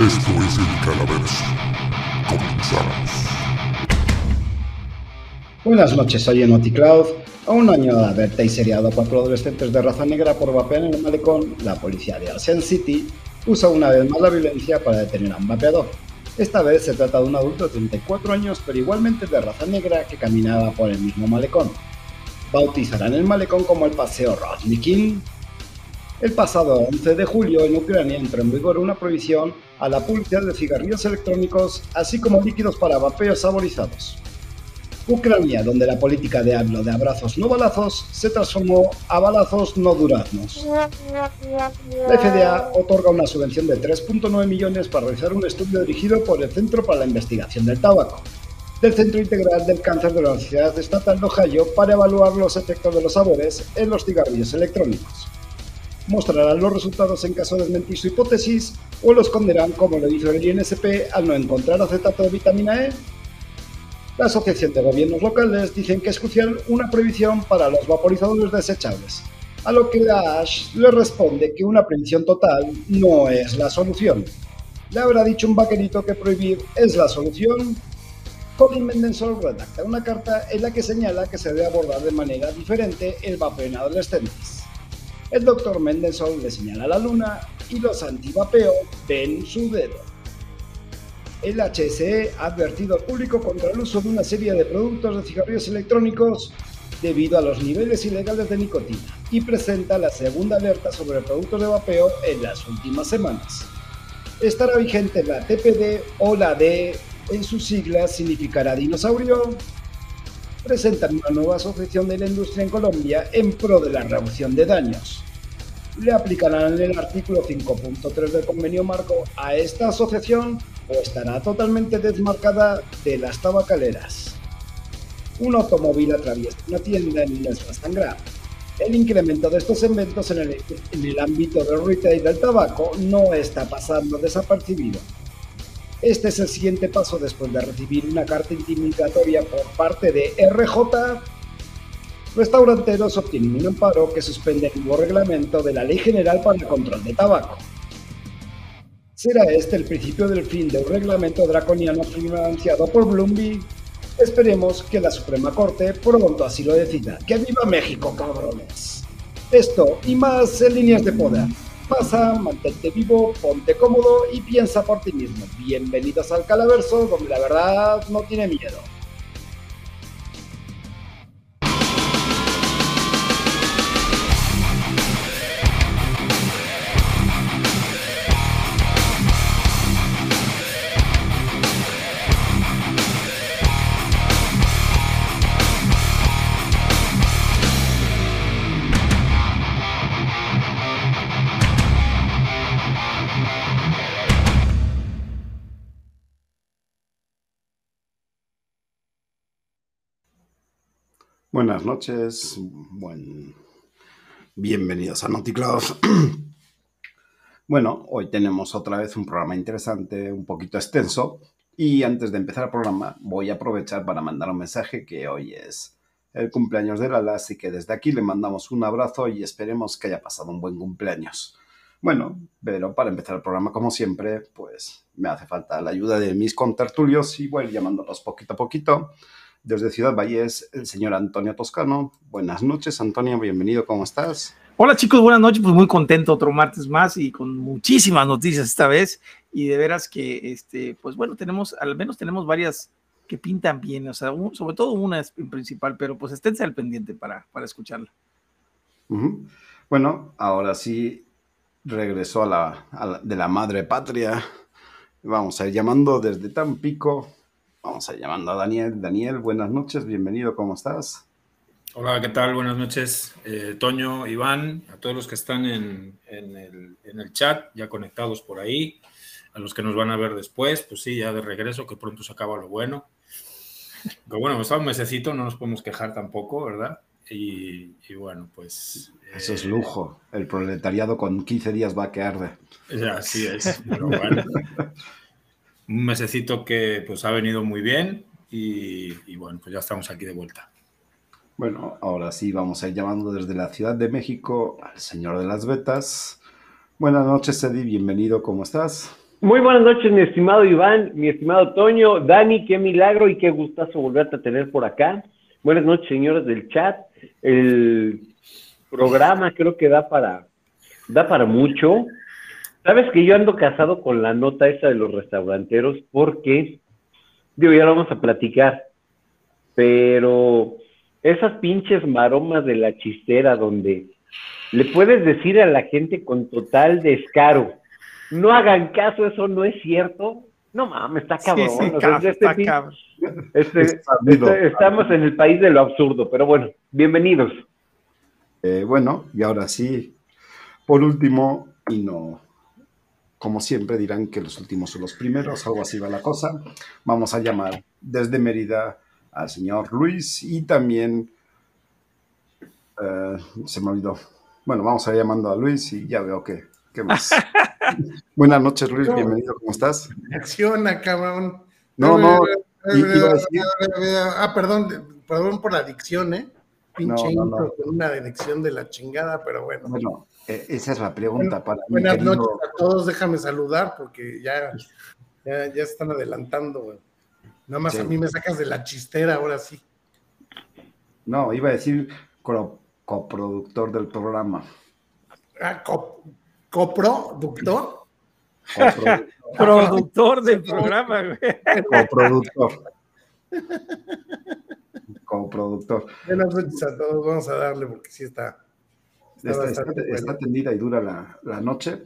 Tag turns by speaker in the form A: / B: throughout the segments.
A: Esto es el Calaverso. Comenzamos.
B: Buenas noches, soy Cloud. A un año de haber tasereado a cuatro adolescentes de raza negra por vapear en el malecón, la policía de Ocean City usa una vez más la violencia para detener a un vapeador. Esta vez se trata de un adulto de 34 años, pero igualmente de raza negra que caminaba por el mismo malecón. Bautizarán el malecón como el Paseo King. El pasado 11 de julio en Ucrania entró en vigor una prohibición a la publicidad de cigarrillos electrónicos, así como líquidos para vapeos saborizados. Ucrania, donde la política de hablo de abrazos no balazos se transformó a balazos no duraznos. La FDA otorga una subvención de 3.9 millones para realizar un estudio dirigido por el Centro para la Investigación del Tabaco, del Centro Integral del Cáncer de la Universidad Estatal de Ohio para evaluar los efectos de los sabores en los cigarrillos electrónicos mostrarán los resultados en caso de desmentir su hipótesis o lo esconderán como lo hizo el INSP al no encontrar acetato de vitamina E. La Asociación de Gobiernos Locales dicen que es crucial una prohibición para los vaporizadores desechables, a lo que Ash le responde que una prohibición total no es la solución. ¿Le habrá dicho un vaquerito que prohibir es la solución? Colin Mendelssohn redacta una carta en la que señala que se debe abordar de manera diferente el vapor en adolescentes. El doctor Mendelssohn le señala la luna y los antivapeo ven su dedo. El HSE ha advertido al público contra el uso de una serie de productos de cigarrillos electrónicos debido a los niveles ilegales de nicotina y presenta la segunda alerta sobre productos de vapeo en las últimas semanas. Estará vigente la TPD o la D en sus siglas significará dinosaurio presentan una nueva asociación de la industria en Colombia en pro de la reducción de daños. Le aplicarán el artículo 5.3 del convenio marco a esta asociación o estará totalmente desmarcada de las tabacaleras. Un automóvil atraviesa una tienda en un Sangra. El incremento de estos eventos en el, en el ámbito del retail del tabaco no está pasando desapercibido este es el siguiente paso después de recibir una carta intimidatoria por parte de RJ. Restauranteros obtienen un amparo que suspende el nuevo reglamento de la Ley General para el Control de Tabaco. ¿Será este el principio del fin de un reglamento draconiano financiado por Bloomberg? Esperemos que la Suprema Corte pronto así lo decida. ¡Que viva México, cabrones! Esto y más en líneas de poder pasa, mantente vivo, ponte cómodo y piensa por ti mismo. Bienvenidos al Calaverso, donde la verdad no tiene miedo.
C: Buenas noches, buen... bienvenidos a NotiCloud. bueno, hoy tenemos otra vez un programa interesante, un poquito extenso, y antes de empezar el programa voy a aprovechar para mandar un mensaje que hoy es el cumpleaños de Lala, así que desde aquí le mandamos un abrazo y esperemos que haya pasado un buen cumpleaños. Bueno, pero para empezar el programa, como siempre, pues me hace falta la ayuda de mis contertulios y voy llamándolos poquito a poquito. Desde Ciudad Valles, el señor Antonio Toscano. Buenas noches, Antonio, bienvenido, ¿cómo estás?
D: Hola chicos, buenas noches, pues muy contento otro martes más y con muchísimas noticias esta vez y de veras que, este, pues bueno, tenemos, al menos tenemos varias que pintan bien, o sea, sobre todo una es principal, pero pues esténse al pendiente para, para escucharla.
C: Bueno, ahora sí regresó a la, de la madre patria. Vamos a ir llamando desde Tampico Vamos a llamando a Daniel. Daniel, buenas noches, bienvenido, ¿cómo estás?
E: Hola, ¿qué tal? Buenas noches, eh, Toño, Iván, a todos los que están en, el, chat, ya conectados por ahí, a los que nos van a ver después, pues sí, ya de regreso, que pronto se acaba lo bueno. Que bueno, está un mesecito, no nos podemos quejar tampoco, ¿verdad? Y, bueno, pues...
C: Eso es lujo. El proletariado con 15 días va a que arde.
E: Así es, pero bueno. Un mesecito que pues ha venido muy bien y, bueno, pues ya estamos aquí de vuelta.
C: Bueno, ahora sí vamos a ir llamando desde la Ciudad de México al señor de las betas. Buenas noches, Eddie, bienvenido, ¿cómo estás?
F: Muy buenas noches, mi estimado Iván, mi estimado Toño, Dani, qué milagro y qué gustazo volverte a tener por acá. Buenas noches, señores del chat. El programa creo que da para, da para mucho. Sabes que yo ando casado con la nota esa de los restauranteros porque, digo, ya lo vamos a platicar, pero esas pinches maromas de la chistera donde le puedes decir a la gente con total descaro, no hagan caso, eso no es cierto. No mames, está cabrón.
D: Sí, sí,
F: o sea,
D: cab-
F: este
D: está
F: pin-
D: cabrón.
F: este- este- estamos en el país de lo absurdo, pero bueno, bienvenidos.
B: Eh, bueno, y ahora sí, por último, y no, como siempre dirán que los últimos son los primeros, algo así va la cosa, vamos a llamar desde Mérida al señor Luis y también, eh, se me olvidó, bueno, vamos a ir llamando a Luis y ya veo que, ¿qué más? Buenas noches Luis, bienvenido, ¿cómo estás?
G: Acciona, cabrón.
B: No, no, i- iba a decir-
G: Ah, perdón, perdón por la adicción, ¿eh? Pinche
B: No, no,
G: intro
B: no.
G: con una adicción de la chingada, pero bueno.
B: Bueno, esa es la pregunta para mi
G: Buenas
B: querido-
G: noches a todos, déjame saludar porque ya, ya, ya están adelantando, güey. Nada más
B: Sí.
G: a mí me sacas de la chistera, ahora sí.
B: No, iba a decir co- coproductor del programa.
G: Ah, co- coproductor.
B: Coproductor.
D: Productor del programa, güey.
B: Coproductor. Coproductor.
G: Buenas noches a todos, vamos a darle porque sí está. Está
B: Está, está-
G: bastante bueno.
B: está tendida y dura la, la noche.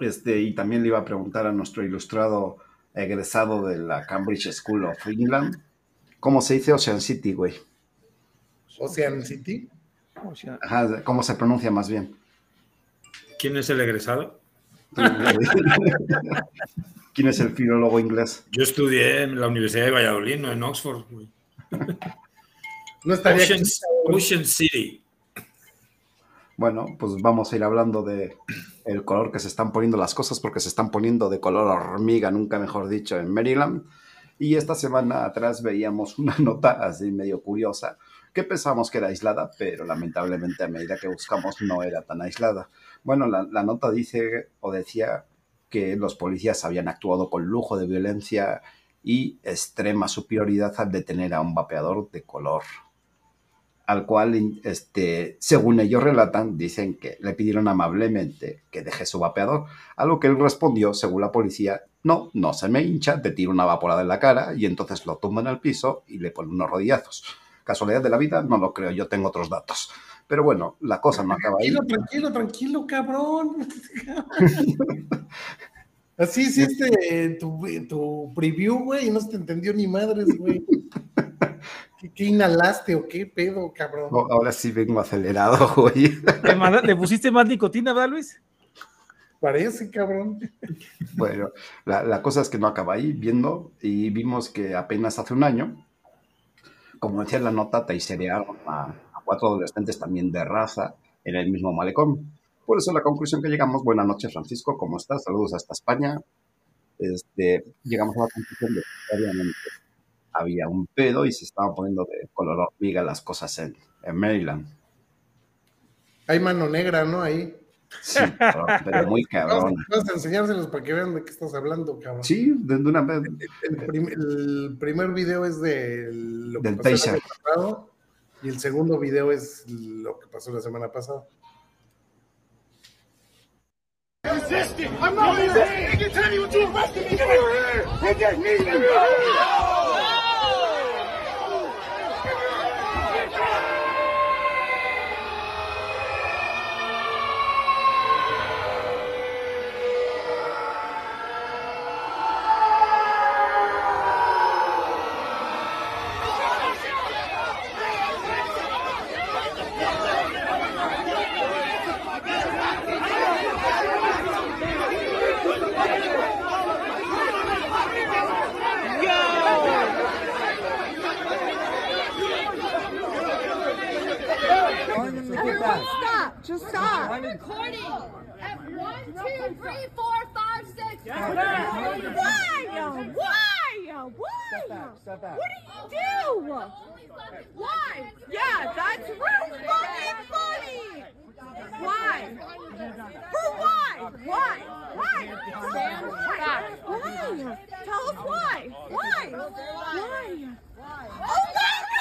B: Este, y también le iba a preguntar a nuestro ilustrado egresado de la Cambridge School of England, ¿cómo se dice Ocean City, güey?
G: Ocean City.
B: Ajá, ¿cómo se pronuncia más bien?
E: ¿Quién es el egresado?
B: ¿Quién es el filólogo inglés?
E: Yo estudié en la Universidad de Valladolid, no en Oxford. güey.
G: No estaría
E: Ocean,
G: aquí,
E: Ocean City.
B: Bueno, pues vamos a ir hablando de el color que se están poniendo las cosas, porque se están poniendo de color hormiga, nunca mejor dicho, en Maryland. Y esta semana atrás veíamos una nota así medio curiosa, que pensamos que era aislada, pero lamentablemente a medida que buscamos no era tan aislada. Bueno, la, la nota dice o decía que los policías habían actuado con lujo de violencia y extrema superioridad al detener a un vapeador de color al cual, este, según ellos relatan, dicen que le pidieron amablemente que deje su vapeador, a lo que él respondió, según la policía, no, no se me hincha, te tiro una vaporada en la cara y entonces lo tumban al piso y le ponen unos rodillazos. Casualidad de la vida, no lo creo, yo tengo otros datos. Pero bueno, la cosa no acaba ahí.
G: Tranquilo, tranquilo, tranquilo, cabrón. Así hiciste tu, tu preview, güey, y no se te entendió ni madres, güey. ¿Qué, qué inhalaste o qué pedo, cabrón?
B: No, ahora sí vengo acelerado, güey.
D: ¿Le, pusiste más nicotina, ¿verdad, Luis?
G: Parece, cabrón.
B: Bueno, la, la cosa es que no acaba ahí viendo y vimos que apenas hace un año, como decía en la nota, taiserearon a, a cuatro adolescentes también de raza en el mismo malecón. Por eso la conclusión que llegamos, buenas noches Francisco, ¿cómo estás? Saludos hasta España. Este, llegamos a la conclusión de que había un pedo y se estaban poniendo de color hormiga las cosas en, en Maryland.
G: Hay mano negra, ¿no? Ahí.
B: Sí, pero, pero muy cabrón.
G: Vamos, vamos a enseñárselos para que vean de qué estás hablando, cabrón.
B: Sí, de, de una vez.
G: El, prim- el primer video es de lo que
B: Del
G: pasó el pasado y el segundo video es lo que pasó la semana pasada.
H: resisting. I'm not resisting. Take knee.
I: Recording. At one, two, three, four, five, six. Why, yo? Why, yo? Why? Step back. What do you do? Why? Yeah, that's real fucking funny. Why? For why? Why? Why? Why? back. Why? Tell us why. Why? Why? Oh my God!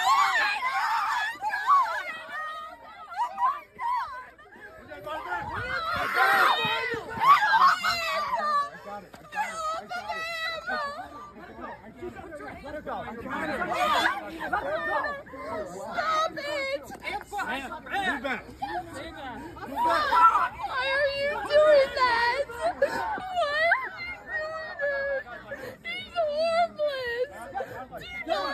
I: Stop it! Why are you doing that? Why are you doing that? He's harmless. Do not?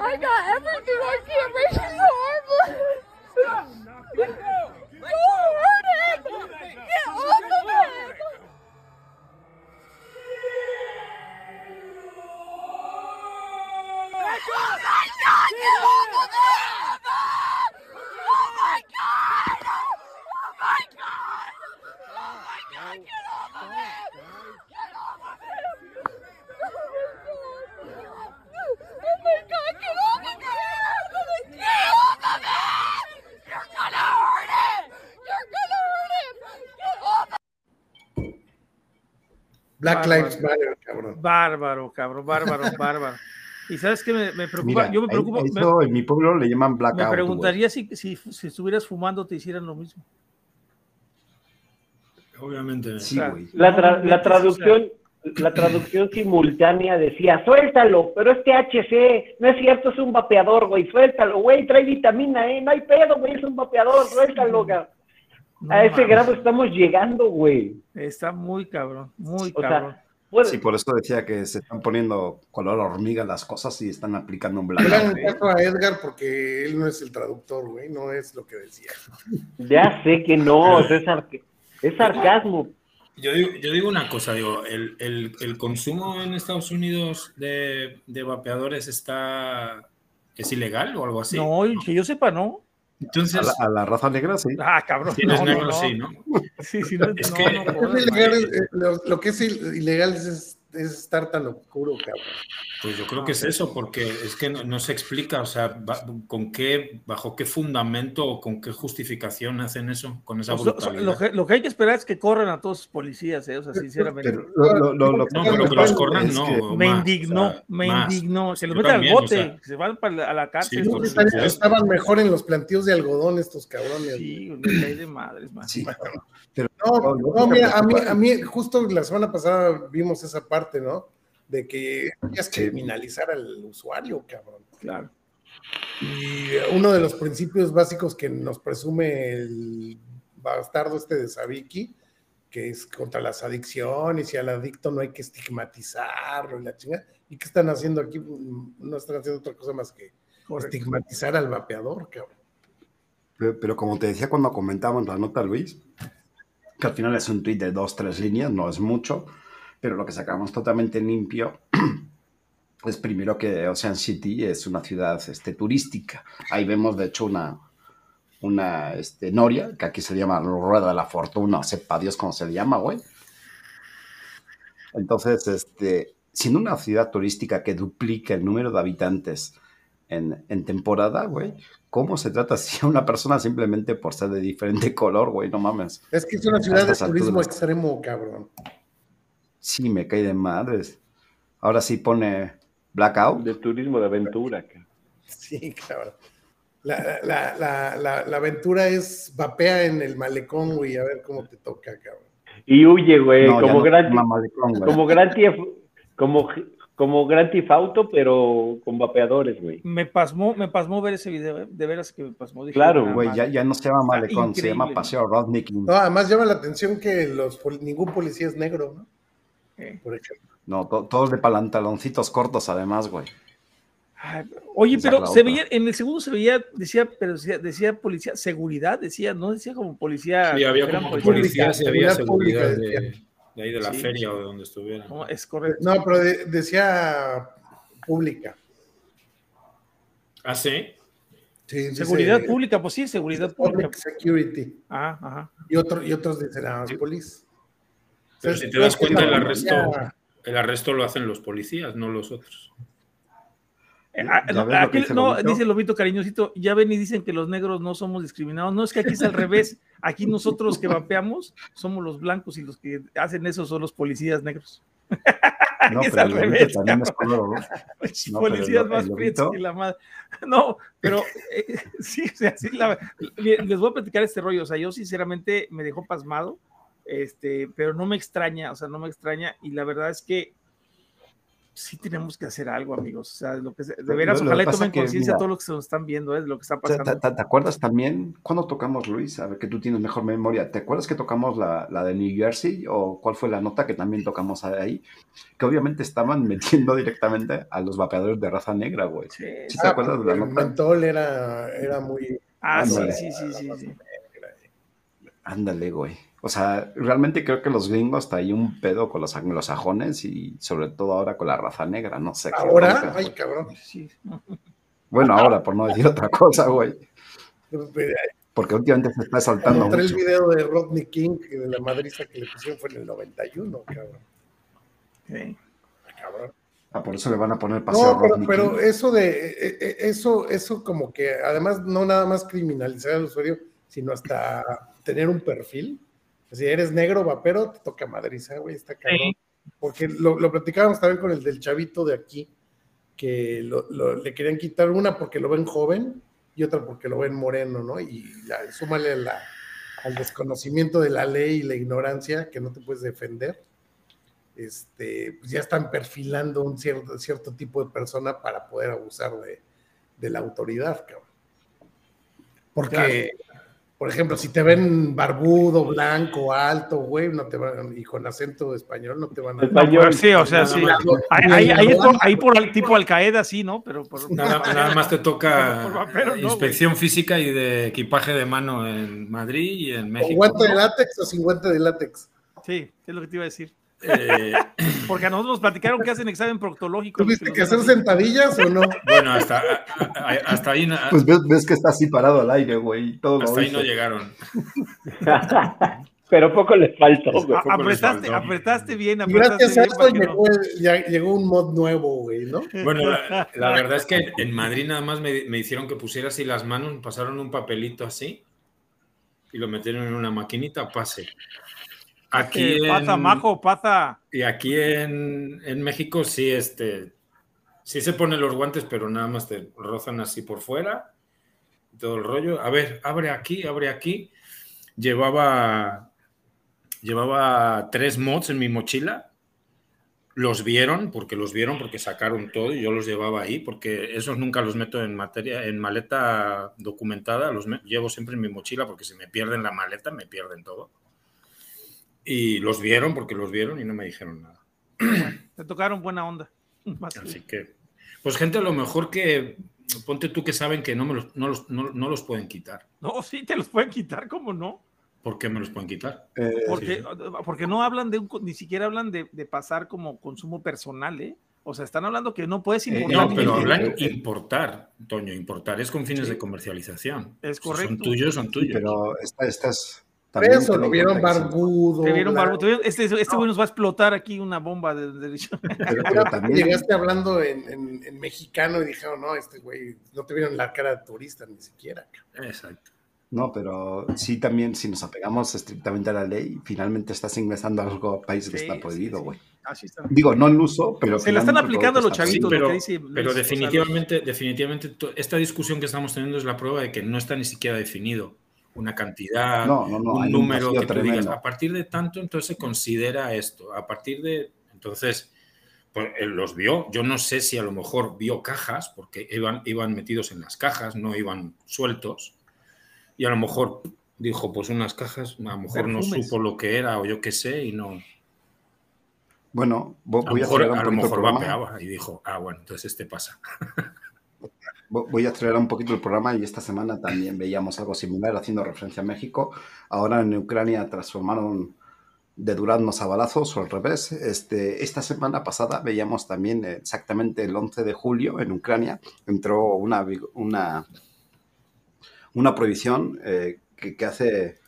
I: I got everything on camera. He's harmless. Don't hurt him. Get off of him.
G: Black Lives Matter, cabrón.
D: Bárbaro, cabrón, bárbaro, bárbaro. Y sabes qué me, me preocupa,
B: Mira,
D: yo me preocupo,
B: a
D: me-
B: en mi pueblo le llaman
D: me,
B: blackout. güey.
D: preguntaría si, si, si estuvieras fumando te hicieran lo mismo.
E: Obviamente.
B: Sí,
D: sea,
B: güey.
F: La,
D: No,
F: tra-
D: no
F: la
D: inventes,
F: traducción, la traducción simultánea decía, suéltalo, pero es THC, no es cierto, es un vapeador, güey, suéltalo, güey, trae vitamina, eh, no hay pedo, güey, es un vapeador, suéltalo, cabrón.
D: No
F: A ese
D: mames,
F: grado estamos llegando, güey.
D: Está muy cabrón, muy
F: O
D: cabrón.
F: sea, puede-
B: Sí, por eso decía que se están poniendo color hormiga las cosas y están aplicando un
G: Le hagan
B: blackout. güey.
G: caso a Edgar porque él no es el traductor, güey, no es lo que decía.
F: ya sé que no, es, sarc- es sarcasmo.
E: Yo digo, yo digo una cosa, digo, el, el- el consumo en Estados Unidos de, de vapeadores está es ilegal o algo así.
D: No, que yo sepa, no.
E: Entonces,
B: A la, a la raza negra, sí.
D: Ah, cabrón.
E: si eres
D: no, no,
E: negro,
D: no.
E: sí, ¿no?
D: Sí, sí, no,
E: Es
D: no,
E: que-
D: no,
G: Es
D: jodas,
G: ilegal, eh, lo, lo que es il- ilegal es, es- es estar tan oscuro, cabrón.
E: Pues yo creo que es eso, porque es que no, no se explica, o sea, va- con qué, bajo qué fundamento o con qué justificación hacen eso, con esa
D: Pues lo,
E: brutalidad.
D: lo que, lo que hay que esperar es que corran a todos los policías, ¿eh? o sea, sinceramente.
B: Pero lo, lo- lo- lo
E: No, pero que los corran,
B: es
E: no.
B: que-
D: me
E: más,
D: indignó,
E: o sea,
D: me
E: más.
D: indignó. Se los meten al
E: o
D: bote,
E: sea,
D: se van para la- a la cárcel.
E: Sí.
G: Estaban mejor en los plantíos de algodón estos cabrones.
D: Sí, de madres, man.
B: Sí, pero
G: No, no, mira, a mí, a mí justo la semana pasada vimos esa parte, ¿no? De que es criminalizar al usuario, cabrón.
D: Claro.
G: Y uno de los principios básicos que nos presume el bastardo este de Sabiki, que es contra las adicciones y al adicto no hay que estigmatizarlo y la chinga. ¿Y qué están haciendo aquí? No están haciendo otra cosa más que
D: Correcto.
G: estigmatizar al vapeador, cabrón.
B: Pero, pero como te decía cuando comentábamos la nota, Luis, que al final es un tweet de dos, tres líneas, no es mucho, pero lo que sacamos totalmente limpio es primero que Ocean City es una ciudad este, turística. Ahí vemos, de hecho, una, una este, noria, que aquí se llama Rueda de la Fortuna, sepa Dios cómo se llama, güey. Entonces, este, siendo una ciudad turística que duplica el número de habitantes en, en temporada, güey, ¿cómo se trata así a una persona simplemente por ser de diferente color, güey? No mames.
G: Es que es una ciudad de turismo
B: alturas.
G: extremo, cabrón.
B: Sí, me cae de madres. Ahora sí pone blackout.
F: De turismo de aventura. cabrón.
G: Sí, cabrón. La, la, la, la, la aventura es vapea en el malecón, güey, a ver cómo te toca, cabrón.
F: Y huye, güey,
B: No,
F: como,
B: no
F: gran,
B: se llama malecón, güey.
F: como Gran como, como Gran Theft Auto, pero con vapeadores, güey.
D: Me pasmó, me pasmó ver ese video, ¿eh? de veras que me pasmó. Dije,
F: Claro,
D: "Ah,
B: Güey, ya,
D: madre".
B: ya no se llama malecón, se llama paseo Rodney King.
G: No, además llama la atención que los, pol- ningún policía es negro, ¿no?
D: Eh.
G: Por ejemplo.
B: No, to- todos de pantaloncitos cortos, además, güey.
D: Ay, Oye,
B: Esa
D: pero se veía, en el segundo se veía, decía, pero decía, decía policía, seguridad, decía, no decía como policía.
E: Sí, había como y había
G: seguridad
E: seguridad de,
G: decía.
E: De ahí de la
D: Sí.
E: feria o de donde estuvieran.
D: No, es correcto.
G: No, pero de- decía pública.
E: ¿Ah, sí?
G: Sí, dice
D: Seguridad pública, pues sí, seguridad pública.
G: Security.
D: Ah, ajá.
G: Y, otro, y otros dicen, ah, police.
E: Pero
G: O sea,
E: si te das cuenta, el arresto, el arresto lo hacen los policías, no los otros.
D: Eh, ah,
B: ¿Ya
D: no,
B: ves lo que
D: aquí-
B: dice
D: no,
B: Lobito?
D: dice Lobito cariñosito, ya ven y dicen que los negros no somos discriminados. No, es que aquí es al revés. Aquí nosotros que vapeamos somos los blancos y los que hacen eso son los policías negros.
B: No,
D: Es
B: pero
D: al
B: el
D: revés,
B: también es color, ¿no? No, pero
D: policías más prietos que la madre. No, pero eh, sí, o sea, sí, la- les voy a platicar este rollo. O sea, yo sinceramente me dejó pasmado, este, pero no me extraña, o sea, no me extraña. Y la verdad es que sí tenemos que hacer algo, amigos. O sea, lo que se- de veras,
B: Lo- lo
D: ojalá
B: pasa
D: tomen conciencia
B: mira,
D: todos los que se nos están viendo, ¿eh? de lo que está
B: O sea, ¿Te,
D: pasando.
B: te- te acuerdas también cuando tocamos, Luis? A ver que tú tienes mejor memoria. ¿Te acuerdas que tocamos la, la de New Jersey? ¿O cuál fue la nota que también tocamos ahí? Que obviamente estaban metiendo directamente a los vapeadores de raza negra, güey.
D: Sí,
B: ¿Sí
D: sí.
B: te acuerdas de la
G: el
B: nota?
G: mentol era, era muy.
D: Ah, sí, sí, sí, sí, sí.
B: Ándale, güey. O sea, realmente creo que los gringos traen un pedo con los anglosajones y sobre todo ahora con la raza negra, no sé. qué
G: Ahora, ay, cabrón.
D: sí.
B: Bueno, ahora, por no decir otra cosa, güey. Porque últimamente se está saltando
G: Encontré el video de Rodney King, de la madriza que le pusieron fue en el 91, cabrón.
D: Sí.
G: cabrón.
B: Ah, por eso le van a poner paseo
G: No, pero,
B: Rodney
G: pero
B: King.
G: eso de eh, eh, eso, eso como que además no nada más criminalizar al usuario, sino hasta tener un perfil. Si eres negro vapero, te toca madriza, güey, está cabrón. Porque lo, lo platicábamos también con el del chavito de aquí, que lo- lo- le querían quitar una porque lo ven joven y otra porque lo ven moreno, ¿no? Y la- súmale la- al desconocimiento de la ley y la ignorancia que no te puedes defender este, pues ya están perfilando un cierto, cierto tipo de persona para poder abusar de, de la autoridad, cabrón. Porque, por ejemplo, si te ven barbudo, blanco, alto, güey, no te van, y con acento español, no te van a...
F: Español.
D: Sí, o sea, sí. Ahí, ahí, ahí es por, ahí por el tipo Al Qaeda, sí, ¿no? Pero por,
E: Nada, nada más te toca
D: no,
E: inspección física y de equipaje de mano en Madrid y en
G: ¿Con
E: México.
G: guante de látex o sin guante de látex?
D: Sí, es lo que te iba a decir.
E: Eh,
D: Porque a nosotros nos platicaron que hacen examen proctológico.
G: ¿Tuviste que hacer sentadillas o no?
E: bueno, hasta, hasta ahí, no-
B: Pues ves, ves que está así parado al aire, güey. Todo
E: hasta ahí no llegaron.
F: Pero poco les faltó, güey.
D: A-
E: poco les
D: apretaste,
E: faltó.
D: apretaste bien, apretaste
G: gracias a
D: bien.
G: eso
D: no-
G: llegó, llegó un mod nuevo, güey, ¿no?
E: Bueno, la, la verdad es que en Madrid nada más me, me hicieron que pusiera así las manos, me pasaron un papelito así y lo metieron en una maquinita, pase. Aquí en-
D: majo.
E: Y aquí en, en México sí, este, sí se ponen los guantes, pero nada más te rozan así por fuera, todo el rollo. A ver, abre aquí, abre aquí. Llevaba, llevaba tres mods en mi mochila. Los vieron, porque los vieron, porque sacaron todo y yo los llevaba ahí, porque esos nunca los meto en materia, en maleta documentada, los llevo siempre en mi mochila, porque si me pierden la maleta, me pierden todo. Y los vieron, porque los vieron y no me dijeron nada.
D: Te tocaron buena onda.
E: Así que, pues gente a lo mejor que, ponte tú que saben que no, me los, no, los, no, no los pueden quitar.
D: No, sí, te los pueden quitar, ¿cómo no?
E: ¿Por qué me los pueden quitar?
B: Eh,
D: Porque, porque no hablan de un, ni siquiera hablan de, de pasar como consumo personal, ¿eh? O sea, están hablando que no puedes
B: Eh,
D: importar.
E: No, pero hablan importar, Toño, importar es con fines de comercialización.
D: Es
E: Si
D: correcto.
E: Son tuyos, son
B: sí,
E: tuyos.
B: pero esta- estas. También
G: eso lo
B: en
G: vieron
B: que
G: barbudo.
D: Te vieron Este, este güey nos va a explotar aquí una bomba de, de-
B: Pero, pero también.
G: Llegaste hablando en, en- en mexicano y dijeron, no, este güey, no te vieron la cara de turista ni siquiera. cabrón".
E: Exacto.
B: No, pero sí también, si nos apegamos estrictamente a la ley, finalmente estás ingresando a algo a país que
D: Sí,
B: está
D: sí,
B: prohibido,
D: sí.
B: güey.
D: Así está.
B: Digo, no el uso, pero.
D: Se la están aplicando a los
B: está
D: chavitos,
E: pero,
D: lo que dice Luis,
E: pero
D: o sea,
E: definitivamente, definitivamente esta discusión que estamos teniendo es la prueba de que no está ni siquiera definido una cantidad,
B: No, no, no,
E: un número que tú digas. A partir de tanto, entonces se considera esto. A partir de, entonces, pues él los vio. Yo no sé si a lo mejor vio cajas, porque iban, iban metidos en las cajas, no iban sueltos. Y a lo mejor dijo, pues unas cajas, a lo mejor no supo lo que era o yo qué sé, y no.
B: Bueno, vo-
E: A lo
B: voy a
E: mejor,
B: un
E: a lo mejor vapeaba y dijo, ah, bueno, entonces este pasa.
B: Vo- Voy a acelerar un poquito el programa y esta semana también veíamos algo similar haciendo referencia a México. Ahora en Ucrania transformaron de duraznos a balazos o al revés. Este, esta semana pasada veíamos también exactamente el 11 de julio en Ucrania entró una, una, una prohibición eh, que, que hace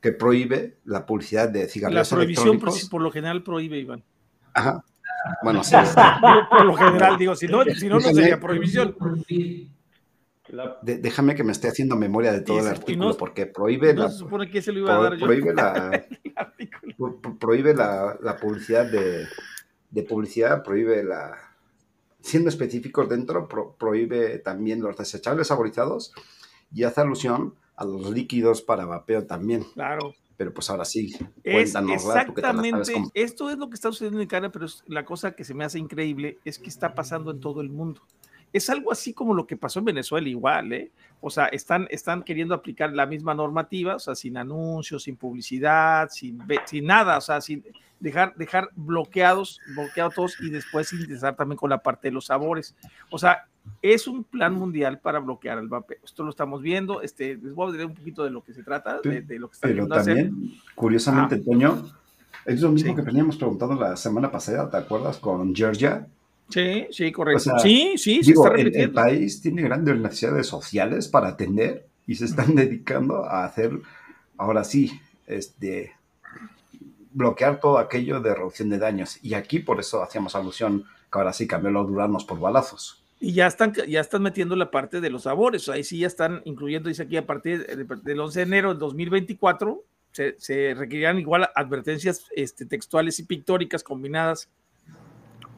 B: que prohíbe la publicidad de
D: La
B: cigarrillos
D: prohibición por,
B: electrónicos.
D: por lo general prohíbe, Iván.
B: Ajá. Bueno, sí.
D: Por, lo general, digo, si no, si no, no sería prohibición.
F: La-
B: de- déjame que me esté haciendo memoria de todo el artículo
D: no-
B: porque prohíbe
D: No
B: la,
D: se supone que se lo iba a
B: pro-
D: dar yo.
B: prohíbe la, prohíbe la, la publicidad de, de publicidad, prohíbe la, siendo específicos dentro, pro- prohíbe también los desechables saborizados y hace alusión a los líquidos para vapeo también.
D: Claro.
B: Pero pues ahora sí,
D: Es exactamente, esto es lo que está sucediendo en Canadá, pero la cosa que se me hace increíble es que está pasando en todo el mundo. Es algo así como lo que pasó en Venezuela igual, ¿eh? O sea, están, están queriendo aplicar la misma normativa, o sea, sin anuncios, sin publicidad, sin, sin nada, o sea, sin dejar, dejar bloqueados, bloqueados todos y después intentar también con la parte de los sabores. O sea, es un plan mundial para bloquear el vapeo. Esto lo estamos viendo, este, les voy a decir un poquito de lo que se trata, de, de lo que están
B: Pero
D: hacer.
B: también, curiosamente, Toño, es lo mismo
D: Sí.
B: que veníamos preguntando la semana pasada, ¿te acuerdas? Con Georgia.
D: Sí, sí, correcto.
B: O sea,
D: sí, sí, se
B: Digo,
D: está
B: el, país tiene grandes necesidades sociales para atender y se están dedicando a hacer, ahora sí, este, bloquear todo aquello de reducción de daños. Y aquí por eso hacíamos alusión que ahora sí cambió los duranos por balazos.
D: Y ya están, ya están metiendo la parte de los sabores. Ahí sí ya están incluyendo, dice aquí, a partir de- del 11 de enero del 2024, se, se requerirán igual advertencias este, textuales y pictóricas combinadas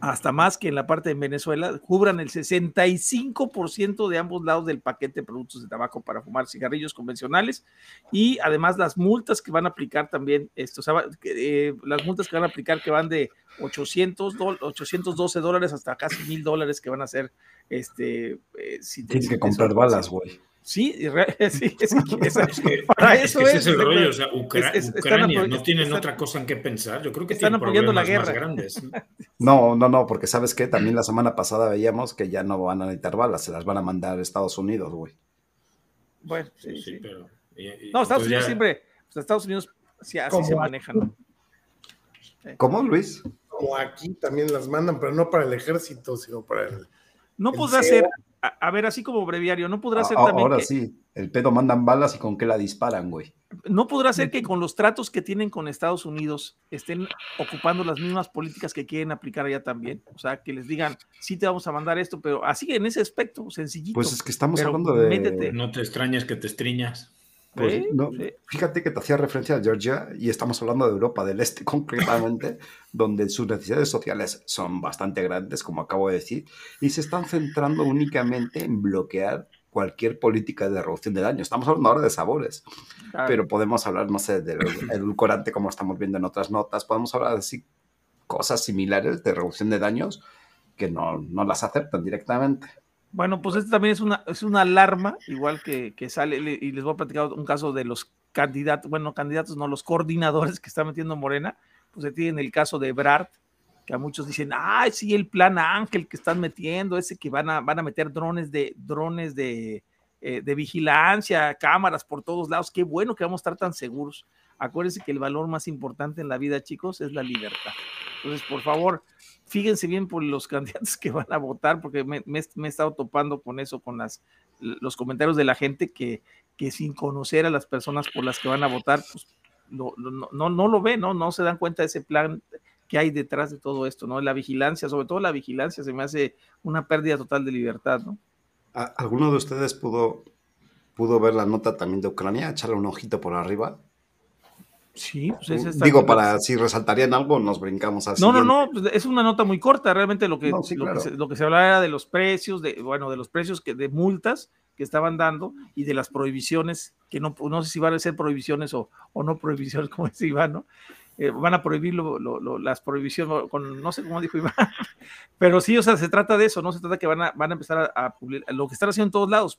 D: hasta más que en la parte de Venezuela, cubran el 65% de ambos lados del paquete de productos de tabaco para fumar cigarrillos convencionales y además las multas que van a aplicar también, esto, eh, las multas que van a aplicar que van de 800 dol- 812 dólares hasta casi mil dólares que van a ser, este, eh, si
B: Tienes que comprar balas, güey.
D: Sí, sí, es que- es-
E: Es que,
D: para
E: es
D: eso
E: que ese
D: es,
E: es el rollo, o sea, Ucra-
D: es- es-
E: Ucrania no tienen
D: están-
E: otra cosa en qué pensar. Yo creo que
D: están
E: tienen
D: apoyando la
E: más
D: guerra.
E: grandes.
B: No, no, no, porque sabes que también la semana pasada veíamos que ya no van a necesitar balas, se las van a mandar a Estados Unidos, güey.
D: Bueno, sí,
E: Sí,
D: sí.
E: pero. y- y-
D: No, Estados Unidos
E: ya-
D: siempre, pues, Estados Unidos sí, así
G: Como
D: se manejan. ¿no?
B: ¿Cómo, Luis?
G: Como aquí también las mandan, pero no para el ejército, sino para el.
D: No
G: El
D: podrá
G: CEO.
D: ser, a, a ver, así como breviario, no podrá ser
B: A-
D: también
B: ahora
D: que,
B: sí, el pedo mandan balas y con qué la disparan, güey.
D: no podrá ser que con los tratos que tienen con Estados Unidos estén ocupando las mismas políticas que quieren aplicar allá también. O sea, que les digan, sí te vamos a mandar esto, pero así en ese aspecto, sencillito.
B: Pues es que estamos
D: Pero
B: hablando de.
D: métete.
E: No te extrañes que te estriñas.
B: Pues,
D: Sí,
B: no,
D: sí.
B: Fíjate que te hacía referencia a Georgia y estamos hablando de Europa del Este concretamente, donde sus necesidades sociales son bastante grandes, como acabo de decir, y se están centrando únicamente en bloquear cualquier política de reducción de daño. Estamos hablando ahora de sabores,
D: Claro.
B: pero podemos hablar, no sé, del edulcorante como estamos viendo en otras notas, podemos hablar así cosas similares de reducción de daños que no, no las aceptan directamente.
D: Bueno, pues esto también es una, es una alarma, igual que, que sale, le- y les voy a platicar un caso de los candidatos, bueno, candidatos, no, los coordinadores que está metiendo Morena, pues se tienen el caso de Brad, que a muchos dicen, ay, sí, el plan Ángel que están metiendo, ese que van a, van a meter drones de, drones de, eh, de vigilancia, cámaras por todos lados, qué bueno que vamos a estar tan seguros. Acuérdense que el valor más importante en la vida, chicos, es la libertad. Entonces, por favor, fíjense bien por los candidatos que van a votar, porque me, he estado topando con eso, con las, los comentarios de la gente que, sin conocer a las personas por las que van a votar, pues no, lo ven, ¿no? No se dan cuenta de ese plan que hay detrás de todo esto, ¿no? La vigilancia, sobre todo la vigilancia, se me hace una pérdida total de libertad, ¿no?
B: ¿A- ¿Alguno de ustedes pudo ver la nota también de Ucrania? Echarle un ojito por arriba.
D: Sí, pues ese está
B: Digo, para si resaltarían algo, nos brincamos así.
D: No, no, no, pues, es una nota muy corta. Realmente lo que,
B: No, sí,
D: lo,
B: claro.
D: que se, lo que se hablaba era de los precios, de, bueno, de los precios que, de multas que estaban dando y de las prohibiciones, que no, no sé si van a ser prohibiciones o, o no prohibiciones, como dice Iván, ¿no? Eh, van a prohibir lo- lo- lo- las prohibiciones, con, no sé cómo dijo Iván, pero sí, o sea, se trata de eso, no se trata que van a, van a empezar a, a publi- lo que están haciendo en todos lados,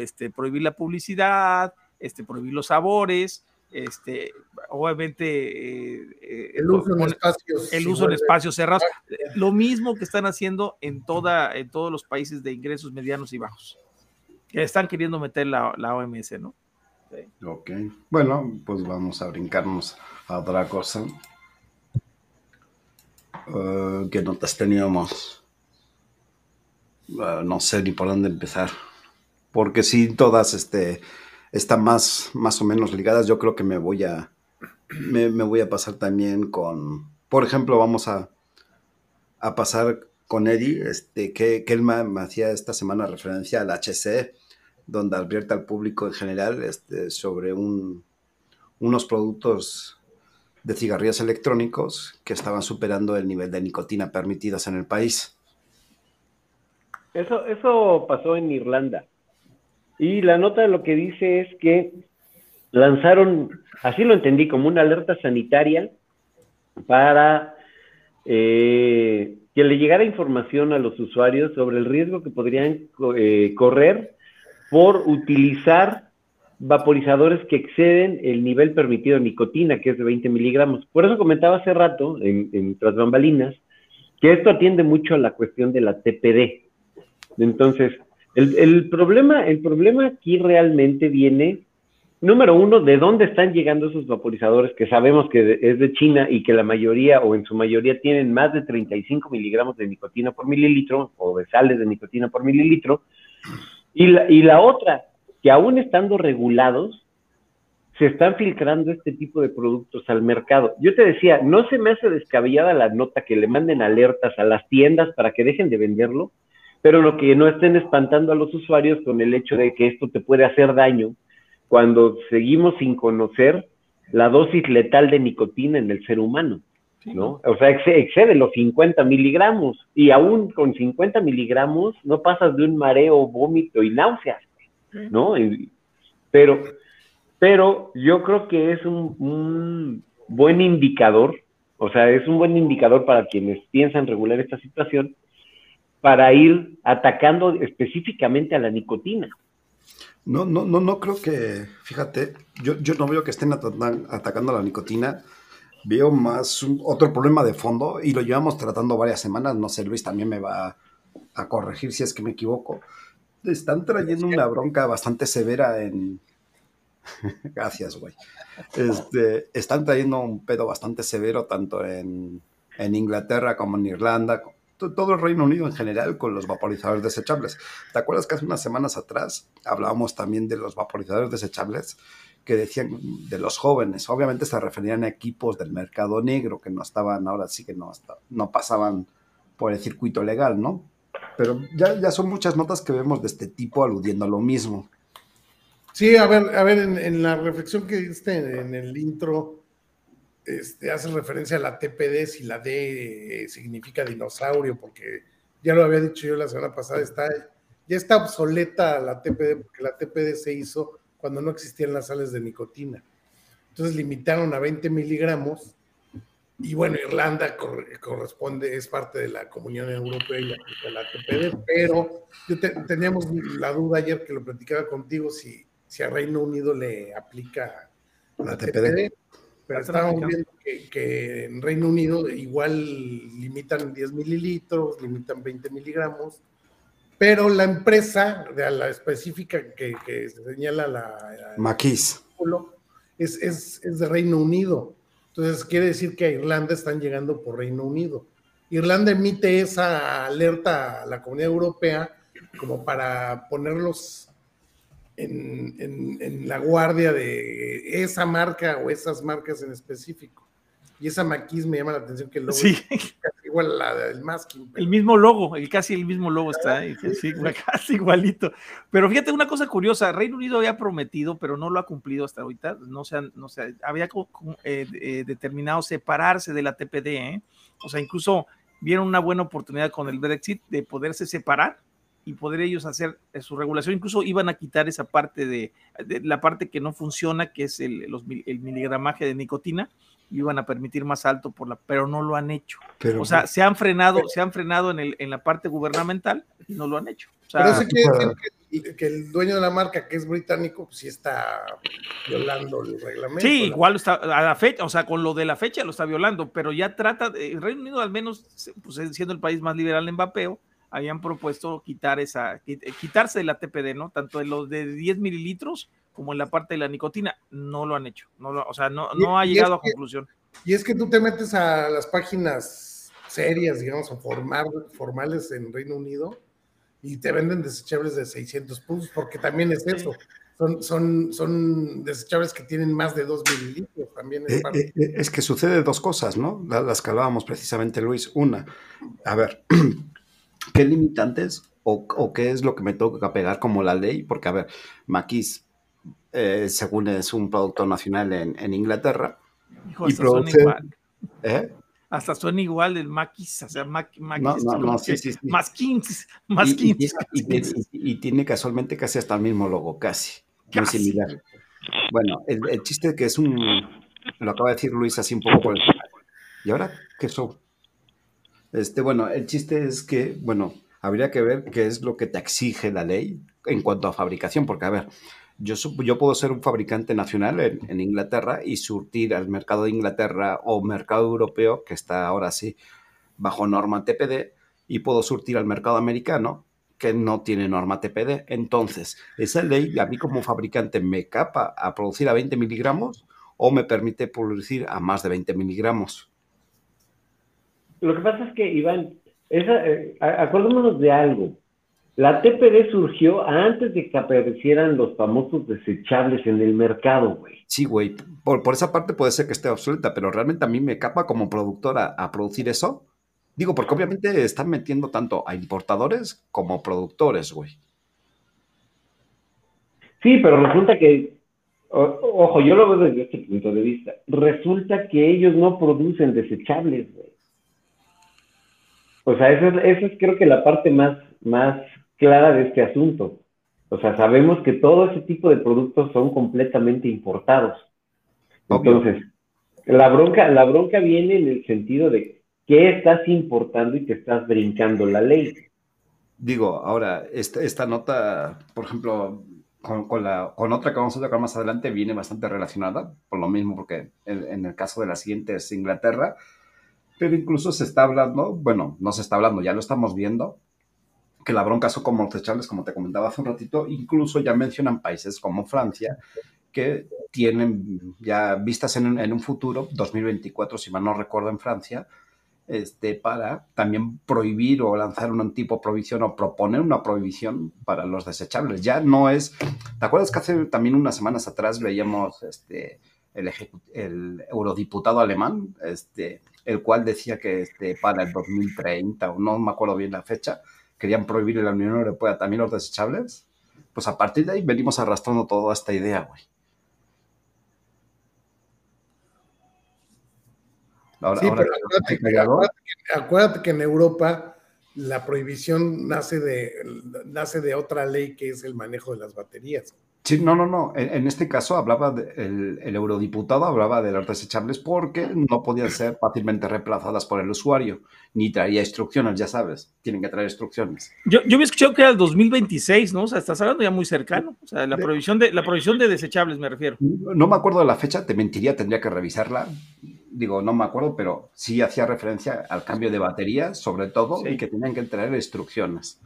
D: este, prohibir la publicidad, este, prohibir los sabores, este, obviamente eh, eh,
G: El uso en espacios.
D: el
G: si
D: uso en
G: vuelve-
D: espacios cerrados, lo mismo que están haciendo en, toda, en todos los países de ingresos medianos y bajos, que están queriendo meter la, la OMS, ¿no?
B: Ok. Bueno, pues vamos a brincarnos a otra cosa. Eh, ¿Qué notas teníamos? No sé ni por dónde empezar. Porque si todas este, están más, más o menos ligadas, yo creo que me voy a. Me, voy a pasar también con. Por ejemplo, vamos a, a pasar con Eddie, este, que, él me, hacía esta semana referencia al HC, donde advierte al público en general este, sobre un, unos productos de cigarrillos electrónicos que estaban superando el nivel de nicotina permitidos en el país.
F: Eso, eso pasó en Irlanda. Y la nota lo que dice es que lanzaron, así lo entendí, como una alerta sanitaria para eh, que le llegara información a los usuarios sobre el riesgo que podrían eh, correr por utilizar vaporizadores que exceden el nivel permitido de nicotina, que es de 20 miligramos. Por eso comentaba hace rato, en, en tras bambalinas, que esto atiende mucho a la cuestión de la TPD. Entonces, el, problema, el problema aquí realmente viene, número uno, de dónde están llegando esos vaporizadores que sabemos que es de China y que la mayoría o en su mayoría tienen más de 35 miligramos de nicotina por mililitro o de sales de nicotina por mililitro. Y la, y la otra, que aún estando regulados, se están filtrando este tipo de productos al mercado. Yo te decía, no se me hace descabellada la nota que le manden alertas a las tiendas para que dejen de venderlo, pero lo que no estén espantando a los usuarios con el hecho de que esto te puede hacer daño cuando seguimos sin conocer la dosis letal de nicotina en el ser humano, ¿no? O sea, excede los 50 miligramos y aún con 50 miligramos no pasas de un mareo, vómito y náuseas. ¿no? Pero, pero yo creo que es un, un, buen indicador, o sea, es un buen indicador para quienes piensan regular esta situación, para ir atacando específicamente a la nicotina.
B: No, no, no, no creo que, fíjate, yo, yo no veo que estén atacando a la nicotina, veo más un, otro problema de fondo y lo llevamos tratando varias semanas, no sé, Luis también me va a corregir si es que me equivoco, están trayendo una bronca bastante severa en. Gracias, güey. Este, están trayendo un pedo bastante severo tanto en, en Inglaterra como en Irlanda, todo el Reino Unido en general con los vaporizadores desechables. ¿Te acuerdas que hace unas semanas atrás hablábamos también de los vaporizadores desechables que decían de los jóvenes? Obviamente se referían a equipos del mercado negro que no estaban, ahora sí que no, no pasaban por el circuito legal, ¿no? Pero ya, ya son muchas notas que vemos de este tipo aludiendo a lo mismo.
G: Sí, a ver, a ver, en, la reflexión que diste en el intro, este, hace referencia a la TPD, si la D eh, significa dinosaurio, porque ya lo había dicho yo la semana pasada, está, ya está obsoleta la TPD, porque la TPD se hizo cuando no existían las sales de nicotina. Entonces limitaron a 20 miligramos y bueno, Irlanda corresponde, es parte de la Comunión Europea y aplica la TPD, pero yo teníamos la duda ayer que lo platicaba contigo si, si a Reino Unido le aplica la, TPD, pero estábamos viendo que, que, en Reino Unido igual limitan 10 mililitros, limitan 20 miligramos, pero la empresa, de la específica que, que señala la...
B: Maquis.
G: Es, es, es de Reino Unido. Entonces quiere decir que a Irlanda están llegando por Reino Unido. Irlanda emite esa alerta a la comunidad europea como para ponerlos en, en, en, la guardia de esa marca o esas marcas en específico. Y esa maquis me llama la atención que el logo
D: sí.
G: es casi igual a la del masking.
D: Pero... El mismo logo, el casi el mismo logo está ahí, sí, casi igualito. Pero fíjate una cosa curiosa, Reino Unido había prometido, pero no lo ha cumplido hasta ahorita, no se, han, no se había eh, eh, determinado separarse de la TPD, ¿eh? o sea, incluso vieron una buena oportunidad con el Brexit de poderse separar y poder ellos hacer su regulación, incluso iban a quitar esa parte de, de la parte que no funciona, que es el, los, el miligramaje de nicotina, iban a permitir más alto por la, pero no lo han hecho. Pero, o sea, se han frenado, pero, se han frenado en, el, en la parte gubernamental y no lo han hecho. O sea,
G: pero eso quiere decir que, que, el dueño de la marca, que es británico, pues sí está violando el reglamento.
D: Sí, igual está a la fecha, o sea, con lo de la fecha lo está violando, pero ya trata, de, el Reino Unido al menos, pues siendo el país más liberal en vapeo, habían propuesto quitar esa, quitarse de la TPD, ¿no? Tanto de los de 10 mililitros como en la parte de la nicotina, no lo han hecho, no lo, o sea, no, no ha llegado a conclusión.
G: Y es que tú te metes a las páginas serias, digamos, o formar, formales en Reino Unido y te venden desechables de 600 puntos, porque también es eso. Son, son, son desechables que tienen más de 2 mililitros también.
B: Es, eh, eh, es que sucede dos cosas, ¿no? Las que hablábamos precisamente, Luis. Una, a ver, ¿qué limitantes o, o, qué es lo que me toca pegar como la ley? Porque, a ver, Maquis eh, según es un producto nacional en, en Inglaterra.
D: Hijo, y produce, ¿eh? Hasta suena igual el maquis, o sea, maquis,
B: no, no, no, sí, sí, sí.
D: más 15, más 15.
B: Y, y, y, y, tiene casualmente casi hasta el mismo logo, casi,
D: casi.
B: muy similar. Bueno, el, el chiste que es un. Lo acaba de decir Luis así un poco por el. ¿Y ahora qué show? Este, bueno, el chiste es que, bueno, habría que ver qué es lo que te exige la ley en cuanto a fabricación, porque, a ver, yo, yo puedo ser un fabricante nacional en, en Inglaterra y surtir al mercado de Inglaterra o mercado europeo, que está ahora sí bajo norma TPD, y puedo surtir al mercado americano, que no tiene norma TPD. Entonces, esa ley a mí como fabricante me capa a producir a 20 miligramos o me permite producir a más de 20 miligramos.
F: Lo que pasa es que, Iván, esa, eh, acordémonos de algo. La TPD surgió antes de que aparecieran los famosos desechables en el mercado, güey.
B: Sí, güey, por, por esa parte puede ser que esté obsoleta, pero realmente a mí me capa como productora a producir eso. Digo, porque obviamente están metiendo tanto a importadores como productores, güey.
F: Sí, pero resulta que, o- ojo, yo lo veo desde este punto de vista. Resulta que ellos no producen desechables, güey. O sea, esa es, esa es creo que la parte más, más clara de este asunto. O sea, sabemos que todo ese tipo de productos son completamente importados.
B: Obvio.
F: Entonces, la bronca, la bronca viene en el sentido de qué estás importando y te estás brincando la ley.
B: Digo, ahora, esta, esta nota, por ejemplo, con, con la, con otra que vamos a tocar más adelante, viene bastante relacionada, por lo mismo, porque en, en el caso de la siguiente es Inglaterra, pero incluso se está hablando, bueno, no se está hablando, ya lo estamos viendo, que la bronca son como desechables, como te comentaba hace un ratito, incluso ya mencionan países como Francia, que tienen ya vistas en, en un futuro, 2024, si mal no recuerdo, en Francia, este, para también prohibir o lanzar un tipo de prohibición o proponer una prohibición para los desechables. Ya no es. ¿Te acuerdas que hace también unas semanas atrás veíamos este, el, el eurodiputado alemán, este, el cual decía que este, para el 2030, o no me acuerdo bien la fecha, querían prohibir en la Unión Europea también los desechables? Pues a partir de ahí venimos arrastrando toda esta idea, güey. Ahora,
G: Sí,
B: ahora
G: pero
B: que,
G: acuérdate
B: que-
G: acuérdate que en Europa la prohibición nace de, nace de otra ley que es el manejo de las baterías.
B: Sí, no, no, no. En, en este caso hablaba de- el, el eurodiputado hablaba de los desechables porque no podían ser fácilmente reemplazadas por el usuario, ni traía instrucciones, ya sabes, tienen que traer instrucciones.
D: Yo, yo había escuchado que era el 2026, ¿no? O sea, estás hablando ya muy cercano. O sea, la prohibición de, la prohibición de desechables, me refiero.
B: No me acuerdo de la fecha, te mentiría, tendría que revisarla. Digo, no me acuerdo, pero sí hacía referencia al cambio de baterías, sobre todo,
D: Sí.
B: y que tenían que traer instrucciones.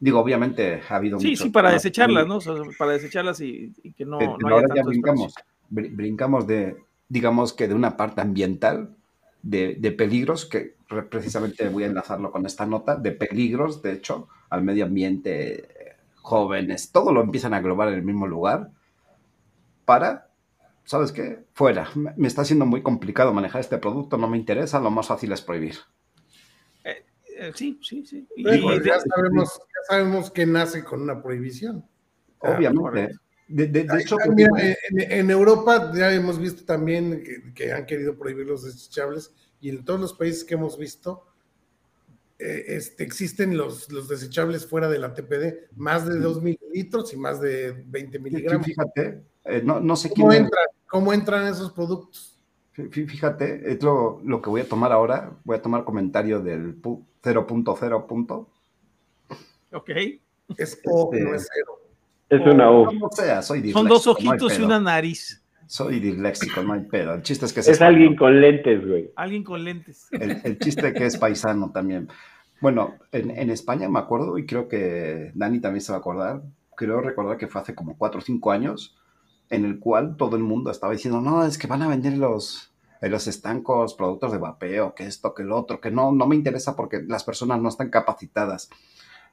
B: Digo, obviamente ha habido
D: Sí,
B: mucho-
D: sí, para
B: no,
D: desecharlas, ¿no? O sea, para desecharlas y, y que no,
B: Pero
D: no haya
B: ahora ya
D: tanto
B: brincamos,
D: desperdicio.
B: br- brincamos de, digamos que de una parte ambiental, de, de peligros, que re- precisamente voy a enlazarlo con esta nota, de peligros, de hecho, al medio ambiente, jóvenes, todo lo empiezan a englobar en el mismo lugar, para, ¿sabes qué? Fuera. Me está siendo muy complicado manejar este producto, no me interesa, lo más fácil es prohibir.
D: Eh, sí, sí, sí. Y-
G: Pues,
D: y de-
G: ya, sabemos, ya sabemos que nace con una prohibición. Ah,
B: Obviamente. De, de- de hecho,
G: mira, en, en Europa ya hemos visto también que, que han querido prohibir los desechables y en todos los países que hemos visto eh, este, existen los, los desechables fuera de la TPD, más de 2 mililitros y más de 20 miligramos.
B: fíjate, eh, no, no sé
G: ¿Cómo
B: quién...
G: entran, ¿Cómo entran esos productos?
B: Fí- fí- Fíjate, es lo, lo que voy a tomar ahora. Voy a tomar comentario del pu- 0.0. punto.
D: ok.
G: Es O,
B: Este-
G: no es cero.
F: Es una O.
B: Como sea, soy disléxico.
D: Son dos
B: no
D: ojitos y
B: pedo.
D: una nariz.
B: Soy disléxico, no hay pedo. El chiste es que se
F: Es alguien con lentes, güey.
D: Alguien con lentes.
B: el, el chiste que es paisano también. Bueno, en, en España me acuerdo, y creo que Dani también se va a acordar, creo recordar que fue hace como 4 o 5 años, en el cual todo el mundo estaba diciendo, no, es que van a vender los, los estancos productos de vapeo, que esto, que lo otro, que no, no me interesa porque las personas no están capacitadas.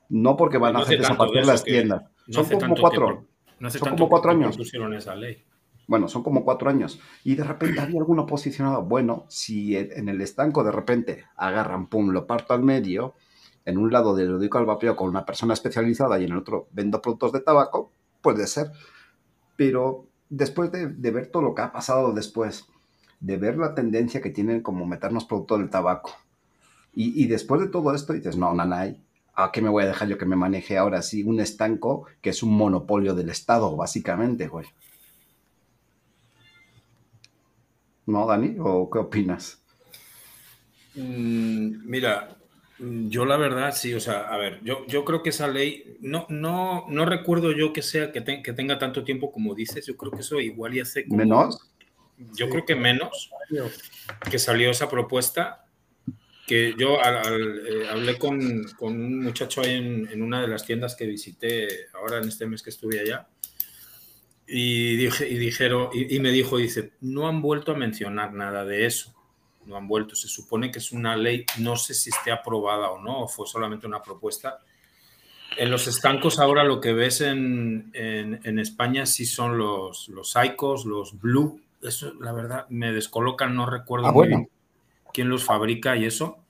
B: No porque van
E: No
B: a
E: hace
B: hacer desaparecer
E: de
B: las
E: que-
B: tiendas.
E: No
B: Son como
E: que
B: cuatro.
E: pro- no hace
B: son
E: tanto
B: como cuatro
E: que
B: años.
E: esa ley.
B: Bueno, son como cuatro años. Y de repente había alguno posicionado. Bueno, si en el estanco de repente agarran, pum, lo parto al medio, en un lado dedico al vapeo con una persona especializada y en el otro vendo productos de tabaco, puede ser. Pero después de, de ver todo lo que ha pasado después, de ver la tendencia que tienen como meternos productos del tabaco, y, y después de todo esto dices, no, nanay, ¿a qué me voy a dejar yo que me maneje ahora sí un estanco que es un monopolio del Estado, básicamente, güey? ¿No, Dani? ¿O qué opinas?
E: Mm, mira, yo la verdad sí, o sea, a ver, yo, yo creo que esa ley, no, no, no recuerdo yo que sea que, te- que tenga tanto tiempo como dices, yo creo que eso igual y hace como-
B: ¿Menos?
E: Yo
G: Sí.
E: creo que menos que salió esa propuesta, que yo al- al, eh, hablé con, con un muchacho ahí en, en una de las tiendas que visité ahora en este mes que estuve allá, y, dije, y, dijeron, y, y me dijo, dice, no han vuelto a mencionar nada de eso, no han vuelto, se supone que es una ley, no sé si esté aprobada o no, o fue solamente una propuesta. En los estancos ahora lo que ves en, en, en España sí son los, los Icos, los Blue, eso la verdad me descolocan, no recuerdo
B: Ah,
E: muy
B: bueno.
E: bien quién los fabrica y eso.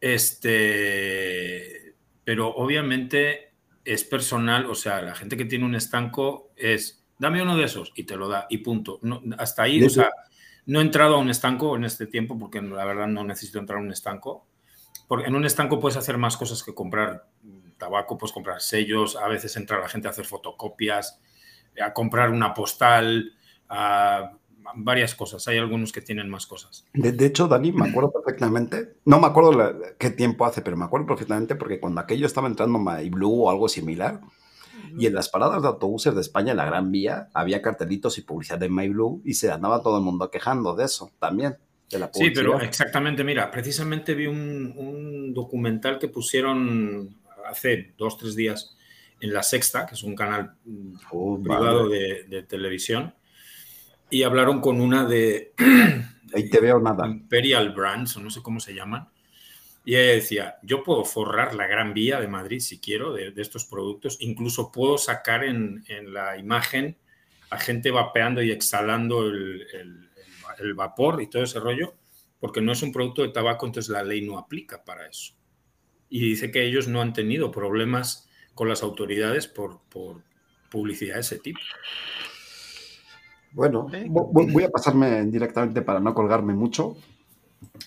E: Este, pero obviamente es personal, o sea, la gente que tiene un estanco es, dame uno de esos y te lo da y punto. No, hasta ahí, o sea, no he entrado a un estanco en este tiempo porque la verdad no necesito entrar a un estanco. Porque en un estanco puedes hacer más cosas que comprar tabaco, puedes comprar sellos, a veces entra la gente a hacer fotocopias, a comprar una postal, a varias cosas. Hay algunos que tienen más cosas.
B: De, de hecho, Dani, me acuerdo perfectamente, no me acuerdo la- qué tiempo hace, pero me acuerdo perfectamente porque cuando aquello estaba entrando MyBlue o algo similar, y en las paradas de autobuses de España, en la Gran Vía, había cartelitos y publicidad de MyBlue y se andaba todo el mundo quejando de eso también, de la
E: Sí, pero exactamente, mira, precisamente vi un, un documental que pusieron hace dos, tres días en La Sexta, que es un canal mm,
B: Oh,
E: privado
B: vale.
E: de, de televisión, y hablaron con una de
B: Ahí te veo nada.
E: Imperial Brands, o no sé cómo se llaman, y ella decía, yo puedo forrar la Gran Vía de Madrid si quiero de, de estos productos, incluso puedo sacar en, en la imagen a gente vapeando y exhalando el, el- el vapor y todo ese rollo, porque no es un producto de tabaco, entonces la ley no aplica para eso. Y dice que ellos no han tenido problemas con las autoridades por, por publicidad de ese tipo.
B: Bueno, voy a pasarme directamente para no colgarme mucho.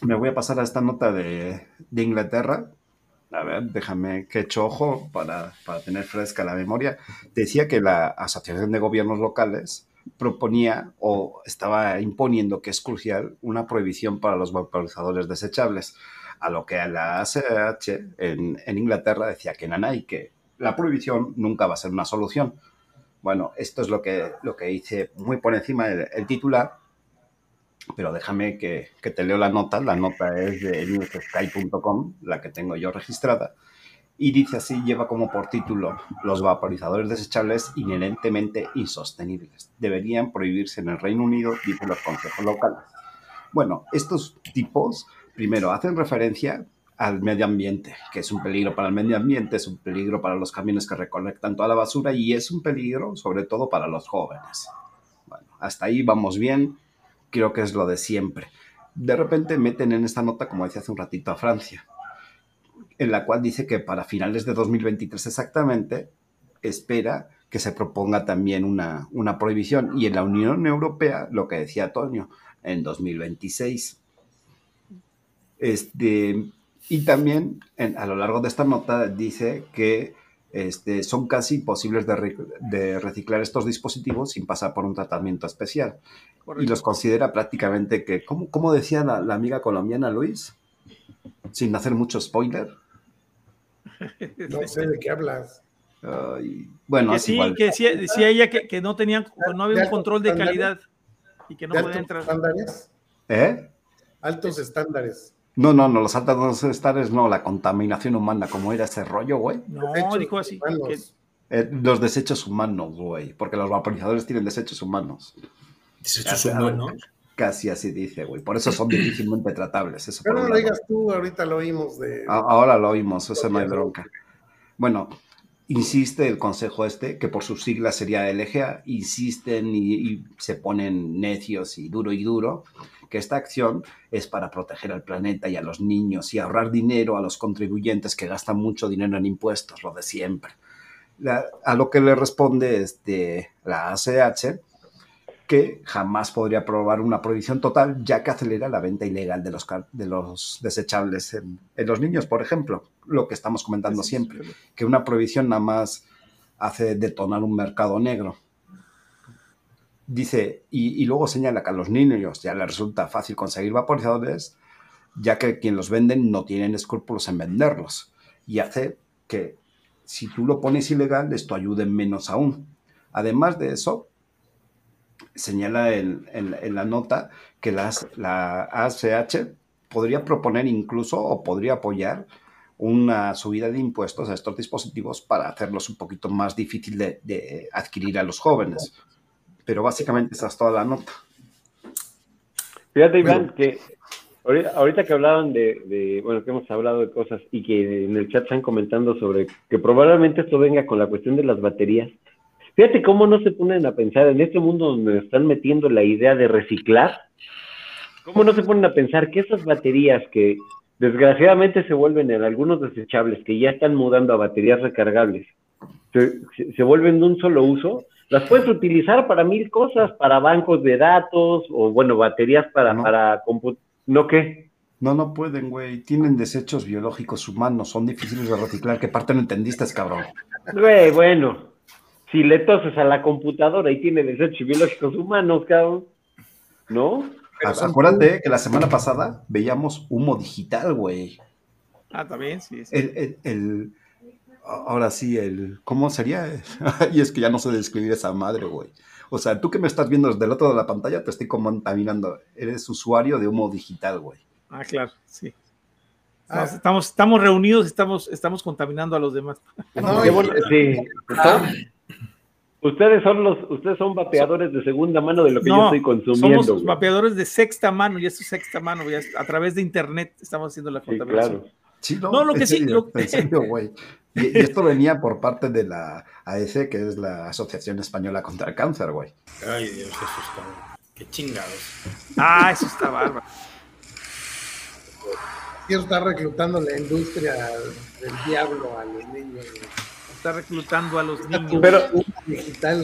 B: Me voy a pasar a esta nota de, de Inglaterra. A ver, déjame que echo ojo para, para tener fresca la memoria. Decía que la Asociación de Gobiernos Locales proponía o estaba imponiendo que es crucial una prohibición para los vaporizadores desechables, a lo que la ACH en, en Inglaterra decía que nanay, que la prohibición nunca va a ser una solución. Bueno, esto es lo que, lo que hice muy por encima del el titular, pero déjame que, que te leo la nota. La nota es de newsky.com, la que tengo yo registrada, y dice así, lleva como por título, los vaporizadores desechables inherentemente insostenibles. Deberían prohibirse en el Reino Unido, dicen los consejos locales. Bueno, estos tipos, primero, hacen referencia al medio ambiente, que es un peligro para el medio ambiente, es un peligro para los camiones que recolectan toda la basura y es un peligro sobre todo para los jóvenes. Bueno, hasta ahí vamos bien, creo que es lo de siempre. De repente meten en esta nota, como decía hace un ratito, a Francia, en la cual dice que para finales de 2023 exactamente espera que se proponga también una, una prohibición y en la Unión Europea, lo que decía Toño, en 2026. Este, y también en- a lo largo de esta nota dice que este, son casi imposibles de, re- de reciclar estos dispositivos sin pasar por un tratamiento especial. Y los considera prácticamente que, ¿cómo, cómo decía la, la amiga colombiana Luis? Sin hacer mucho spoiler.
G: No sé de qué hablas.
B: Ay, bueno,
D: que
B: es
D: sí,
B: igual.
D: que decía, decía ella que, que no tenían, no había un
G: ¿De
D: control de calidad y que no
G: ¿De
D: podía
G: altos
D: entrar.
G: estándares?
B: ¿Eh?
G: Altos estándares.
B: No, no, no, los altos estándares no, la contaminación humana, como era ese rollo, güey.
D: No, dijo así. que-
B: Eh, los desechos humanos, güey, porque los vaporizadores tienen desechos humanos.
E: Desechos humanos.
B: Casi así dice, güey. Por eso son difícilmente tratables. Eso
G: Pero no lo digas tú, ahorita lo oímos de...
B: A- Ahora lo oímos, eso no hay bronca. Bueno, insiste el consejo este, que por sus siglas sería LGA, insisten y, se ponen necios y duro y duro, que esta acción es para proteger al planeta y a los niños y ahorrar dinero a los contribuyentes que gastan mucho dinero en impuestos, lo de siempre. A lo que le responde este, la ACH, que jamás podría aprobar una prohibición total, ya que acelera la venta ilegal de los, de los desechables en, en los niños, por ejemplo, lo que estamos comentando siempre, que una prohibición nada más hace detonar un mercado negro. Dice, y, y luego señala que a los niños ya les resulta fácil conseguir vaporizadores, ya que quien los venden no tienen escrúpulos en venderlos. Y hace que si tú lo pones ilegal, esto ayude menos aún. Además de eso, señala en, en- en la nota que las- la ACH podría proponer incluso o podría apoyar una subida de impuestos a estos dispositivos para hacerlos un poquito más difícil de, de adquirir a los jóvenes. Pero básicamente esa es toda la nota.
F: Fíjate, Iván, que ahorita, ahorita que hablaban de, de- bueno, que hemos hablado de cosas y que en el chat están comentando sobre que probablemente esto venga con la cuestión de las baterías. Fíjate cómo no se ponen a pensar en este mundo donde están metiendo la idea de reciclar. ¿Cómo no se ponen a pensar que esas baterías que desgraciadamente se vuelven en algunos desechables que ya están mudando a baterías recargables, se, vuelven de un solo uso, las puedes utilizar para mil cosas, para bancos de datos o, bueno, baterías para,
B: No.
F: para ¿No qué?
B: No, no pueden, güey. Tienen desechos biológicos humanos. Son difíciles de reciclar. ¿Qué parte no entendiste, cabrón?
F: Güey, bueno, si le toses a la computadora y tiene desechos biológicos humanos, cabrón, ¿no?
B: A- Acuérdate que la semana pasada veíamos humo digital, güey.
D: Ah, también, sí. sí.
B: El, el- el- ahora sí, el, ¿cómo sería? y es que ya no sé describir esa madre, güey. O sea, tú que me estás viendo desde el otro de la pantalla, te estoy contaminando. Eres usuario de humo digital, güey.
D: Ah, claro, sí.
G: Ah.
D: Nos estamos, estamos reunidos, estamos, estamos contaminando a los demás.
G: No,
F: Qué
G: y-
F: bueno, sí. Son- ustedes son los, ustedes son vapeadores de segunda mano de lo que yo estoy consumiendo.
D: somos
F: güey.
D: vapeadores de sexta mano, y esto es sexta mano, ya a través de internet estamos haciendo la
F: Sí,
D: contaminación.
F: claro.
B: Sí, no,
D: No, lo que sí, lo-
B: en serio, güey. Y, y esto venía por parte de la AEC, que es la Asociación Española contra el Cáncer, güey.
E: Ay, Dios, Jesús, cabrón. Qué chingados.
D: Ah, eso está bárbaro.
G: Quiero estar reclutando la industria del diablo a los niños. güey.
D: Está reclutando a los niños.
F: Pero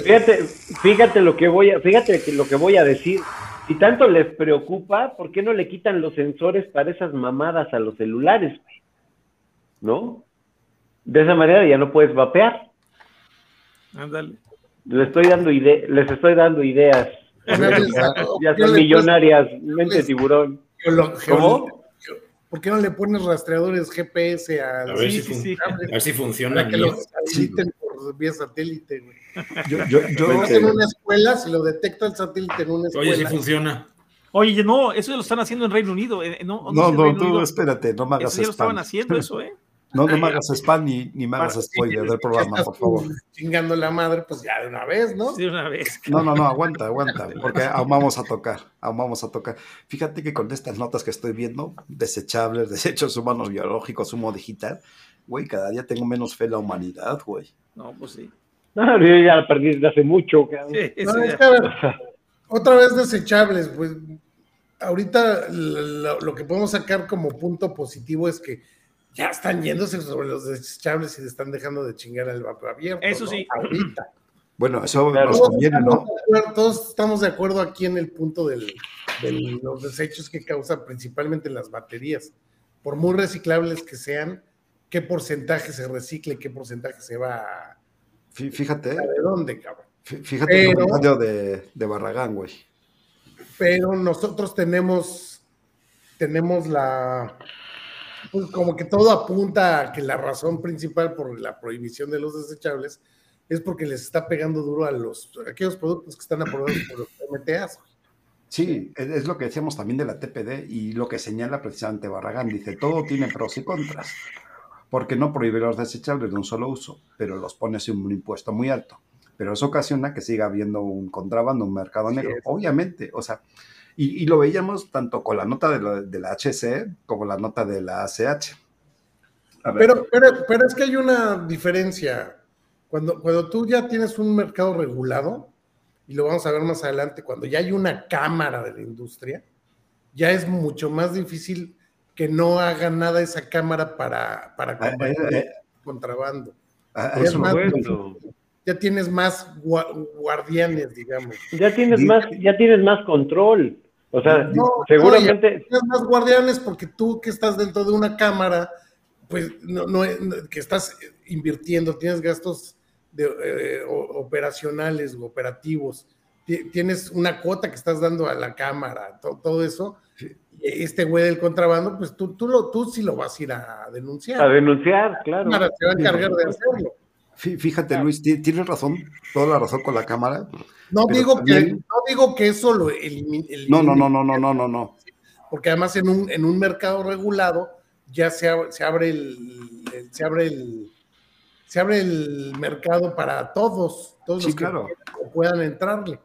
F: fíjate, fíjate lo que voy a, fíjate lo que voy a decir. Si tanto les preocupa, ¿por qué no le quitan los sensores para esas mamadas a los celulares, güey? ¿No? De esa manera ya no puedes vapear.
D: Ándale.
F: Les estoy dando ide les estoy dando ideas. Ya son millonarias, mente tiburón. ¿Cómo?
G: ¿Por qué no le pones rastreadores GPS a
E: A ver,
D: Sí,
E: si,
D: sí, sí.
E: a ver si funciona
G: para que los habiliten por vía satélite? güey?
B: Yo, yo, yo-
G: En una escuela, si lo detecta el satélite en una
E: Oye, si
G: escuela,
E: funciona.
D: Oye, no, eso lo están haciendo en Reino Unido. eh, No,
B: no, no,
D: Reino
B: tú
D: Unido.
B: espérate, no me hagas
D: Eso ya lo estaban haciendo, eso, ¿eh?
B: No, no me hagas spam ni, ni me hagas spoiler del programa, por favor.
G: chingando la madre, pues ya de una vez, ¿no?
D: De una vez.
B: No, no, no, aguanta, aguanta, porque aún vamos a tocar, aún vamos a tocar. Fíjate que con estas notas que estoy viendo, desechables, desechos humanos biológicos, humo digital, güey, cada día tengo menos fe en la humanidad, güey.
D: No, pues sí.
F: No, yo ya la perdí desde hace mucho, cabrón.
D: Sí,
G: No,
D: eso
G: es
D: ya.
G: que, a ver, otra vez desechables, pues ahorita lo, lo que podemos sacar como punto positivo es que ya están yéndose sobre los desechables y le están dejando de chingar al vapor abierto.
D: Eso
G: ¿no?
D: sí.
G: Ahorita.
B: Bueno, eso
F: Claro.
B: nos conviene, ¿no?
G: todos estamos de acuerdo aquí en el punto del- de los desechos que causan principalmente las baterías. Por muy reciclables que sean, qué porcentaje se recicle, qué porcentaje se va a,
B: Fí- Fíjate,
G: de dónde, cabrón.
B: fí- fíjate el
G: Pero-
B: comentario de, de Barragán, güey.
G: pero nosotros tenemos, tenemos la, pues como que todo apunta a que la razón principal por la prohibición de los desechables es porque les está pegando duro a los, a aquellos productos que están aprobados por los MTAs.
B: Sí, es, lo que decíamos también de la TPD y lo que señala precisamente Barragán. Dice, todo tiene pros y contras. Porque no prohíbe los desechables de un solo uso, pero los pone sin un impuesto muy alto. Pero eso ocasiona que siga habiendo un contrabando, un mercado negro. Obviamente, o sea, y, y lo veíamos tanto con la nota de la, de la HC como la nota de la ACH.
G: Pero, pero, pero es que hay una diferencia. Cuando, cuando tú ya tienes un mercado regulado, y lo vamos a ver más adelante, cuando ya hay una cámara de la industria, ya es mucho más difícil que no haga nada esa cámara para, para
B: Ah,
G: combatir
B: eh, eh.
G: contrabando.
B: a- a
G: es
B: eso
G: más,
B: voy.
F: Bueno,
G: Ya tienes más gua- guardianes, digamos.
F: Ya tienes más, ya tienes más control. O sea,
G: No,
F: seguramente,
G: Tienes más guardianes porque tú que estás dentro de una cámara, pues no, no- no- que estás invirtiendo, tienes gastos de, eh, operacionales o operativos, ti- tienes una cuota que estás dando a la cámara, to- todo eso. Este güey del contrabando, pues tú, tú, lo, tú sí lo vas a ir a denunciar.
F: a denunciar, claro.
G: La cámara se va a encargar de hacerlo.
B: Fí- Fíjate, Luis, ti- tienes razón, toda la razón con la cámara.
G: No digo, que, no digo que eso lo elimi-
B: No, no,
G: elimine,
B: no, no, no, no, no, no.
G: porque además en un, en un mercado regulado ya se, ab- se abre el, el- se abre el se abre el mercado para todos, todos
B: Sí,
G: los que
B: claro.
G: puedan entrarle.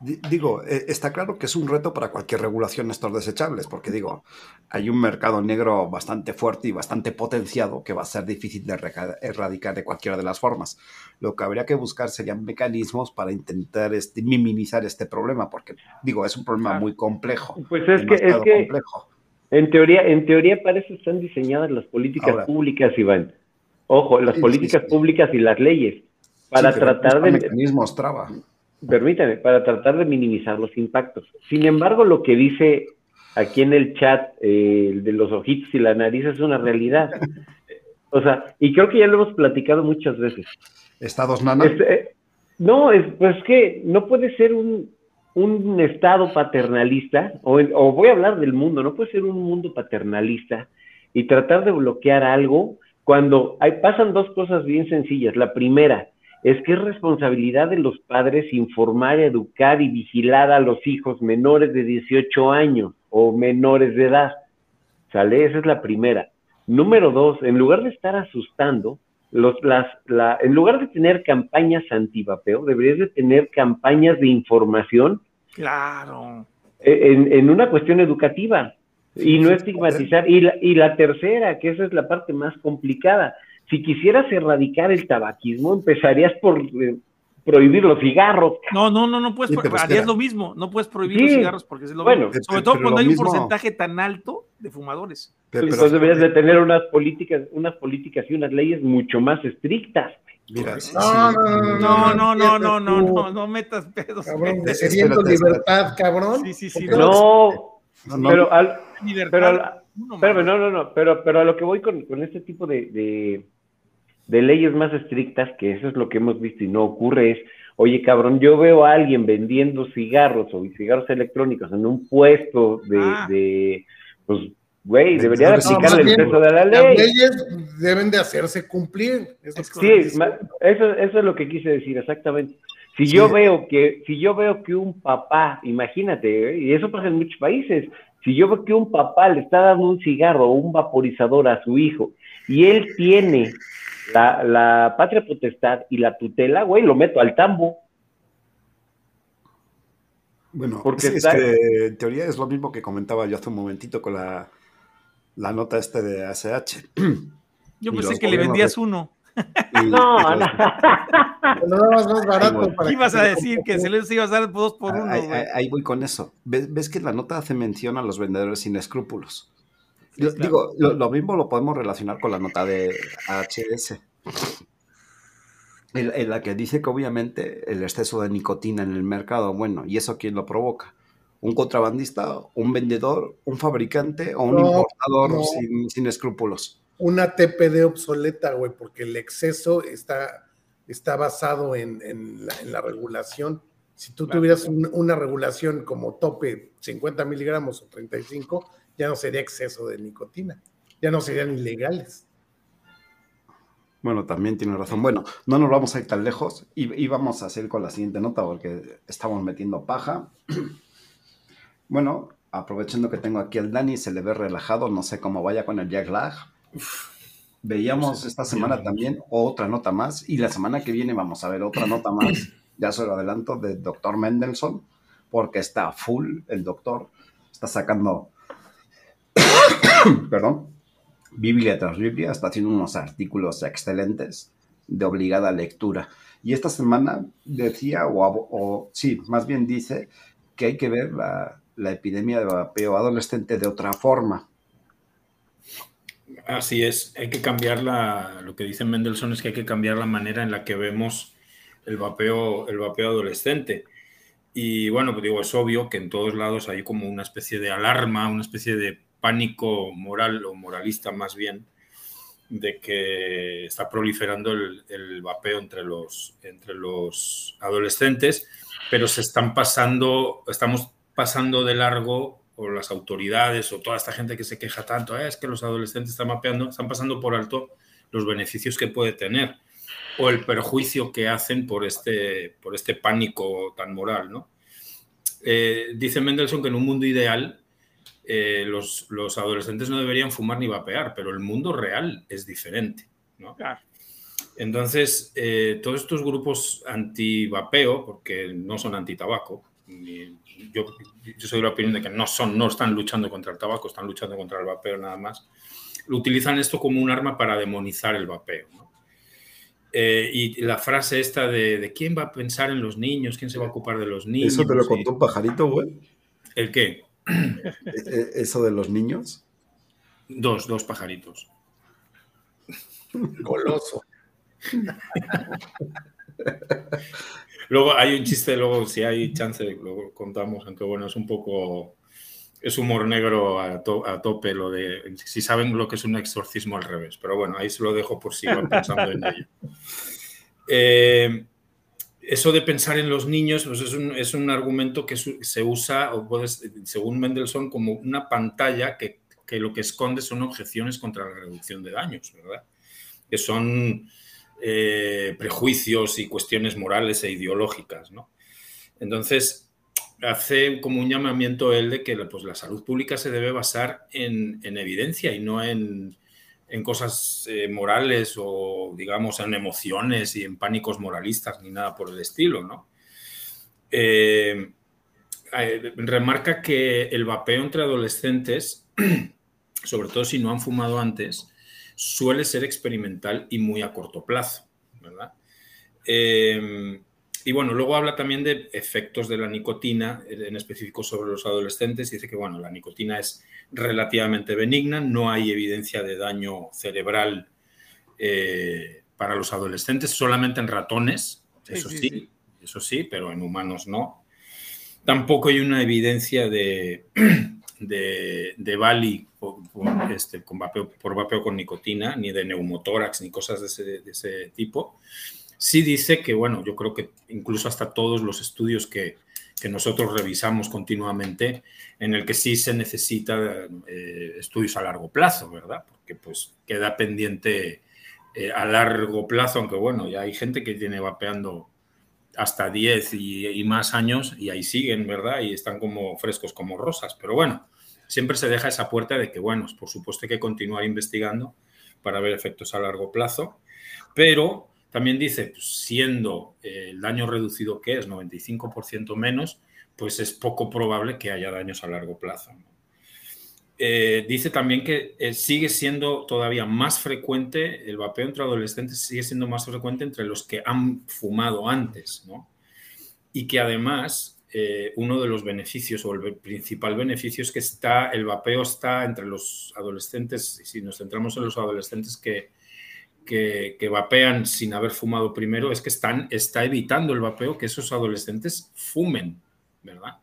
B: Di- Digo, eh, está claro que es un reto para cualquier regulación estos desechables, porque digo, hay un mercado negro bastante fuerte y bastante potenciado que va a ser difícil de erradicar- de cualquiera de las formas. Lo que habría que buscar serían mecanismos para intentar este, minimizar este problema, porque digo, es un problema muy complejo.
F: Pues es que, es que
B: complejo.
F: en teoría, en teoría para eso están diseñadas las políticas
B: Ahora.
F: públicas, Iván. Ojo, las
B: Sí,
F: políticas
B: sí.
F: públicas y las leyes, para tratar de,
B: mecanismos traba.
F: Permítame, para tratar de minimizar los impactos. Sin embargo, lo que dice aquí en el chat eh, el de los ojitos y la nariz es una realidad. O sea, y creo que ya lo hemos platicado muchas veces.
B: Estados nana.
F: Es, eh, no, es pues que no puede ser un, un estado paternalista, o, en- o voy a hablar del mundo, no puede ser un mundo paternalista y tratar de bloquear algo cuando hay, pasan dos cosas bien sencillas. La primera es que es responsabilidad de los padres informar, educar y vigilar a los hijos menores de 18 años o menores de edad. ¿Sale? Esa es la primera. Número dos, en lugar de estar asustando, los, las, la, en lugar de tener campañas antivapeo, deberías de tener campañas de información
D: Claro.
F: eh, en, en una cuestión educativa y no estigmatizar. Y la, y la tercera, que esa es la parte más complicada, si quisieras erradicar el tabaquismo, empezarías por eh, prohibir los cigarros.
D: No, no, no, no puedes,
B: Sí,
D: harías lo mismo, no puedes prohibir
F: Sí.
D: los cigarros porque es lo
F: Bueno,
D: mismo. Sobre
B: pero-
D: todo
B: pero
D: cuando hay un
B: mismo-
D: porcentaje tan alto de fumadores.
B: Pero- pero-
F: Entonces deberías de tener unas políticas, unas políticas y unas leyes mucho más estrictas.
B: Mira, sí,
G: No,
B: sí.
G: no, no,
D: No, no, no, no, no,
G: tú,
D: no, no metas pedos.
G: Cabrón, de
B: Es-
G: sediento
B: espérate,
G: libertad, cabrón.
D: Sí, sí, sí,
G: ¿Por qué
F: No,
B: No, no,
F: pero al,
D: Libertad,
F: pero al- Espérame, no, no, no, pero, pero a lo que voy con, con este tipo de, de, de leyes más estrictas, que eso es lo que hemos visto y no ocurre, es, oye, cabrón, yo veo a alguien vendiendo cigarros o cigarros electrónicos en un puesto de,
D: Ah.
F: de pues, güey, debería aplicarle el peso de la
G: Las
F: ley.
G: leyes deben de hacerse cumplir. Es lo
D: Es
G: que
F: Sí, eso, eso es lo que quise decir, exactamente. Si
B: Sí.
F: yo veo que, si yo veo que un papá, imagínate, ¿eh? y eso pasa en muchos países, si yo veo que un papá le está dando un cigarro o un vaporizador a su hijo y él tiene la, la patria potestad y la tutela, güey, lo meto al tambo.
B: Bueno,
F: Porque
B: es, es
F: está-
B: que en teoría es lo mismo que comentaba yo hace un momentito con la, la nota este de ASH.
D: Yo pensé
B: los
D: que le vendías
B: de-
D: uno.
B: Y-
F: No,
B: y-
F: no.
G: Lo dabas más barato para
D: Ibas
G: que
D: a decir que se les ibas a dar dos por uno,
B: ahí- ahí voy con eso. ¿Ves, ves que la nota hace mención a los vendedores sin escrúpulos? Yo
D: claro.
B: Digo, lo, lo mismo lo podemos relacionar con la nota de AHS. En, en la que dice que obviamente el exceso de nicotina en el mercado, bueno, ¿y eso quién lo provoca? ¿Un contrabandista, un vendedor, un fabricante o un
G: No,
B: importador
G: no.
B: sin, sin escrúpulos?
G: una TPD obsoleta, güey, porque el exceso está, está basado en, en la, en la regulación. Si tú
D: Claro.
G: tuvieras un- una regulación como tope 50 miligramos o 35, ya no sería exceso de nicotina, ya no serían ilegales.
B: Bueno, también tiene razón. Bueno, no nos vamos a ir tan lejos y, y vamos a seguir con la siguiente nota porque estamos metiendo paja. Bueno, aprovechando que tengo aquí al Dani, se le ve relajado, no sé cómo vaya con el jet lag. Veíamos esta semana también otra nota más y la semana que viene vamos a ver otra nota más, ya se lo adelanto, del doctor Mendelssohn, porque está full el doctor, está sacando, perdón, Biblia tras Biblia, está haciendo unos artículos excelentes de obligada lectura. Y esta semana decía, o, sí, más bien dice que hay que ver la, la epidemia de vapeo adolescente de otra forma.
E: Así es, hay que cambiar la, lo que dice Mendelssohn es que hay que cambiar la manera en la que vemos el vapeo, el vapeo adolescente. Y bueno, pues digo, es obvio que en todos lados hay como una especie de alarma, una especie de pánico moral o moralista más bien, de que está proliferando el, el vapeo entre los, entre los adolescentes, pero se están pasando, estamos pasando de largo, o las autoridades, o toda esta gente que se queja tanto, "Eh, es que los adolescentes están mapeando, están pasando por alto los beneficios que puede tener o el perjuicio que hacen por este, por este pánico tan moral, ¿no? Eh, dice Mendelssohn que en un mundo ideal eh, los, los, adolescentes no deberían fumar ni vapear, pero el mundo real es diferente, ¿no?
D: Claro.
E: Entonces, eh, todos estos grupos anti-vapeo, porque no son anti-tabaco, yo, yo, soy de la opinión de que no, son, no están luchando contra el tabaco, están luchando contra el vapeo nada más, utilizan esto como un arma para demonizar el vapeo. ¿no? Eh, y la frase esta de, de, quién va a pensar en los niños, quién se va a ocupar de los niños.
B: ¿Eso te lo contó un pajarito, güey?
E: ¿El qué?
B: ¿Eso de los niños?
E: Dos, dos pajaritos.
G: Goloso.
E: luego hay un chiste, luego si hay chance, luego contamos, aunque bueno, es un poco, es humor negro a, to, a, tope lo de, si saben lo que es un exorcismo al revés, pero bueno, ahí se lo dejo por si van pensando en ello. Eh, eso de pensar en los niños pues es, un, es, un, argumento que se usa, o puedes, según Mendelssohn, como una pantalla que, que, lo que esconde son objeciones contra la reducción de daños, ¿verdad? Que son eh, prejuicios y cuestiones morales e ideológicas, ¿no? Entonces, hace como un llamamiento él de que pues, la salud pública se debe basar en, en evidencia y no en, en cosas eh, morales o, digamos, en emociones y en pánicos moralistas ni nada por el estilo, ¿no? Eh, eh, remarca que el vapeo entre adolescentes, sobre todo si no han fumado antes, suele ser experimental y muy a corto plazo, ¿verdad? Y bueno, luego habla también de efectos de la nicotina, en específico sobre los adolescentes. Dice que bueno, la nicotina es relativamente benigna, no hay evidencia de daño cerebral eh, para los adolescentes, solamente en ratones, eso sí, sí, sí, eso sí, pero en humanos no. Tampoco hay una evidencia de, de, de Bali por, por, este, con vapeo, por vapeo con nicotina, ni de neumotórax, ni cosas de ese, de ese tipo sí dice que, bueno, yo creo que incluso hasta todos los estudios que, que nosotros revisamos continuamente, en el que sí se necesita eh, estudios a largo plazo, ¿verdad? Porque pues queda pendiente eh, a largo plazo, aunque bueno, ya hay gente que tiene vapeando hasta 10 y, y, más años y ahí siguen, ¿verdad? Y están como frescos como rosas, pero bueno, siempre se deja esa puerta de que, bueno, por supuesto hay que continuar investigando para ver efectos a largo plazo, pero también dice, pues, siendo eh, el daño reducido que es 95% menos, pues es poco probable que haya daños a largo plazo. ¿no? Eh, dice también que eh, sigue siendo todavía más frecuente, el vapeo entre adolescentes sigue siendo más frecuente entre los que han fumado antes, ¿no? Y que además eh, uno de los beneficios o el principal beneficio es que está, el vapeo está entre los adolescentes, si nos centramos en los adolescentes que, que, vapean sin haber fumado primero es que están, está evitando el vapeo que esos adolescentes fumen, ¿verdad?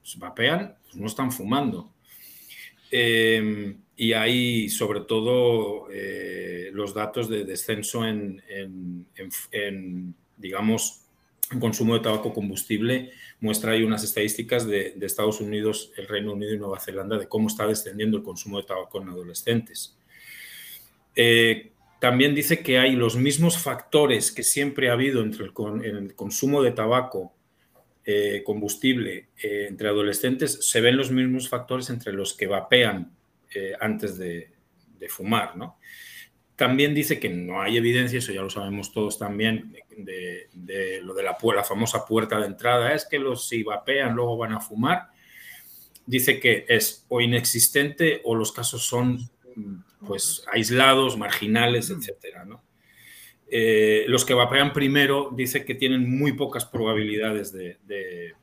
E: Pues vapean, pues no están fumando. Eh, y hay sobre todo eh, los datos de descenso en, digamos, en consumo de tabaco combustible. Muestra ahí unas estadísticas de, de Estados Unidos, el Reino Unido y Nueva Zelanda de cómo está descendiendo el consumo de tabaco en adolescentes. Eh, también dice que hay los mismos factores que siempre ha habido entre el, con, el consumo de tabaco, eh, combustible eh, entre adolescentes, se ven los mismos factores entre los que vapean eh, antes de, fumar. ¿no? También dice que no hay evidencia, eso ya lo sabemos todos también, de, de lo de la, la, famosa puerta de entrada, es que los si vapean luego van a fumar. Dice que es o inexistente o los casos son pues aislados, marginales, etcétera, ¿no? Eh, los que vapean primero dice que tienen muy pocas probabilidades de, de,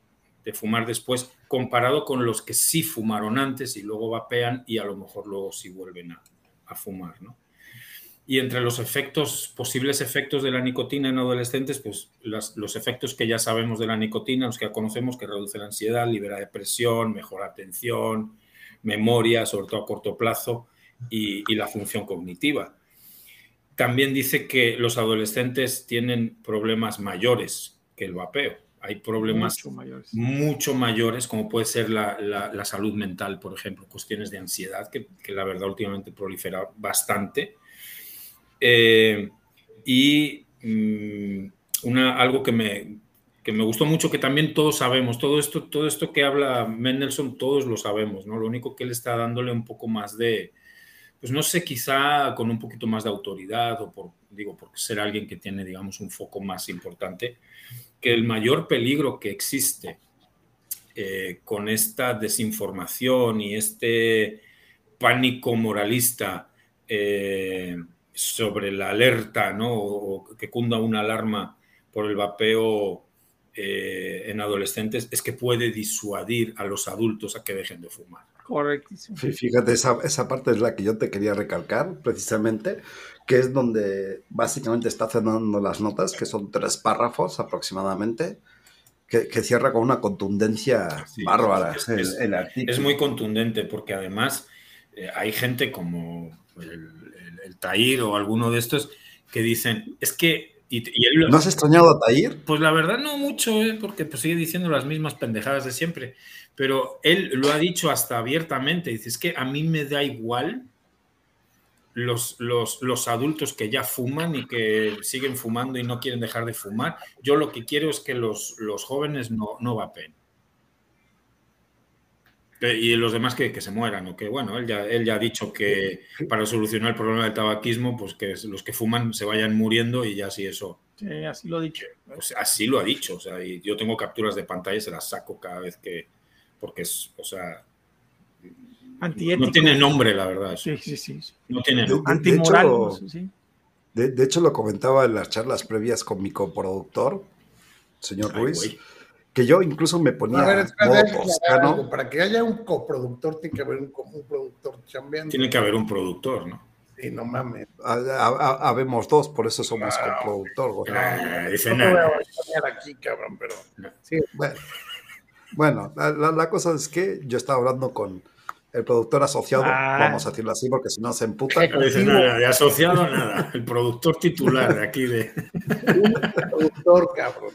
E: de, fumar después, comparado con los que sí fumaron antes y luego vapean y a lo mejor luego sí vuelven a, a fumar, ¿no? Y entre los efectos, posibles efectos de la nicotina en adolescentes, pues las- los efectos que ya sabemos de la nicotina, los que ya conocemos, que reduce la ansiedad, libera depresión, mejora atención, memoria, sobre todo a corto plazo, y, y la función cognitiva. También dice que los adolescentes tienen problemas mayores que el vapeo. Hay problemas
D: Mucho mayores.
E: mucho mayores, como puede ser la, la- la salud mental, por ejemplo, cuestiones de ansiedad, que, que la verdad últimamente prolifera bastante. Eh, y mm, una, algo que me, que me gustó mucho, que también todos sabemos, todo esto, todo esto que habla Mendelssohn, todos lo sabemos, ¿no? Lo único que él está dándole un poco más de, pues no sé, quizá con un poquito más de autoridad o por, digo, por ser alguien que tiene, digamos, un foco más importante, que el mayor peligro que existe eh, con esta desinformación y este pánico moralista eh, sobre la alerta, ¿no? O, o que cunda una alarma por el vapeo eh, en adolescentes, es que puede disuadir a los adultos a que dejen de fumar.
D: Correctísimo.
B: Fí- Fíjate, esa, esa parte es la que yo te quería recalcar, precisamente, que es donde básicamente está cenando las notas, que son tres párrafos aproximadamente, que, que cierra con una contundencia
E: Sí,
B: bárbara
E: es-
B: el,
E: es-
B: el artículo.
E: Es muy contundente porque además eh, hay gente como el, el, el Tahir o alguno de estos que dicen, es que... Y, y él lo-
B: ¿No has extrañado a Tahir?
E: Pues la verdad no mucho, ¿eh? porque pues, sigue diciendo las mismas pendejadas de siempre. Pero él lo ha dicho hasta abiertamente. Dice, es que a mí me da igual los, los, los adultos que ya fuman y que siguen fumando y no quieren dejar de fumar. Yo lo que quiero es que los, los jóvenes no, no vapen. Y los demás que, que se mueran, o que bueno, él ya, él ya ha dicho que para solucionar el problema del tabaquismo, pues que los que fuman se vayan muriendo y ya si eso,
D: Sí, así lo he dicho.
E: pues así lo ha dicho, o sea, y yo tengo capturas de pantalla y se las saco cada vez que, porque es, o sea,
D: Antiético.
E: no tiene nombre, la verdad,
D: Sí, sí, sí. sí.
E: no tiene
B: De-
E: nombre.
D: Antimoral.
B: hecho-
D: no sé, sí.
B: De, de hecho, lo comentaba en las charlas previas con mi coproductor, señor
E: Ay,
B: Ruiz,
E: güey.
B: Que yo incluso me ponía
G: A ver,
B: modo toscano.
G: Para que haya un coproductor, tiene que haber un, un productor chambeando.
E: Tiene que haber un productor, ¿no?
G: Sí, no mames.
B: Ha- ha- ha- Habemos dos, por eso somos coproductor. güey.
E: Ah, dice
G: No te voy a aquí, cabrón, pero. Sí,
B: Bueno, bueno, la, la- la cosa es que yo estaba hablando con el productor asociado,
D: Ah.
B: vamos a decirlo así porque si no se emputa.
E: No dice nada, de asociado nada. El productor titular de aquí, de
G: un productor, cabrón.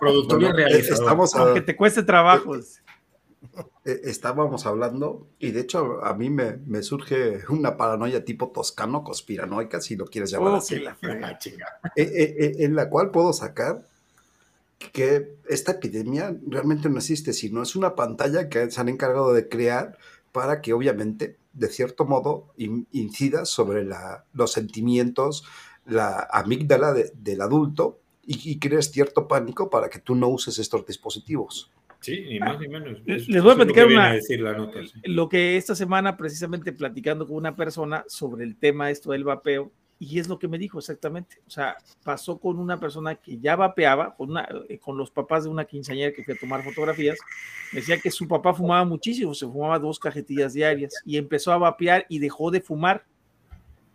E: Productor y
B: Bueno, eh,
E: realizador.
B: estamos a-
D: Aunque te cueste trabajo.
B: eh, estábamos hablando y de hecho a mí me, me surge una paranoia tipo toscano, conspiranoica, si lo quieres llamar
D: Oh,
B: así.
D: la.
E: Ah,
B: eh, eh, eh, en la cual puedo sacar que esta epidemia realmente no existe, sino es una pantalla que se han encargado de crear para que obviamente, de cierto modo, in- incida sobre la- los sentimientos, la amígdala de- del adulto y, y crees cierto pánico para que tú no uses estos dispositivos.
E: Sí, ni más ni menos.
D: Les
E: Es-
D: voy a
E: es lo
D: platicar
E: que
D: una-
E: a decir la nota, sí.
D: Lo que esta semana, precisamente platicando con una persona sobre el tema esto del vapeo, y es lo que me dijo exactamente. O sea, pasó con una persona que ya vapeaba, con, una, eh, con los papás de una quinceañera que fue a tomar fotografías. Me decía que su papá fumaba muchísimo, se fumaba dos cajetillas diarias y empezó a vapear y dejó de fumar.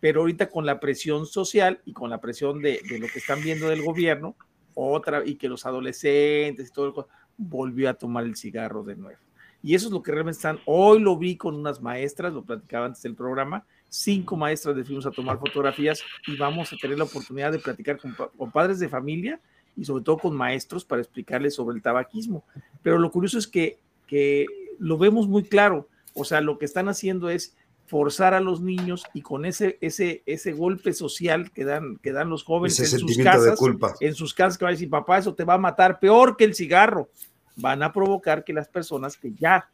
D: Pero ahorita con la presión social y con la presión de, de lo que están viendo del gobierno, otra, y que los adolescentes y todo el volvió a tomar el cigarro de nuevo. Y eso es lo que realmente están. Hoy lo vi con unas maestras, lo platicaba antes del programa. Cinco maestras de fuimos a tomar fotografías y vamos a tener la oportunidad de platicar con, con padres de familia y sobre todo con maestros para explicarles sobre el tabaquismo. Pero lo curioso es que, que lo vemos muy claro. O sea, lo que están haciendo es forzar a los niños y con ese, ese, ese golpe social que dan, que dan los jóvenes
B: Ese
D: en sus
B: sentimiento de
D: casas,
B: culpa.
D: en sus casas que van a decir, papá, eso te va a matar peor que el cigarro. Van a provocar que las personas que ya,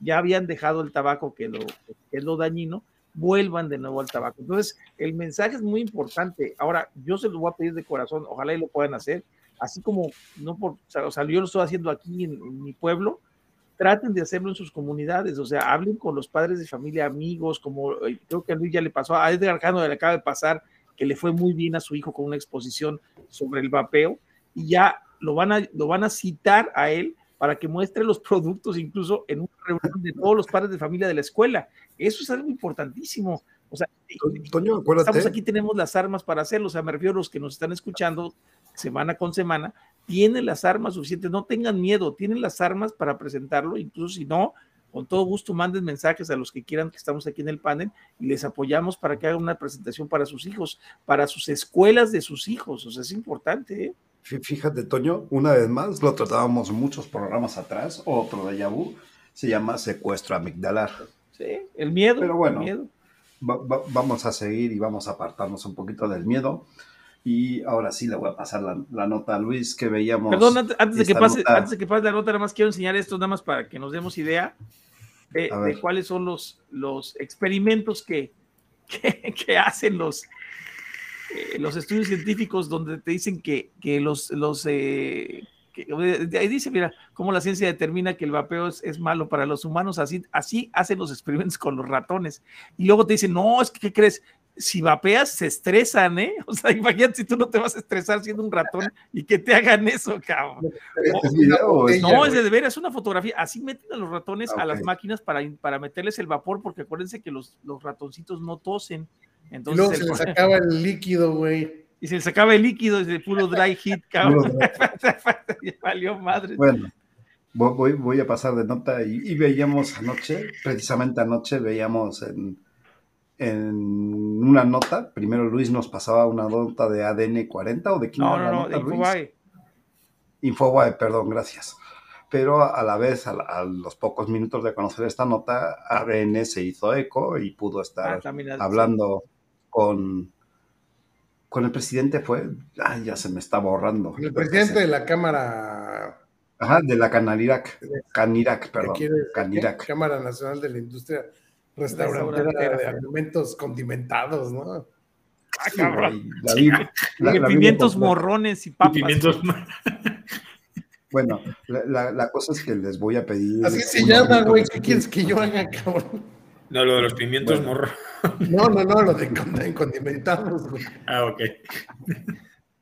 D: ya habían dejado el tabaco, que, lo, que es lo dañino, vuelvan de nuevo al tabaco. Entonces, el mensaje es muy importante. Ahora, yo se lo voy a pedir de corazón, ojalá y lo puedan hacer, así como, no por, o sea, yo lo estoy haciendo aquí en, en mi pueblo, traten de hacerlo en sus comunidades, o sea, hablen con los padres de familia, amigos, como eh, creo que a Luis ya le pasó, a Edgar Cano le acaba de pasar, que le fue muy bien a su hijo con una exposición sobre el vapeo, y ya lo van a, lo van a citar a él para que muestre los productos incluso en una reunión de todos los padres de familia de la escuela. Eso es algo importantísimo, O sea,
B: Toño, acuérdate.
D: estamos aquí, tenemos las armas para hacerlo. O sea, me refiero a los que nos están escuchando semana con semana, tienen las armas suficientes, no tengan miedo, tienen las armas para presentarlo, incluso si no, con todo gusto manden mensajes a los que quieran que estamos aquí en el panel y les apoyamos para que hagan una presentación para sus hijos, para sus escuelas de sus hijos. O sea, es importante. ¿eh?
B: Fí- Fíjate, Toño, una vez más, lo tratábamos muchos programas atrás, otro de Yabu, se llama secuestro amigdalar.
D: Sí, el miedo.
B: Pero bueno,
D: el miedo.
B: Va- va- vamos a seguir y vamos a apartarnos un poquito del miedo. Y ahora sí le voy a pasar la, la nota a Luis que veíamos.
D: Perdón, antes, antes de que pase,
B: nota.
D: antes de que pase la nota, nada más quiero enseñar esto, nada más para que nos demos idea de, cuáles son los, los experimentos que, que, que hacen los, eh, los estudios científicos donde te dicen que, que los, los eh, ahí dice, mira, cómo la ciencia determina que el vapeo es, es malo para los humanos, así, así hacen los experimentos con los ratones. Y luego te dicen, no, es que, ¿qué crees? Si vapeas, se estresan, ¿eh? O sea, imagínate si tú no te vas a estresar siendo un ratón y que te hagan eso, cabrón.
B: ¿Es video o es-
D: No, es de veras, es una fotografía. Así meten a los ratones
B: Ah,
D: a las
B: ok.
D: máquinas para, para meterles el vapor, porque acuérdense que los, los ratoncitos no tosen. Entonces, el-
G: se le sacaba el líquido, güey.
D: y se les sacaba el líquido desde puro dry heat, cabrón. Valió madre.
B: Bueno, vo- voy, voy a pasar de nota y, y veíamos anoche, precisamente anoche, veíamos en, en una nota, primero Luis nos pasaba una nota de ADN 40 o de quién
D: No,
B: era
D: no,
B: la
D: no,
B: nota,
D: de
B: Luis?
D: Infobae.
B: Infobae, perdón, gracias. Pero a la vez, a, la- a los pocos minutos de conocer esta nota, ADN se hizo eco y pudo estar
D: Ah,
B: hablando con, con el presidente. Fue, ay, ya se me está borrando.
G: El presidente de la Cámara,
B: Ajá, de la Canirac, Canirac,
G: ¿qué
B: perdón? Canirac.
G: Cámara Nacional de la Industria Restaurantera
D: Restaurantera.
G: de Alimentos Condimentados, ¿no?
D: Ah,
B: Sí,
D: cabrón.
B: la la- la
D: pimientos morrones y
E: Y
D: papas.
E: pimientos.
B: Bueno, la, la- la cosa es que les voy a pedir.
G: Así se llama, güey. ¿Qué quieres que yo haga, cabrón?
E: No, lo de los pimientos
B: Bueno.
E: morro.
G: No, no, no, lo de con- condimentados, güey.
E: Ah, ok.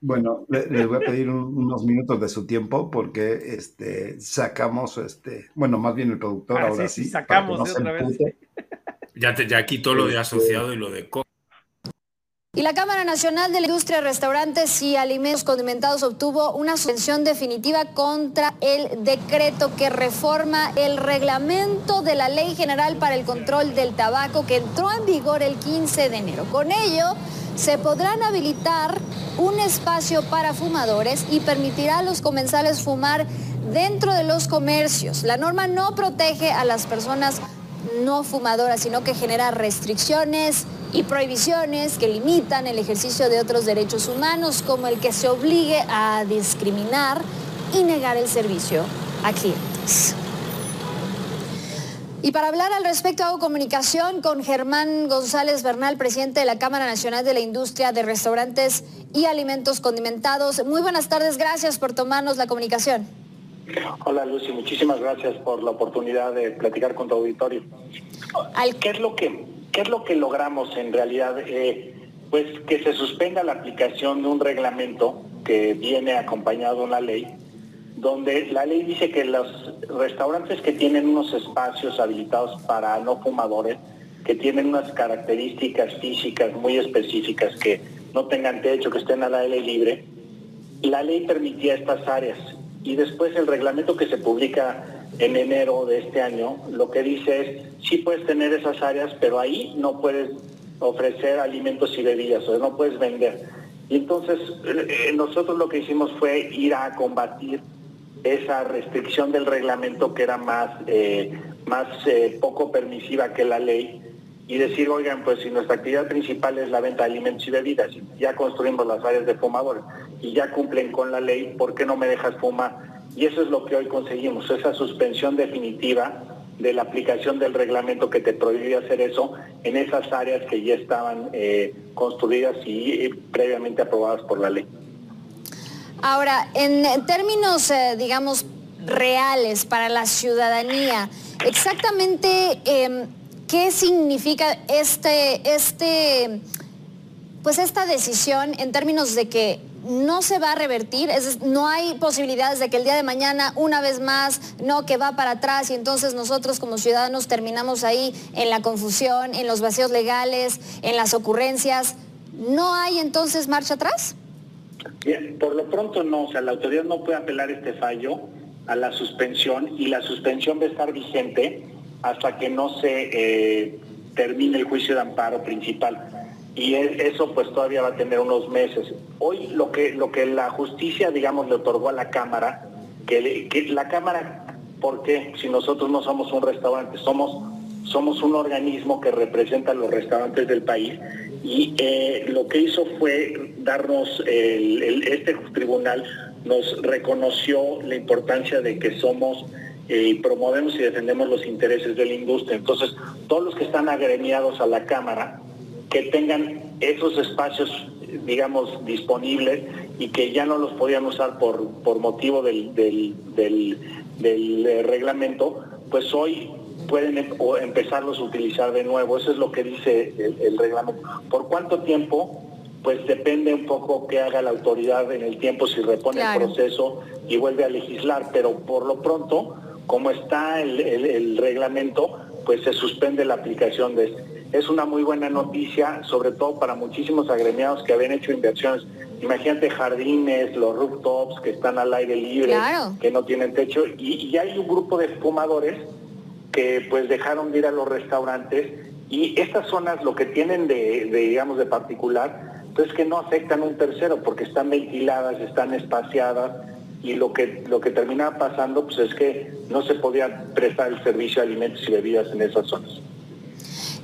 B: Bueno, le- les voy a pedir un- unos minutos de su tiempo porque este, sacamos, este, bueno, más bien el productor
D: Ah,
B: ahora
D: sí,
B: sí,
D: sacamos
B: no
D: de otra vez.
E: Ya, te, ya quitó lo de asociado y lo de co.
J: Y la Cámara Nacional de la Industria de Restaurantes y Alimentos Condimentados obtuvo una suspensión definitiva contra el decreto que reforma el reglamento de la Ley General para el Control del Tabaco que entró en vigor el 15 de enero. Con ello, se podrán habilitar un espacio para fumadores y permitirá a los comensales fumar dentro de los comercios. La norma no protege a las personas no fumadoras, sino que genera restricciones y prohibiciones que limitan el ejercicio de otros derechos humanos, como el que se obligue a discriminar y negar el servicio a clientes. Y para hablar al respecto hago comunicación con Germán González Bernal, presidente de la Cámara Nacional de la Industria de Restaurantes y Alimentos Condimentados. Muy buenas tardes, gracias por tomarnos la comunicación.
K: Hola Lucy, muchísimas gracias por la oportunidad de platicar con tu auditorio. ¿Qué es lo que, qué es lo que logramos en realidad? Eh, pues que se suspenda la aplicación de un reglamento que viene acompañado de una ley, donde la ley dice que los restaurantes que tienen unos espacios habilitados para no fumadores, que tienen unas características físicas muy específicas, que no tengan techo, que estén al aire libre, la ley permitía estas áreas y después el reglamento que se publica en enero de este año lo que dice es sí puedes tener esas áreas pero ahí no puedes ofrecer alimentos y bebidas o no puedes vender. Y entonces eh, nosotros lo que hicimos fue ir a combatir esa restricción del reglamento que era más eh, más eh, poco permisiva que la ley y decir, oigan, pues si nuestra actividad principal es la venta de alimentos y bebidas, ya construimos las áreas de fumadores y ya cumplen con la ley, ¿por qué no me dejas fumar? Y eso es lo que hoy conseguimos, esa suspensión definitiva de la aplicación del reglamento que te prohibía hacer eso en esas áreas que ya estaban eh, construidas y eh, previamente aprobadas por la ley.
J: Ahora, en términos, eh, digamos, reales para la ciudadanía, exactamente eh, qué significa este, este, pues esta decisión en términos de que no se va a revertir, es, no hay posibilidades de que el día de mañana una vez más, no, que va para atrás y entonces nosotros como ciudadanos terminamos ahí en la confusión, en los vacíos legales, en las ocurrencias. ¿No hay entonces marcha atrás?
K: Bien, por lo pronto no, o sea, la autoridad no puede apelar este fallo a la suspensión y la suspensión va a estar vigente hasta que no se eh, termine el juicio de amparo principal. Y e- eso pues todavía va a tener unos meses. Hoy lo que, lo que la justicia, digamos, le otorgó a la Cámara, que, que la Cámara, ¿por qué? Si nosotros no somos un restaurante, somos, somos un organismo que representa a los restaurantes del país y eh, lo que hizo fue darnos, el- el- este tribunal nos reconoció la importancia de que somos y promovemos y defendemos los intereses de la industria. Entonces, todos los que están agremiados a la Cámara, que tengan esos espacios, eh, digamos, disponibles y que ya no los podían usar por, por motivo del, del- del- del, eh, reglamento, pues hoy pueden em- o empezarlos a utilizar de nuevo. Eso es lo que dice el, el reglamento. ¿Por cuánto tiempo? Pues depende un poco qué haga la autoridad en el tiempo, si repone
J: Claro.
K: el proceso y vuelve a legislar, pero por lo pronto, como está el, el- el reglamento, pues se suspende la aplicación de este. Es una muy buena noticia, sobre todo para muchísimos agremiados que habían hecho inversiones. Imagínate jardines, los rooftops que están al aire libre,
J: Claro.
K: que no tienen techo, y, y hay un grupo de fumadores que pues dejaron de ir a los restaurantes y estas zonas lo que tienen de, de, digamos de particular pues que no afectan a un tercero porque están ventiladas, están espaciadas y lo que lo que terminaba pasando pues es que no se podía prestar el servicio de alimentos y bebidas en esas zonas.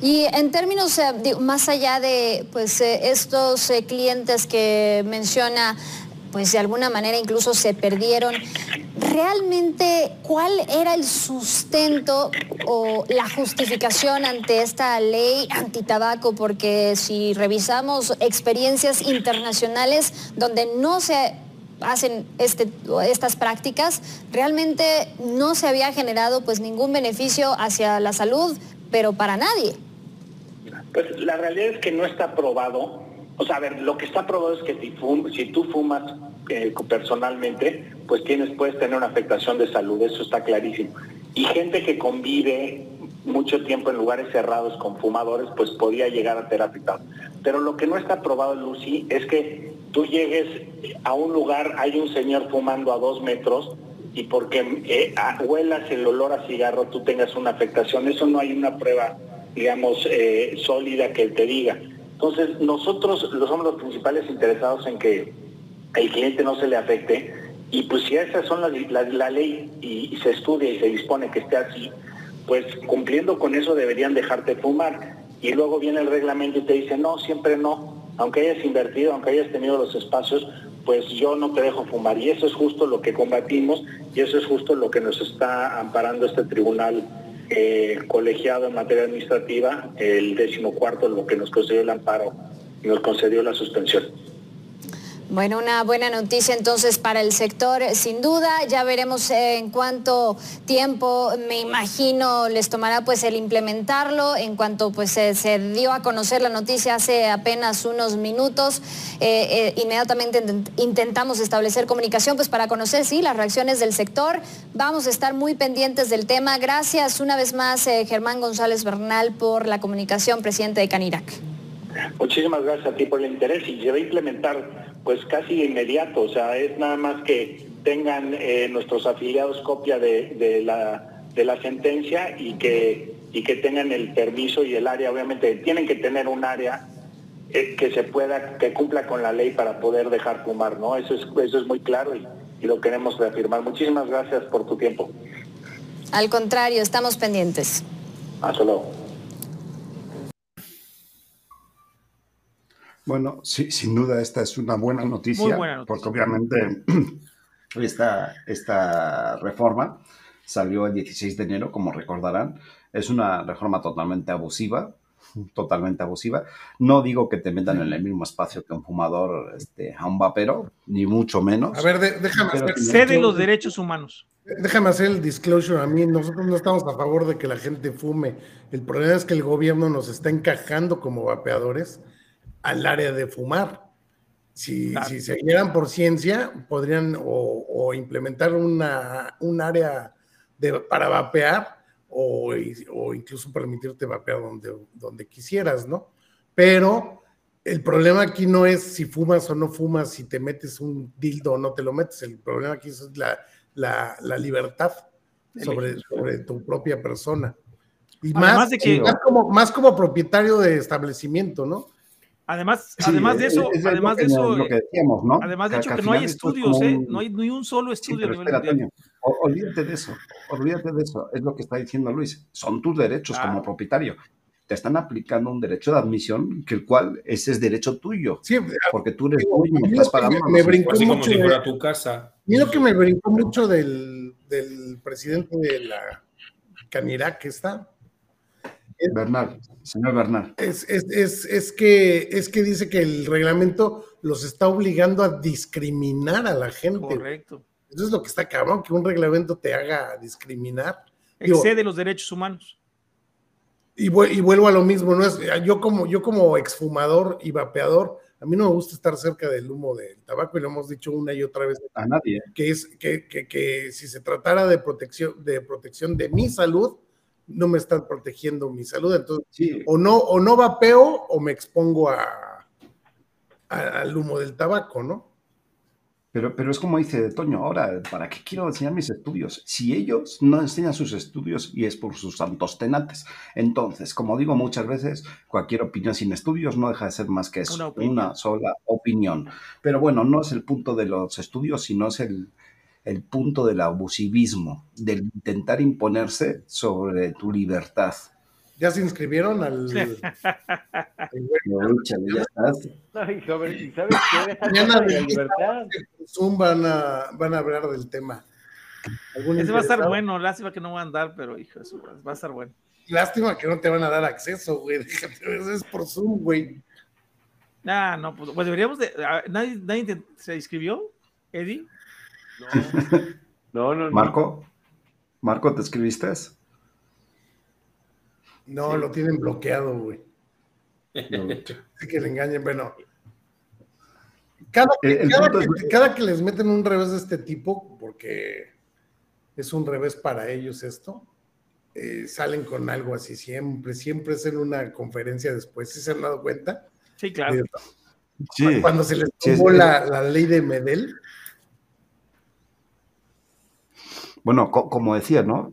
J: Y en términos, más allá de pues, eh, estos eh, clientes que menciona, pues de alguna manera incluso se perdieron, ¿realmente cuál era el sustento o la justificación ante esta ley antitabaco? Porque si revisamos experiencias internacionales donde no se hacen este, estas prácticas, realmente no se había generado pues ningún beneficio hacia la salud, pero para nadie.
K: Pues la realidad es que no está probado. O sea, a ver, lo que está probado es que si, fum- si tú fumas eh, personalmente, pues tienes, puedes tener una afectación de salud, eso está clarísimo. Y gente que convive mucho tiempo en lugares cerrados con fumadores, pues podría llegar a afectado. Pero lo que no está probado, Lucy, es que tú llegues a un lugar, hay un señor fumando a dos metros y porque eh, huelas el olor a cigarro, tú tengas una afectación. Eso no hay una prueba, digamos, eh, sólida que te diga. Entonces, nosotros somos los principales interesados en que el cliente no se le afecte y pues si esas son las- la, ley y se estudia y se dispone que esté así, pues cumpliendo con eso deberían dejarte fumar. Y luego viene el reglamento y te dice, no, siempre no, aunque hayas invertido, aunque hayas tenido los espacios, pues yo no te dejo fumar. Y eso es justo lo que combatimos y eso es justo lo que nos está amparando este tribunal eh, colegiado en materia administrativa, el décimo cuarto, lo que nos concedió el amparo nos concedió la suspensión.
J: Bueno, una buena noticia entonces para el sector, sin duda. Ya veremos eh, en cuánto tiempo, me imagino, les tomará pues el implementarlo. En cuanto pues se, dio a conocer la noticia hace apenas unos minutos, eh, eh, inmediatamente intent- intentamos establecer comunicación pues para conocer sí las reacciones del sector. Vamos a estar muy pendientes del tema. Gracias una vez más, Germán González Bernal, por la comunicación, presidente de Canirac.
K: Muchísimas gracias a ti por el interés y se va a implementar pues casi inmediato, o sea, es nada más que tengan eh, nuestros afiliados copia de, de la, de la sentencia y que, y que tengan el permiso y el área, obviamente tienen que tener un área eh, que se pueda, que cumpla con la ley para poder dejar fumar, ¿no? Eso es, eso es muy claro y, y lo queremos reafirmar. Muchísimas gracias por tu tiempo.
J: Al contrario, estamos pendientes.
K: Hasta luego.
B: Bueno, sí, sin duda esta es una buena noticia,
D: Muy buena noticia.
B: porque obviamente esta, esta reforma salió el 16 de enero, como recordarán. Es una reforma totalmente abusiva, totalmente abusiva. No digo que te metan en el mismo espacio que un fumador este, a un vapero, ni mucho menos.
G: A ver, de- déjame hacer,
D: Cede los derechos humanos.
G: déjame hacer el disclosure a mí. Nosotros no estamos a favor de que la gente fume. El problema es que el gobierno nos está encajando como vapeadores al área de fumar. Si,
D: Claro.
G: si se guían por ciencia, podrían o, o implementar una, un área de, para vapear o, o incluso permitirte vapear donde, donde quisieras, ¿no? Pero el problema aquí no es si fumas o no fumas, si te metes un dildo o no te lo metes. El problema aquí es la, la, la libertad sobre, sobre tu propia persona. Y
D: Además
G: más,
D: de que-
G: más, como, más como propietario de establecimiento, ¿no?
D: Además,
B: Sí,
D: además de
B: es-
D: eso,
B: es
D: además de
B: que-
D: eso,
B: lo que decíamos, ¿no?
D: además de
B: Que-
D: hecho
B: que
D: que no hay
B: es
D: estudios,
B: como
D: ¿eh?
B: un-
D: No hay ni un solo
B: Sí,
D: estudio
B: pero
D: a nivel
B: espera,
D: mundial.
B: Toño, olvídate de eso, olvídate de eso, es lo que está diciendo Luis, son tus derechos
D: Claro.
B: como propietario. Te están aplicando un derecho de admisión, que el cual ese es derecho tuyo,
G: Sí,
B: porque tú eres dueño, estás
G: lo que
B: pagando.
G: me
B: los
G: brincó
E: Así como
G: mucho
E: si
G: de-
E: fuera tu casa.
G: Mí lo que me brincó mucho del, del presidente de la Canirac está
B: Bernal, señor Bernal.
G: es, es, es, es que, es que dice que el reglamento los está obligando a discriminar a la gente.
D: Correcto.
G: Eso es lo que está cabrón, que un reglamento te haga discriminar. Digo,
D: Excede los derechos humanos.
G: y, y vuelvo a lo mismo, ¿no? Es, yo, como, yo como exfumador y vapeador, a mí no me gusta estar cerca del humo del tabaco y lo hemos dicho una y otra vez
B: A nadie.
G: que es que, que- que si se tratara de protección, de protección de mi salud, no me están protegiendo mi salud. Entonces,
B: Sí,
G: o no, o no vapeo o me expongo a, a- al humo del tabaco, ¿no?
B: pero, pero es como dice Toño, ahora, ¿para qué quiero enseñar mis estudios? Si ellos no enseñan sus estudios y es por sus santos tenates. Entonces, como digo muchas veces, cualquier opinión sin estudios no deja de ser más que eso,
D: Una
B: una, sola opinión. Pero bueno, no es el punto de los estudios, sino es el, el punto del abusivismo, del intentar imponerse sobre tu libertad.
G: ¿Ya se inscribieron al...
B: Pero, échale, ya estás.
F: Ay, sobre- ¿y ¿Sabes qué?
G: Mañana
F: de libertad.
G: Zoom van a, van a hablar del tema. ¿Algún
D: Ese va a estar bueno, lástima que no va a andar, pero hijo, eso va a estar bueno.
G: Lástima que no te van a dar acceso, güey. Déjate, eso es por Zoom, güey.
D: Ah, no, pues, pues deberíamos de. ah, ¿Nadie, nadie te- se inscribió? ¿Eddie?
F: No, no, no.
B: Marco, Marco, ¿te escribiste?
G: No, lo tienen bloqueado, güey. Así que le engañen, bueno. Cada,
B: El- el
G: cada
B: punto
G: que,
B: es-
G: cada que les meten un revés de este tipo, porque es un revés para ellos esto, eh, salen con algo así siempre, siempre es en una conferencia después, ¿sí se han dado cuenta?
D: Sí, claro.
B: Sí.
G: Cuando se les
B: Sí,
G: la, la ley de Medel,
B: Bueno, co- como decía, ¿no?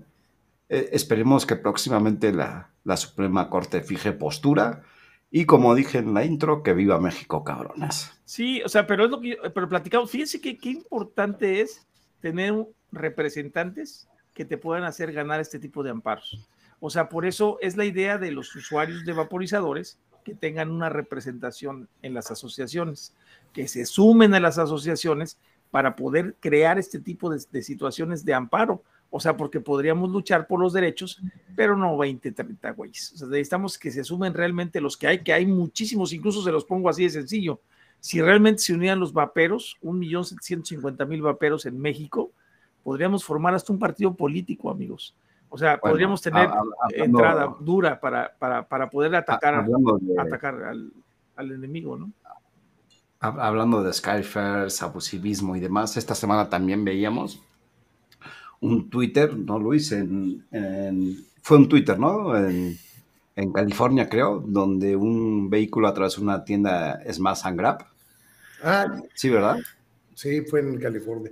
B: Eh, esperemos que próximamente la, la Suprema Corte fije postura y como dije en la intro, que viva México, cabrones.
D: Sí, o sea, pero es lo que yo- pero platicamos, fíjense que qué importante es tener representantes que te puedan hacer ganar este tipo de amparos. O sea, por eso es la idea de los usuarios de vaporizadores que tengan una representación en las asociaciones, que se sumen a las asociaciones para poder crear este tipo de, de situaciones de amparo. O sea, porque podríamos luchar por los derechos, pero no 20, 30 güeyes. O sea, necesitamos que se sumen realmente los que hay, que hay muchísimos, incluso se los pongo así de sencillo. Si realmente se unieran los vaperos, 1.750.000 vaperos en México, podríamos formar hasta un partido político, amigos. O sea,
B: Bueno,
D: podríamos tener
B: hablando-
D: entrada dura para, para, para poder atacar, a-
B: Hablando de,
D: atacar al, al enemigo, ¿no?
B: Hab- hablando de Skyfairs, abusivismo y demás, esta semana también veíamos un Twitter, ¿no, Luis? En, en- fue un Twitter, ¿no? En, en California, creo, donde un vehículo a través de una tienda Smash and Grab.
G: ah,
B: Sí, ¿verdad?
G: sí, fue en California.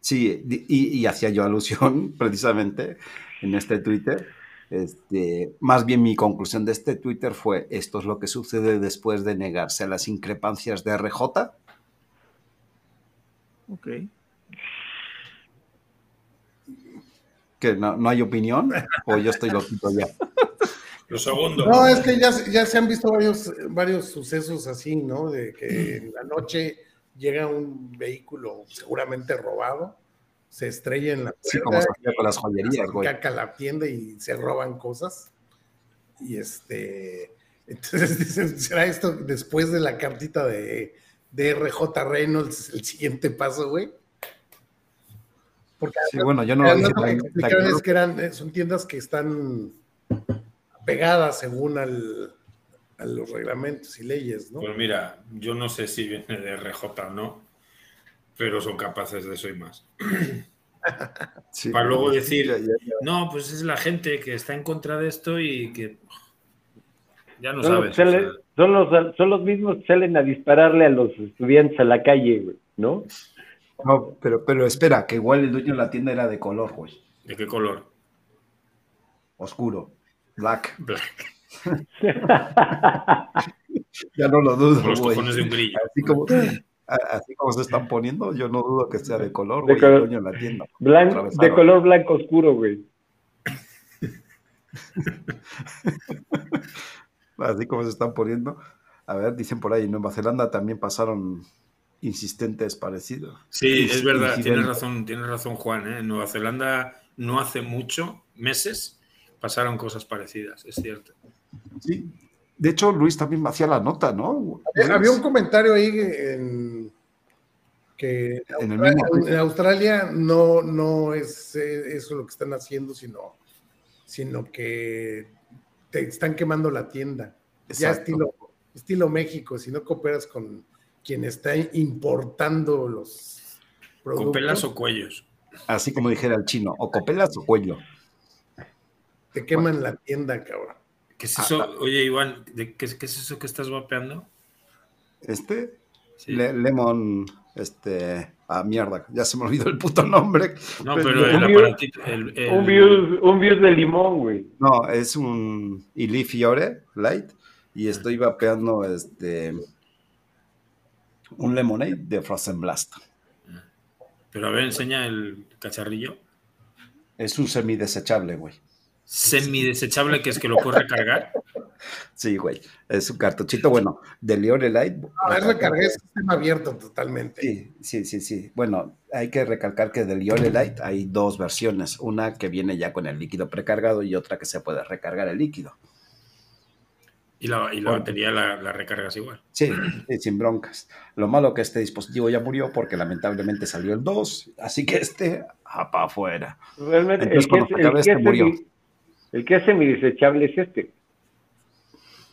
B: Sí, y, y hacía yo alusión precisamente en este Twitter. Este, más bien mi conclusión de este Twitter fue, esto es lo que sucede después de negarse a las increpancias de RJ.
D: Ok.
B: Que no, no hay opinión, o yo estoy loquito ya.
E: Lo segundo.
G: No, es que ya, se- ya se han visto varios, varios sucesos así, ¿no? De que en la noche llega un vehículo seguramente robado, se estrella en la
B: Sí,
G: puerta,
B: como se con las joyerías, güey.
G: caca la tienda y se roban cosas. Y este, entonces dicen, ¿será esto después de la cartita de, de RJ Reynolds el siguiente paso, güey? Porque
B: Sí, bueno, yo no lo dije
G: lo que explicaron es que eran, eh, son tiendas que están pegadas según al, a los reglamentos y leyes, ¿no?
E: Pues mira, yo no sé si viene de RJ o no, pero son capaces de eso y más.
B: Sí,
E: Para luego decir,
B: ya- ya- ya.
E: no, pues es la gente que está en contra de esto y que ya no
F: Son
E: sabes. o sea,
F: son, los, son los mismos que salen a dispararle a los estudiantes a la calle, güey, ¿no?
B: No, pero, pero espera, que igual el dueño de la tienda era de color, güey.
E: ¿De qué color?
B: Oscuro. Black.
E: Black.
B: Ya no lo dudo,
E: los
B: güey.
E: cojones de un grillo.
B: Así como, así como se están poniendo, yo no dudo que sea de color,
F: De
B: güey,
F: color.
B: de la tienda.
F: Blan- de color blanco oscuro, güey.
B: Así como se están poniendo. A ver, dicen por ahí, en Nueva Zelanda también pasaron insistentes parecidos.
E: Sí, es verdad, tienes razón, tienes razón, Juan. ¿eh? En Nueva Zelanda no hace mucho, meses, pasaron cosas parecidas, es cierto.
B: Sí. De hecho, Luis también me hacía la nota, ¿no?
G: Había un comentario ahí en que
B: En el
G: Australia-
B: mismo-
G: en Australia no, no es eh, eso lo que están haciendo, sino, sino que te están quemando la tienda. Ya estilo, estilo México, si no cooperas con quien está importando los productos.
E: ¿Copelas o cuellos?
B: Así como dijera el chino, o copelas o cuello.
G: Te queman la tienda, cabrón.
E: ¿Qué es
B: Ah,
E: eso? Oye, Iván, ¿de qué, es- qué es eso que estás vapeando?
B: Este,
E: Sí.
B: Le- Lemon, este, ah, mierda, ya se me olvidó el puto nombre.
E: No,
B: Pues,
E: pero el
F: un view-
E: aparatito. el- el-
F: Un views, un views de limón, güey.
B: No, es un Ili Fiore Light y estoy vapeando este un lemonade de Frozen Blast.
E: Pero a ver, enseña el cacharrillo.
B: Es un semidesechable, güey.
E: Semidesechable, que es que lo puedes recargar.
B: Sí, güey. Es un cartuchito, bueno, de Liore Light.
G: No, es sistema abierto totalmente.
B: Sí, sí, sí, sí. Bueno, hay que recalcar que del Liore Light hay dos versiones. Una que viene ya con el líquido precargado y otra que se puede recargar el líquido.
E: Y la, y la batería la, la recargas igual.
B: Sí, sí, sin broncas. Lo malo que este dispositivo ya murió porque lamentablemente salió el 2, así que este, para afuera.
F: Realmente, el
B: Entonces,
F: que,
B: cuando
F: el,
B: acabe
F: que
B: este
F: es
B: murió.
F: El que es semidesechable es este.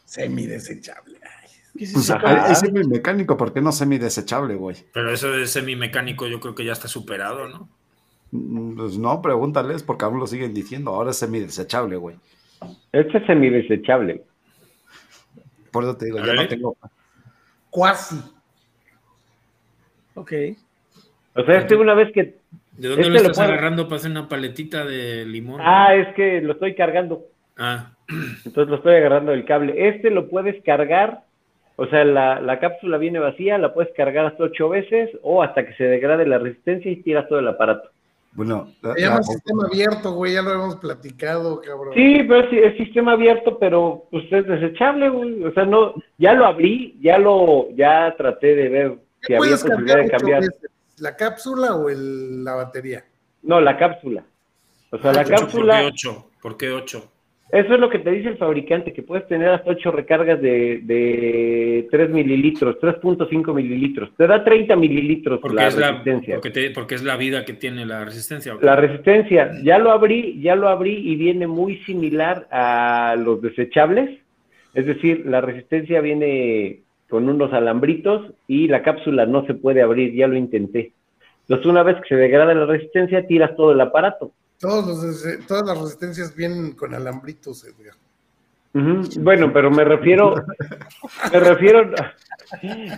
G: Semidesechable. Ay,
D: ¿Qué es
B: Pues, ajá, es semimecánico, ¿por qué no semidesechable, güey?
E: Pero eso de semimecánico yo creo que ya está superado, ¿no?
B: Mm, Pues no, pregúntales porque aún lo siguen diciendo. Ahora es semidesechable, güey.
F: Este es semidesechable.
B: Por eso te digo, ya no tengo.
G: Cuasi.
D: Ok.
F: O sea, este una vez que...
E: ¿De dónde
F: Este
E: lo
F: lo
E: estás
F: puedo-
E: agarrando para hacer una paletita de limón?
F: Ah, es que lo estoy cargando.
E: Ah,
F: Entonces lo estoy agarrando del cable. Este lo puedes cargar, o sea, la, la cápsula viene vacía, la puedes cargar hasta ocho veces o hasta que se degrade la resistencia y tiras todo el aparato.
B: Bueno, la-
G: Se llama
B: la-
G: sistema abierto, güey, ya lo habíamos platicado, cabrón.
F: Sí, pero es, es sistema abierto, pero pues es desechable, güey. O sea, no, ya lo abrí, ya lo, ya traté de ver si
G: ¿Qué
F: había posibilidad
G: cambiar
F: de cambiar.
G: veces? ¿La cápsula o el- la batería?
F: No, la cápsula. O sea, la
E: ocho, ¿Por qué
F: cápsula,
E: 8? ¿Por qué 8?
F: eso es lo que te dice el fabricante, que puedes tener hasta ocho recargas de, de 3 mililitros, 3.5 mililitros. Te da 30 mililitros
E: Porque,
F: la
E: es la,
F: resistencia.
E: porque, te- porque es la vida que tiene la resistencia.
F: La resistencia, ya lo abrí, ya lo abrí y viene muy similar a los desechables. Es decir, la resistencia viene con unos alambritos y la cápsula no se puede abrir, ya lo intenté. Entonces, una vez que se degrada la resistencia, tiras todo el aparato.
G: Todos los, todas las resistencias vienen con alambritos, Edgar.
F: Bueno, pero me refiero, me refiero,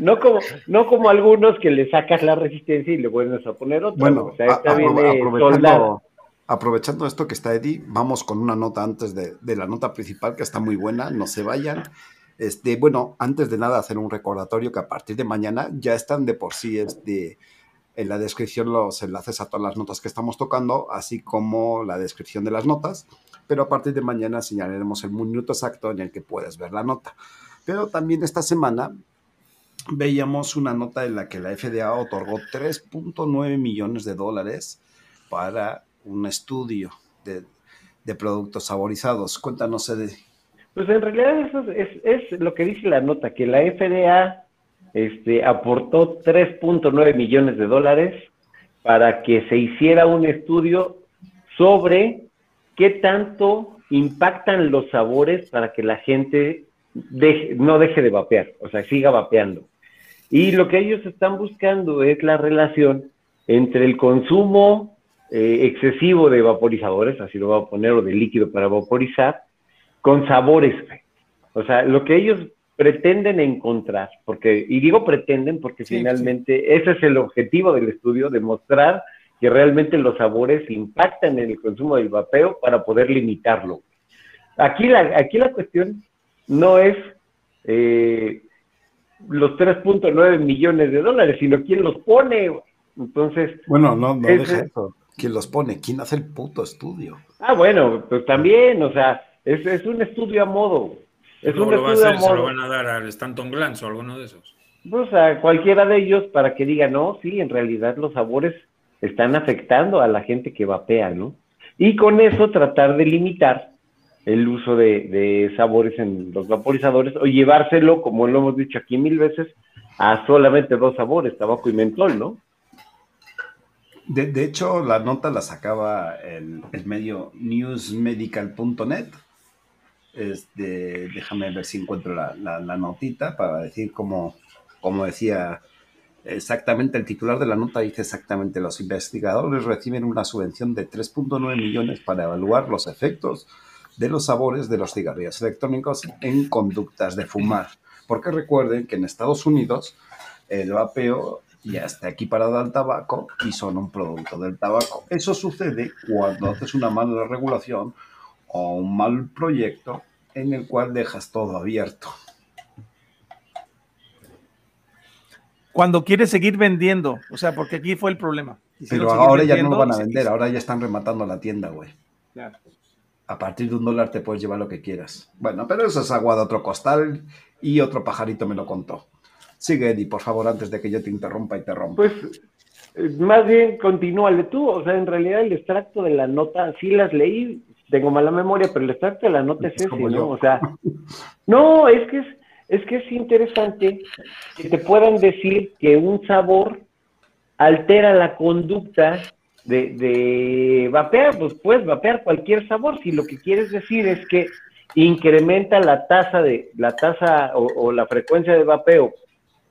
F: no como, no como algunos que le sacas la resistencia y le vuelves a poner otra.
B: Bueno,
F: o sea, esta
B: a- a-
F: viene soldada.
B: aprovechando, aprovechando esto que está Eddie, vamos con una nota antes de, de la nota principal que está muy buena, no se vayan. Este, bueno, antes de nada hacer un recordatorio que a partir de mañana ya están de por sí este, en la descripción los enlaces a todas las notas que estamos tocando, así como la descripción de las notas, pero a partir de mañana señalaremos el minuto exacto en el que puedes ver la nota. Pero también esta semana veíamos una nota en la que la FDA otorgó 3.9 millones de dólares para un estudio de, de productos saborizados. Cuéntanos, Eddie.
F: Pues en realidad eso es, es, es lo que dice la nota, que la FDA este, aportó 3.9 millones de dólares para que se hiciera un estudio sobre qué tanto impactan los sabores para que la gente no deje de vapear, o sea, siga vapeando. Y lo que ellos están buscando es la relación entre el consumo eh, excesivo de vaporizadores, así lo voy a poner, o de líquido para vaporizar, con sabores. O sea, lo que ellos pretenden encontrar, porque, y digo pretenden porque
D: Sí,
F: finalmente ese es el objetivo del estudio, demostrar que realmente los sabores impactan en el consumo del vapeo para poder limitarlo. Aquí la, aquí la cuestión no es eh, los 3.9 millones de dólares, sino quién los pone. Entonces,
B: Bueno, no, no
F: Ese-
B: deja eso. ¿Quién los pone? ¿Quién hace el puto estudio?
F: ah, bueno, pues también, o sea, es, es un estudio a modo. Es un
E: lo va a
F: estudio a
E: hacer, se lo
F: modo.
E: van a dar al Stanton Glance o alguno de esos.
F: Pues a cualquiera de ellos para que diga, no, sí, en realidad los sabores están afectando a la gente que vapea, ¿no? Y con eso tratar de limitar el uso de, de sabores en los vaporizadores o llevárselo, como lo hemos dicho aquí mil veces, a solamente dos sabores, tabaco y mentol, ¿no?
B: De, de hecho, la nota la sacaba el, el medio newsmedical.net. Este, déjame ver si encuentro la, la- notita para decir cómo, como decía exactamente el titular de la nota, dice exactamente, los investigadores reciben una subvención de 3.9 millones para evaluar los efectos de los sabores de los cigarrillos electrónicos en conductas de fumar. Porque recuerden que en Estados Unidos el vapeo ya está equiparado al tabaco y son un producto del tabaco. Eso sucede cuando haces una mala regulación o un mal proyecto en el cual dejas todo abierto.
D: Cuando quieres seguir vendiendo, o sea, porque aquí fue el problema. Quisieron
B: Pero ahora ya no lo van a vender, ahora ya están rematando la tienda, güey.
D: Claro.
B: A partir de un dólar te puedes llevar lo que quieras. Bueno, pero eso es agua de otro costal y otro pajarito me lo contó. Sigue, Eddie, por favor, antes de que yo te interrumpa y te rompa.
F: Pues eh, más bien continúale tú, o sea, en realidad el extracto de la nota, sí las leí, tengo mala memoria, pero el extracto de la nota es ese. ¿no? O sea, no, es que es, es que es interesante que te puedan decir que un sabor altera la conducta de, de vapear, pues puedes vapear cualquier sabor, si lo que quieres decir es que incrementa la tasa de, la tasa o, o la frecuencia de vapeo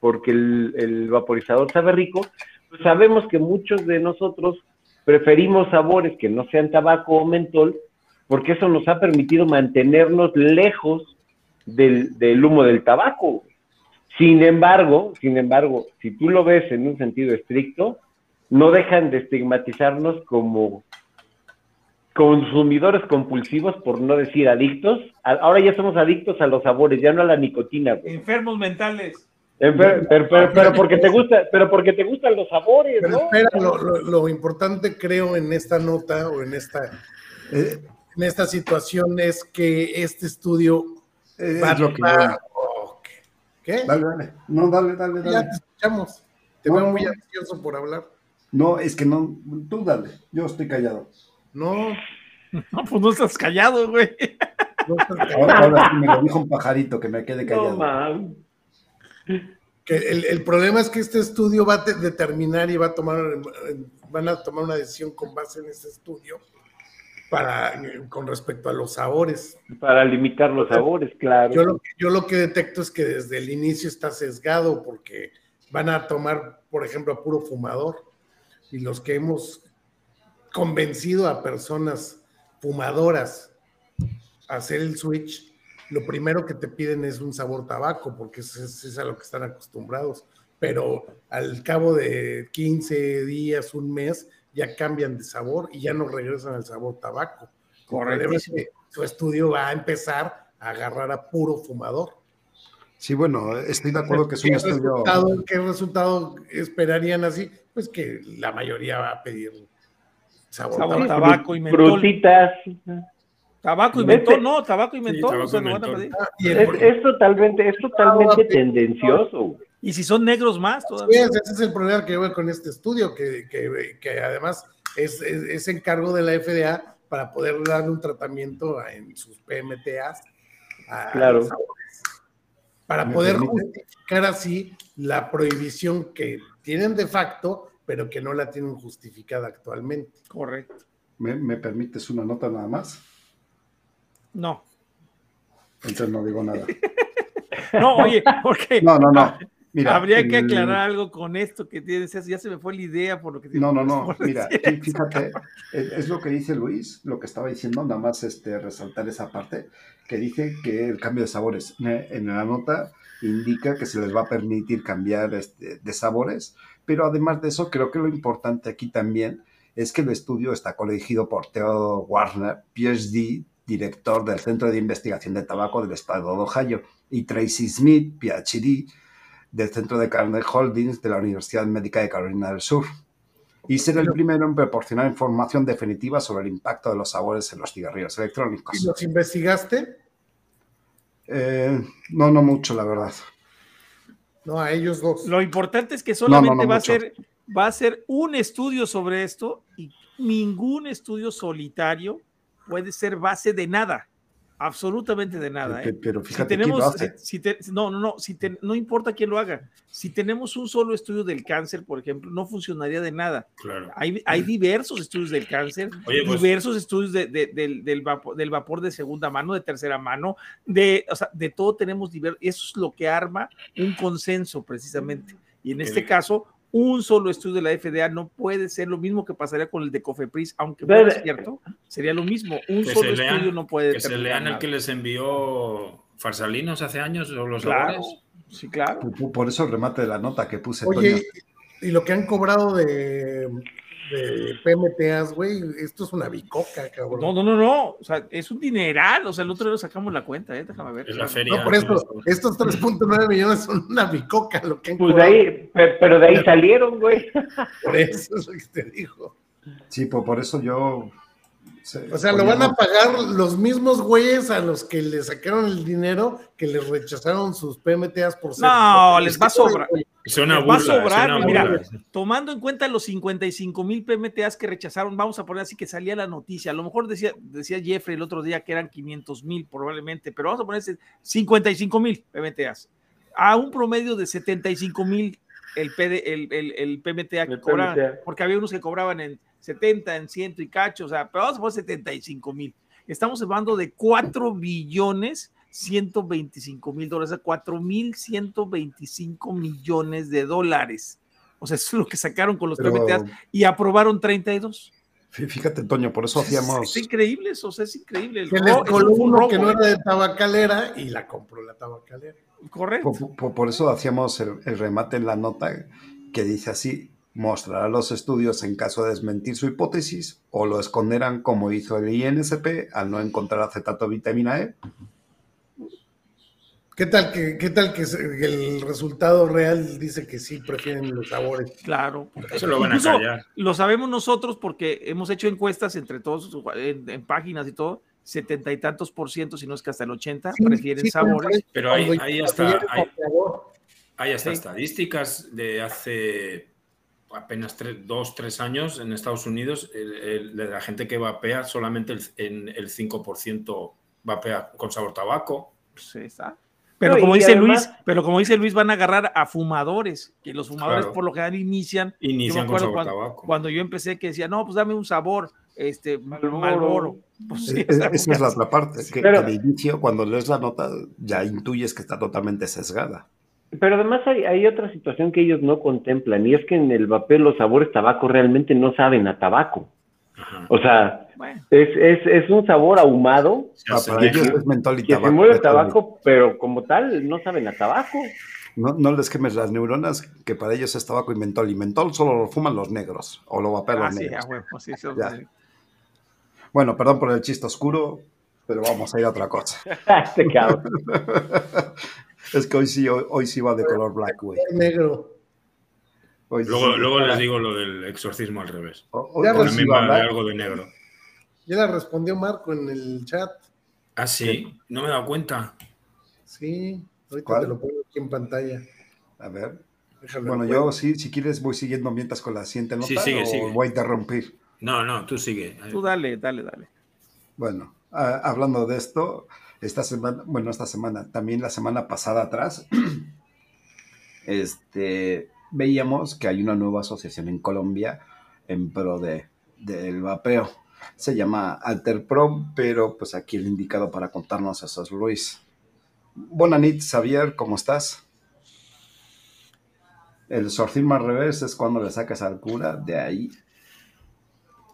F: porque el, el vaporizador sabe rico, pues sabemos que muchos de nosotros preferimos sabores que no sean tabaco o mentol, porque eso nos ha permitido mantenernos lejos del, del humo del tabaco. Sin embargo, sin embargo, si tú lo ves en un sentido estricto, no dejan de estigmatizarnos como consumidores compulsivos, por no decir adictos. A- Ahora ya somos adictos a los sabores, ya no a la nicotina. güey.
D: Enfermos mentales.
F: Pero, pero- pero- pero porque te gusta, pero porque te gustan los sabores,
G: Pero
F: ¿no?
G: espera, lo, lo- lo importante creo en esta nota o en esta, eh, en esta situación es que este estudio
B: Eh,
G: va
B: es lo que
G: a-
B: voy.
G: ¿qué?
B: Dale, dale. No, dale, dale,
G: Ya
B: dale.
G: te escuchamos. Te
B: No,
G: veo
B: no.
G: muy ansioso por hablar.
B: No, es que no. Tú dale. Yo estoy callado.
G: No,
D: No, pues no estás callado, güey.
G: no estás callado.
B: Ahora, ahora sí me lo dijo un pajarito que me quede
F: No,
B: callado.
F: man.
G: Que el, el problema es que este estudio va a te- determinar y va a tomar, eh, van a tomar una decisión con base en este estudio para con respecto a los sabores.
F: Para limitar los sabores, claro.
G: Yo lo, que- yo lo que detecto es que desde el inicio está sesgado porque van a tomar, por ejemplo, a puro fumador y los que hemos convencido a personas fumadoras a hacer el switch, lo primero que te piden es un sabor tabaco porque es, es- es a lo que están acostumbrados. Pero al cabo de 15 días, un mes, ya cambian de sabor y ya no regresan al sabor tabaco. Que su estudio va a empezar a agarrar a puro fumador.
B: Sí, bueno, estoy de acuerdo que es un
G: ¿Qué
B: estudio.
G: resultado, ¿Qué resultado esperarían así? Pues que la mayoría va a pedir sabor,
D: Sabor
G: tabaco.
D: y mentol.
F: Frutitas.
D: Tabaco y mentol, no, tabaco y mentol,
E: tabaco
D: o sea,
E: y
D: lo van a pedir.
G: Ah,
F: Es, es totalmente, es totalmente tendencioso.
D: Y si son negros más
G: Sí,
D: todavía.
G: ese ese es el problema que veo con este estudio, que, que- que además es, es, es encargo de la FDA para poder darle un tratamiento a- en sus PMTAs. a
F: Claro.
G: Para
B: ¿Me
G: poder justificar así la prohibición que tienen de facto, pero que no la tienen justificada actualmente.
D: Correcto.
B: ¿Me, me permites una nota nada más?
D: No.
B: Entonces no digo nada.
D: No, oye, porque
B: No, no, no. Mira,
D: habría que
B: el-
D: aclarar algo con esto que tienes. Ya se me fue la idea por lo que
B: No, no, no. Mira,
D: decir
B: fíjate, es, es lo que dice Luis, lo que estaba diciendo, nada más este, resaltar esa parte, que dice que el cambio de sabores en la nota indica que se les va a permitir cambiar este, de sabores, pero además de eso, creo que lo importante aquí también es que el estudio está colegido por Theo Warner, PhD, director del Centro de Investigación de Tabaco del Estado de Ohio, y Tracy Smith, PhD, del Centro de Carnegie Holdings de la Universidad Médica de Carolina del Sur. Y será el primero en proporcionar información definitiva sobre el impacto de los sabores en los cigarrillos
G: ¿Y
B: electrónicos.
G: los investigaste?
B: Eh, no, no mucho, la verdad.
G: No, a ellos dos.
D: Lo importante es que solamente
B: no
D: va, a ser, va a ser un estudio sobre esto y ningún estudio solitario puede ser base de nada, absolutamente de nada. ¿eh?
B: Pero
D: Si
B: fíjate quién lo
D: tenemos,
B: hace.
D: si- si te- no, no, no, si te- no importa quién lo haga. Si tenemos un solo estudio del cáncer, por ejemplo, no funcionaría de nada.
E: Claro.
D: Hay, hay diversos estudios del cáncer,
E: Oye, pues-
D: diversos estudios de- de- del, del vapor, del vapor de segunda mano, de tercera mano, de, o sea, de todo tenemos diversos. Eso es lo que arma un consenso precisamente. Y en este
E: El-
D: caso, un solo estudio de la FDA no puede ser lo mismo que pasaría con el de Cofepris, aunque fuera
F: Pero-
D: cierto, sería lo mismo. Un solo
E: lean-
D: estudio no puede
E: Que se lean el que les envió Farsalinos hace años o los
D: Claro,
E: sabores.
D: sí, claro.
B: Por- Por eso el remate de la nota que puse.
G: Oye,
B: Toño.
G: y lo que han cobrado de, de PMTAs, güey, esto es una bicoca, cabrón.
D: No, no, no, no. O sea, es un dineral. O sea, el otro día lo sacamos la cuenta, ¿eh? Déjame ver.
E: Es la feria.
G: No, por eso, estos 3.9 millones son una bicoca lo que han
F: Pues de ahí, pe- pero de ahí salieron, güey.
G: Por eso es lo que te digo.
B: Sí, por, por eso yo.
G: O sea, lo van a pagar los mismos güeyes a los que le sacaron el dinero que les rechazaron sus PMTAs por ser.
D: No, les va a sobrar.
E: Suena
D: Les va a
E: burla,
D: sobrar,
E: suena
D: mira,
E: burla.
D: tomando en cuenta los 55 mil PMTAs que rechazaron, vamos a poner así que salía la noticia. A lo mejor decía, decía Jeffrey el otro día que eran 500 mil probablemente, pero vamos a poner 55 mil PMTAs. A un promedio de 75 mil el, el, el, el PMTA que cobraban, porque había unos que cobraban en 70, en 100 y cacho, o sea, pero vamos a poner 75 mil. Estamos hablando de 4 billones 125 mil dólares, a 4 mil 125 millones de dólares. O sea, eso es lo que sacaron con los
B: Pero-
D: PMTAs y aprobaron 32.
B: Fí- Fíjate, Toño, por eso hacíamos.
D: Es increíble eso, o sea, es increíble. El
G: Que les coló uno que no era de tabacalera y la compró la tabacalera.
D: Correcto.
B: Por, por- por eso hacíamos el, el remate en la nota que dice así: mostrará los estudios en caso de desmentir su hipótesis o lo esconderán como hizo el INSP al no encontrar acetato de vitamina E.
G: ¿Qué tal que, qué tal que el resultado real dice que sí prefieren los sabores?
D: Claro.
E: Eso lo van a callar.
D: Lo sabemos nosotros porque hemos hecho encuestas entre todos en, en páginas y todo. Setenta y tantos por ciento, si no es que hasta el 80,
G: Sí,
D: prefieren
G: sí,
D: sabores.
E: Pero hay, hay hasta, hay, hay hasta
D: Sí.
E: estadísticas de hace apenas tres, dos, tres años en Estados Unidos, el- el- de la gente que vapea, solamente el, en el 5% vapea con sabor tabaco.
D: Ahí está. Pero
F: No,
D: como dice
F: además-
D: Luis, pero como dice Luis, van a agarrar a fumadores, que los fumadores
E: Claro.
D: por lo general inician.
E: Inician con sabor
D: cuando,
E: tabaco.
D: cuando yo empecé que decía, no, pues dame un sabor, este. Malboro. Pues, sí,
B: E- e- Esa es la otra parte, que,
F: Pero-
B: que de inicio, cuando lees la nota, ya intuyes que está totalmente sesgada.
F: Pero además hay, hay otra situación que ellos no contemplan y es que en el vapeo los sabores tabaco realmente no saben a tabaco.
E: Ajá.
F: O sea,
D: Bueno,
F: es, es, es un sabor ahumado
B: Ah, para ellos es mentol y
F: que
B: tabaco.
F: se mueve el tabaco, pero como tal no saben a tabaco.
B: No, no les quemes las neuronas, que para ellos es tabaco y mentol. Y mentol solo lo fuman los negros, o lo vapean
D: ah,
B: los
D: sí,
B: negros.
D: sí,
B: Ya. Bueno, perdón por el chiste oscuro, pero vamos a ir a otra cosa.
F: este cabrón.
B: es que hoy sí, hoy, hoy sí va de color black, güey.
G: Negro.
B: Hoy
E: Luego,
B: sí.
E: luego les digo lo del exorcismo al revés.
B: Hoy-
G: Ya
E: También
B: va
E: de algo de negro.
G: Ya la respondió Marco en el chat.
E: Ah, sí, no me he dado cuenta.
G: Sí, ahorita
B: ¿Cuál?
G: te lo pongo aquí en pantalla.
B: A ver.
G: Déjame
B: Bueno, yo sí, si quieres, voy siguiendo mientras con la siguiente nota
E: Sí, sigue,
B: o
E: sigue.
B: voy a interrumpir.
E: No, no, tú sigue.
D: Tú dale, dale, dale.
B: Bueno, ah, hablando de esto, esta semana, bueno, esta semana, también la semana pasada atrás, este, veíamos que hay una nueva asociación en Colombia en pro de, del vapeo. Se llama Alter Pro, pero pues aquí el indicado para contarnos eso es Luis. Noches, Xavier, ¿cómo estás? El sorcismo al revés es cuando le sacas al cura de ahí.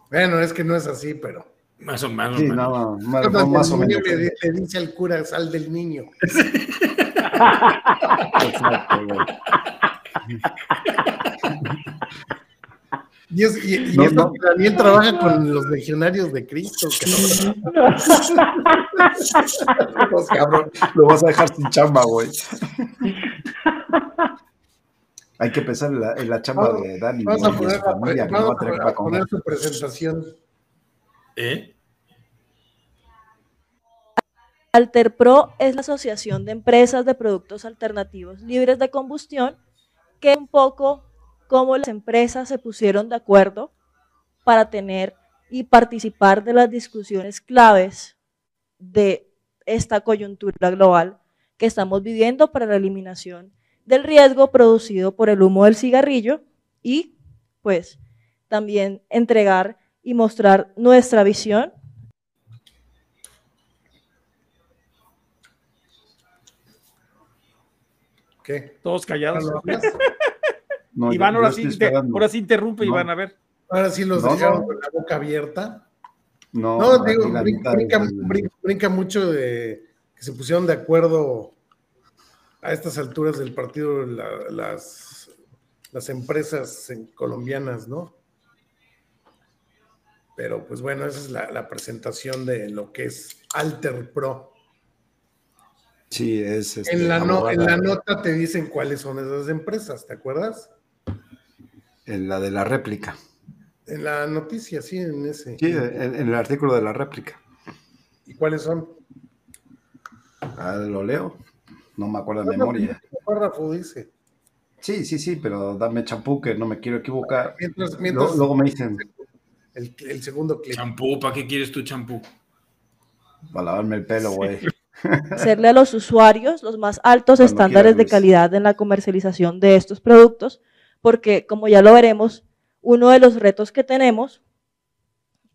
G: Bueno, es que no es así, pero.
E: Más o menos.
B: Sí, no, más, más
G: el
B: o
G: niño
B: menos.
G: le, le dice al cura, sal del niño.
B: Exacto, güey.
G: Y, es, y, y
B: No,
G: eso
B: no.
G: que Daniel trabaja con los legionarios de Cristo, cabrón. Los cabrón.
B: Lo vas a dejar sin chamba, güey. Hay que pensar en la, en la chamba
G: Vamos-
B: de Dani
G: Vamos a poner,
B: familia, no va a
G: poner su presentación.
E: ¿Eh?
L: Alterpro es la Asociación de Empresas de Productos Alternativos Libres de Combustión, que es un poco cómo las empresas se pusieron de acuerdo para tener y participar de las discusiones claves de esta coyuntura global que estamos viviendo para la eliminación del riesgo producido por el humo del cigarrillo y pues también entregar y mostrar nuestra visión
G: ¿Qué?
D: Todos callados.
G: ¿No
D: Iván, ahora sí, ahora sí interrumpe,
B: No.
D: Iván, a ver.
G: Ahora sí los
B: No,
G: dejaron
B: no.
G: con la boca abierta.
B: No,
G: digo, brinca, mucho de que se pusieron de acuerdo a estas alturas del partido la- las, las empresas en- colombianas, ¿no? Pero pues bueno, esa es la, la presentación de lo que es Alter Pro.
B: Sí, es. este,
G: En la, no- en la nota te dicen cuáles son esas empresas, ¿te acuerdas?
B: En la de la réplica.
G: En la noticia, sí, en ese.
B: Sí, en, en el artículo de la réplica.
G: ¿Y cuáles son?
B: Ah, lo leo. No me acuerdo de
G: No,
B: memoria.
G: el párrafo dice.
B: Sí, sí, sí, pero dame champú que no me quiero equivocar.
G: Mientras, mientras
B: Luego, luego me dicen,
G: el, el segundo clip.
E: Champú, ¿para qué quieres tu champú?
B: para lavarme el pelo, güey.
L: hacerle a los usuarios los más altos
B: Cuando
L: estándares
B: quieras,
L: de calidad en la comercialización de estos productos, porque como ya lo veremos, uno de los retos que tenemos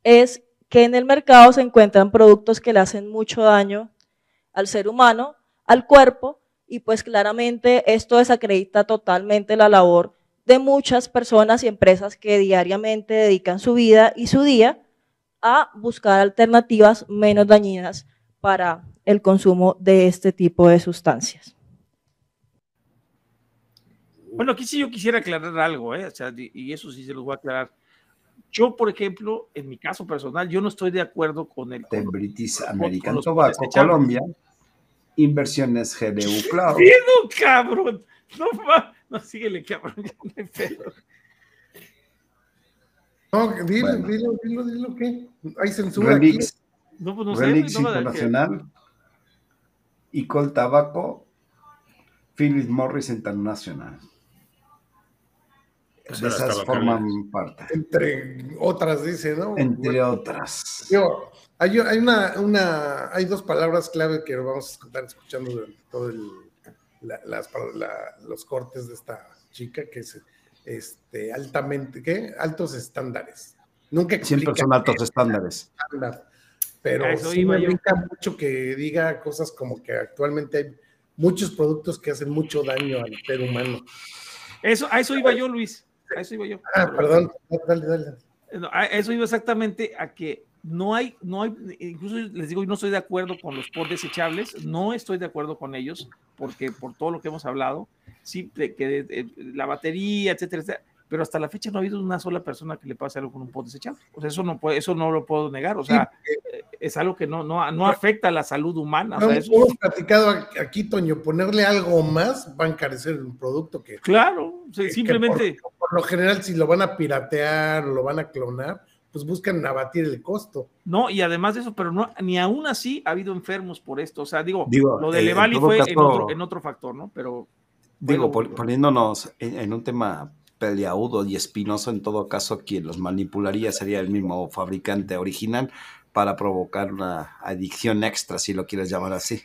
L: es que en el mercado se encuentran productos que le hacen mucho daño al ser humano, al cuerpo, y pues claramente esto desacredita totalmente la labor de muchas personas y empresas que diariamente dedican su vida y su día a buscar alternativas menos dañinas para el consumo de este tipo de sustancias.
D: Bueno, aquí sí yo quisiera aclarar algo, ¿eh? O sea, y eso sí se los voy a aclarar. Yo, por ejemplo, en mi caso personal, yo no estoy de acuerdo con el...
B: De
D: con-
B: British
D: con-
B: American
D: con
B: Tobacco. Colombia, Inversiones GDU Cloud,
D: ¡Pido, cabrón! No, no, síguele, cabrón. ya no hay pedo.
G: No, dilo,
B: Bueno.
G: dilo, dilo, dilo, ¿qué? Hay censura aquí.
B: Relix,
D: No, pues no sé,
B: Relix
D: no que-
B: Internacional, Icol Tabaco, Philip Morris International.
E: Pues
B: De esas forman parte,
G: Entre otras, dice, ¿no?
B: entre
G: Bueno,
B: otras.
G: digo, hay, hay una, una, hay dos palabras clave que vamos a estar escuchando durante todo el, la- las, la- los cortes de esta chica, que es este, altamente, ¿qué? Altos estándares. Nunca
B: Siempre son altos estándares.
G: estándar, pero
D: eso
G: sí
D: iba
G: me
D: yo.
G: brinca mucho que diga cosas como que actualmente hay muchos productos que hacen mucho daño al ser humano.
D: Eso, a eso iba yo, Luis. A eso iba yo.
G: Ah, perdón, dale, dale.
D: No, a eso iba exactamente a que no hay, no hay, incluso les digo, yo no estoy de acuerdo con los pods desechables, no estoy de acuerdo con ellos, porque por todo lo que hemos hablado, sí, que de- de- la batería, etcétera, etcétera, pero hasta la fecha no ha habido una sola persona que le pase algo con un pod desechable. O sea, eso no puede, eso no lo puedo negar, o sea, eh, es algo que no, no, no afecta a la salud humana. O sea,
G: Hemos
D: eso,
G: hemos platicado aquí, Toño, ponerle algo más va a encarecer un producto que,
D: claro, o
G: que
D: simplemente.
G: por, por lo general si lo van a piratear o lo van a clonar, pues buscan abatir el costo.
D: No, y además de eso, pero no, ni aún así ha habido enfermos por esto. O sea, digo,
B: Digo,
D: lo de
B: eh,
D: Levali fue en, otro, en otro factor, ¿no? Pero
B: Digo,
D: bueno,
B: poniéndonos en, en un tema peleagudo y espinoso, en todo caso, quien los manipularía sería el mismo fabricante original para provocar una adicción extra, si lo quieres llamar así.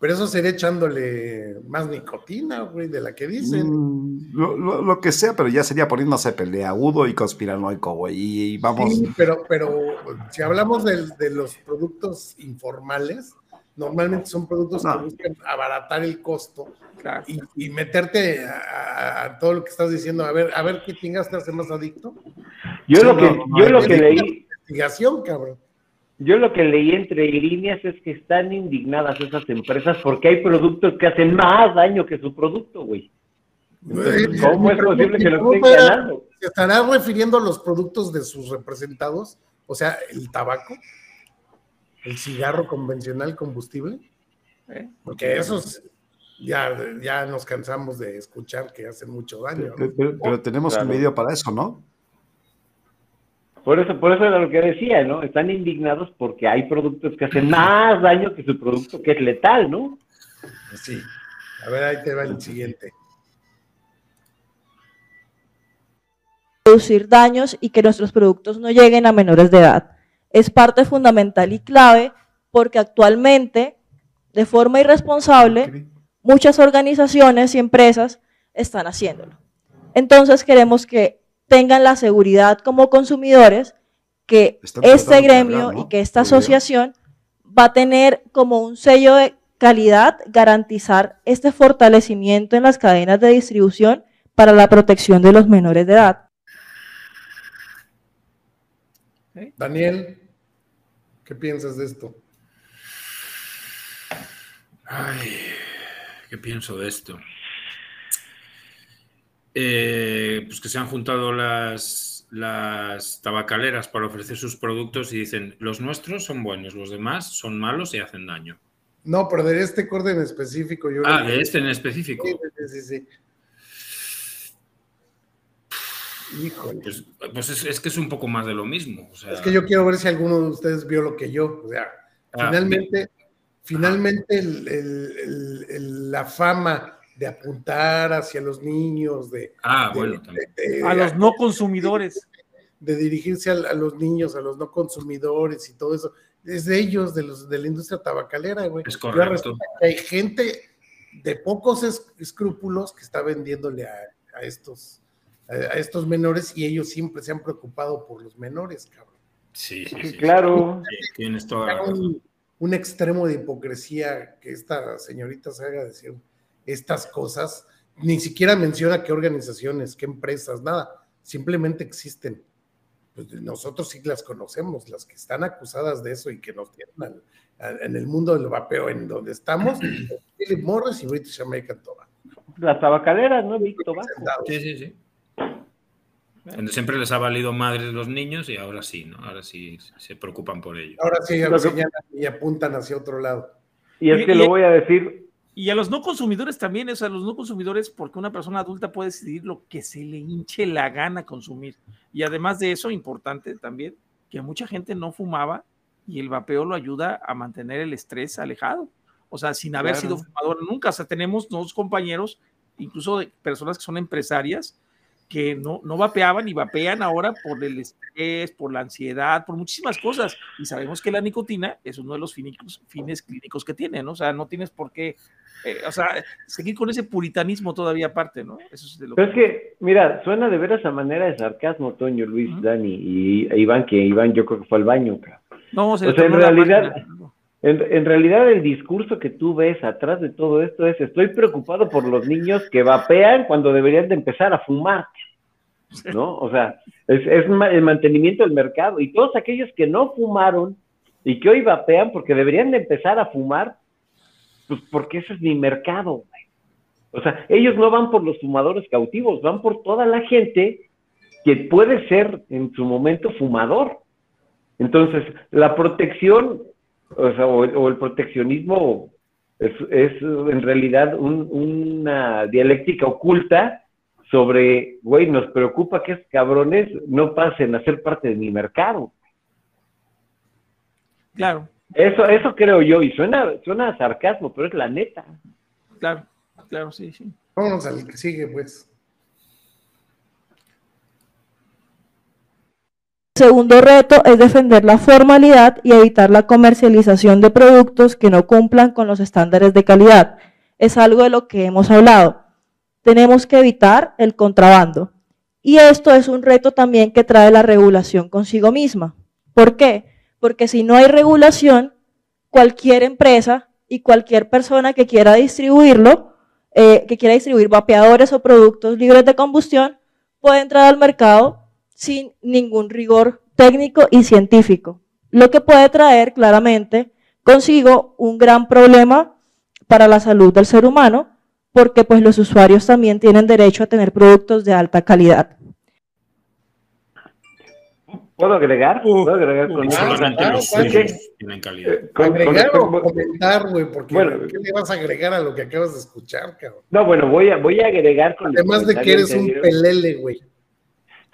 G: Pero eso sería echándole más nicotina, güey, de la que dicen.
B: Mm, lo, lo- lo que sea, pero ya sería poniéndose peleagudo y conspiranoico, güey. Y, y vamos,
G: Sí, pero, pero si hablamos del- de, los productos informales, normalmente son productos
B: No.
G: que buscan abaratar el costo
D: Claro.
G: y, y meterte a, todo lo que estás diciendo, a ver, a ver qué chingas te hace más adicto.
F: Yo
B: Sí,
F: lo que,
B: no,
F: yo
B: no,
F: lo que leí,
G: Investigación, cabrón.
F: Yo lo que leí entre líneas es que están indignadas esas empresas porque hay productos que hacen más daño que su producto, güey. Entonces, ¿Cómo es posible que lo
G: ¿Cómo
F: estén ganando?
G: ¿Se estará refiriendo a los productos de sus representados? O sea, el tabaco, el cigarro convencional combustible,
D: ¿eh?
G: porque esos ya, ya nos cansamos de escuchar que hacen mucho daño. ¿no?
B: Pero, pero- pero tenemos
F: Claro.
B: un vídeo para eso, ¿no?
F: Por eso, por eso era lo que decía, ¿no? Están indignados porque hay productos que hacen más daño que su producto que es letal, ¿no?
G: Sí. A ver, ahí te va el siguiente.
L: reducir daños y que nuestros productos no lleguen a menores de edad. Es parte fundamental y clave porque actualmente, de forma irresponsable, muchas organizaciones y empresas están haciéndolo. Entonces queremos que tengan la seguridad como consumidores que
B: Están
L: este gremio y que esta asociación va a tener como un sello de calidad garantizar este fortalecimiento en las cadenas de distribución para la protección de los menores de edad.
G: Daniel, ¿qué piensas de esto?
E: Ay, ¿qué pienso de esto? Eh, pues que se han juntado las, las tabacaleras para ofrecer sus productos y dicen, los nuestros son buenos, los demás son malos y hacen daño.
G: No, pero de este corte en específico yo...
E: Ah, de este en específico.
G: Sí, sí, sí. Híjole.
E: Pues, pues es, es que es un poco más de lo mismo. o sea,
G: Es que yo quiero ver si alguno de ustedes vio lo que yo. O sea,
E: Ah,
G: finalmente, finalmente el- el- el- el- la fama de apuntar hacia los niños, de,
E: Ah,
G: de-
E: bueno, también.
G: de- de-
D: A los no consumidores.
G: de dirigirse a, a los niños, a los no consumidores y todo eso, es de ellos, de los de la industria tabacalera, güey.
E: Es correcto.
G: que hay gente de pocos es- escrúpulos que está vendiéndole a, a estos a, a estos menores y ellos siempre se han preocupado por los menores, cabrón.
E: Sí, sí,
F: Sí,
E: sí.
F: claro.
E: Sí, tienes toda la razón.
G: un, un extremo de hipocresía que esta señorita se haga decir estas cosas. Ni siquiera menciona qué organizaciones, qué empresas, nada. Simplemente existen. Pues nosotros sí las conocemos, las que están acusadas de eso y que nos tienen al- al- en el mundo del vapeo en donde estamos, Philip Morris y British American Tobacco.
F: Las tabacaleras, ¿no? Big Tobacco.
E: Sí, sí, sí. Donde Siempre les ha valido madres los niños y ahora sí, ¿no? Ahora sí se preocupan por ello.
G: Ahora sí
F: Lo que-
G: señalan y apuntan hacia otro lado.
F: Y es que
D: y-
F: lo voy a decir,
D: Y a los no consumidores también, o sea, los no consumidores, porque una persona adulta puede decidir lo que se le hinche la gana consumir. Y además de eso, importante también, que mucha gente no fumaba y el vapeo lo ayuda a mantener el estrés alejado. O sea, sin haber
F: Claro.
D: sido fumador nunca. O sea, tenemos dos compañeros, incluso de personas que son empresarias, que no, no vapeaban y vapean ahora por el estrés, por la ansiedad, por muchísimas cosas. Y sabemos que la nicotina es uno de los finicos- fines clínicos que tiene, ¿no? O sea, no tienes por qué, eh, o sea, seguir con ese puritanismo todavía aparte, ¿no? Eso es de lo
F: pero es que, mira, suena de veras a manera de sarcasmo, Toño, Luis. Dani y Iván, que Iván yo creo que fue al baño, cabrón.
D: No, se
F: O sea, en realidad-
D: máquina, ¿no?
F: En, realidad el discurso que tú ves atrás de todo esto es estoy preocupado por los niños que vapean cuando deberían de empezar a fumar, ¿no? O sea, es, es el mantenimiento del mercado y todos aquellos que no fumaron y que hoy vapean porque deberían de empezar a fumar, pues porque ese es mi mercado, güey. O sea, ellos no van por los fumadores cautivos, van por toda la gente que puede ser en su momento fumador. Entonces, la protección, o, sea, o, el- o el proteccionismo es, es, en realidad un- una dialéctica oculta sobre, güey, nos preocupa que estos cabrones no pasen a ser parte de mi mercado.
D: Claro,
F: Eso, eso creo yo, y suena, suena a sarcasmo, pero es la neta.
D: claro, claro, sí, sí.
G: Vámonos al que sigue, pues.
L: Segundo reto es defender la formalidad y evitar la comercialización de productos que no cumplan con los estándares de calidad. Es algo de lo que hemos hablado. Tenemos que evitar el contrabando. Y esto es un reto también que trae la regulación consigo misma. ¿Por qué? Porque si no hay regulación, cualquier empresa y cualquier persona que quiera distribuirlo, eh, que quiera distribuir vapeadores o productos libres de combustión, puede entrar al mercado sin ningún rigor técnico y científico, lo que puede traer claramente consigo un gran problema para la salud del ser humano, porque pues los usuarios también tienen derecho a tener productos de alta calidad.
F: ¿Puedo agregar?
E: Uh,
F: ¿Puedo agregar con
E: Y
F: eso?
E: solamente
G: claro,
E: los
G: claro.
E: suyos tienen calidad.
F: Eh,
G: ¿Agregar o
F: con-
G: comentar, güey? Porque
F: Bueno.
G: ¿qué le vas a agregar a lo que acabas de escuchar, cabrón?
F: No, bueno, voy a, voy a agregar con el
G: Además de que eres un pelele, güey.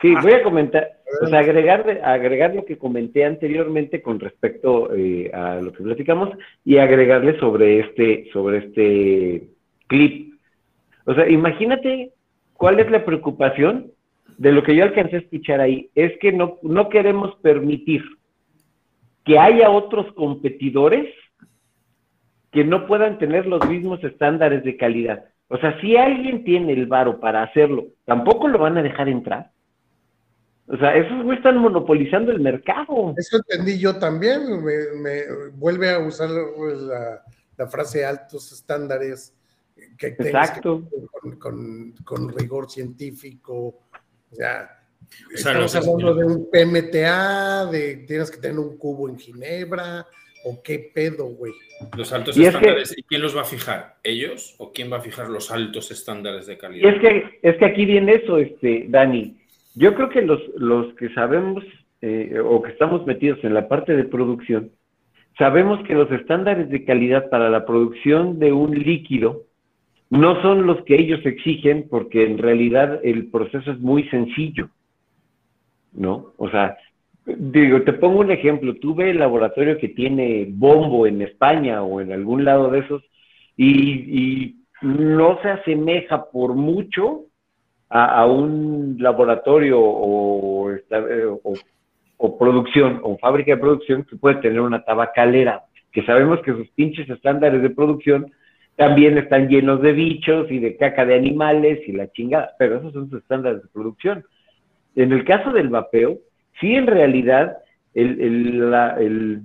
F: Sí, voy a comentar, o sea, agregar, agregar lo que comenté anteriormente con respecto eh, a lo que platicamos y agregarle sobre este, sobre este clip. O sea, imagínate cuál es la preocupación de lo que yo alcancé a escuchar ahí. Es que no, no queremos permitir que haya otros competidores que no puedan tener los mismos estándares de calidad. O sea, si alguien tiene el varo para hacerlo, tampoco lo van a dejar entrar. O sea, esos güeyes están monopolizando el mercado.
G: Eso entendí yo también. Me, me- vuelve a usar pues, la, la frase altos estándares que tengas que
F: Exacto.
G: con, con- con rigor científico. O sea,
E: O sea,
G: estamos hablando de un PMTA, de tienes que tener un cubo en Ginebra, o qué pedo, güey.
E: Los altos
F: Y es que-
E: estándares, ¿y quién los va a fijar? ¿Ellos o quién va a fijar los altos estándares de
F: Y
E: calidad?
F: es que, es que aquí viene eso, este, Dani. Yo creo que los, los que sabemos eh, o que estamos metidos en la parte de producción, sabemos que los estándares de calidad para la producción de un líquido no son los que ellos exigen porque en realidad el proceso es muy sencillo, ¿no? O sea, digo, te pongo un ejemplo, tú ve el laboratorio que tiene Bombo en España o en algún lado de esos y, y no se asemeja por mucho a, un laboratorio eh, o, producción o fábrica de producción que puede tener una tabacalera, que sabemos que sus pinches estándares de producción también están llenos de bichos y de caca de animales y la chingada, pero esos son sus estándares de producción. En el caso del vapeo, sí en realidad el, el-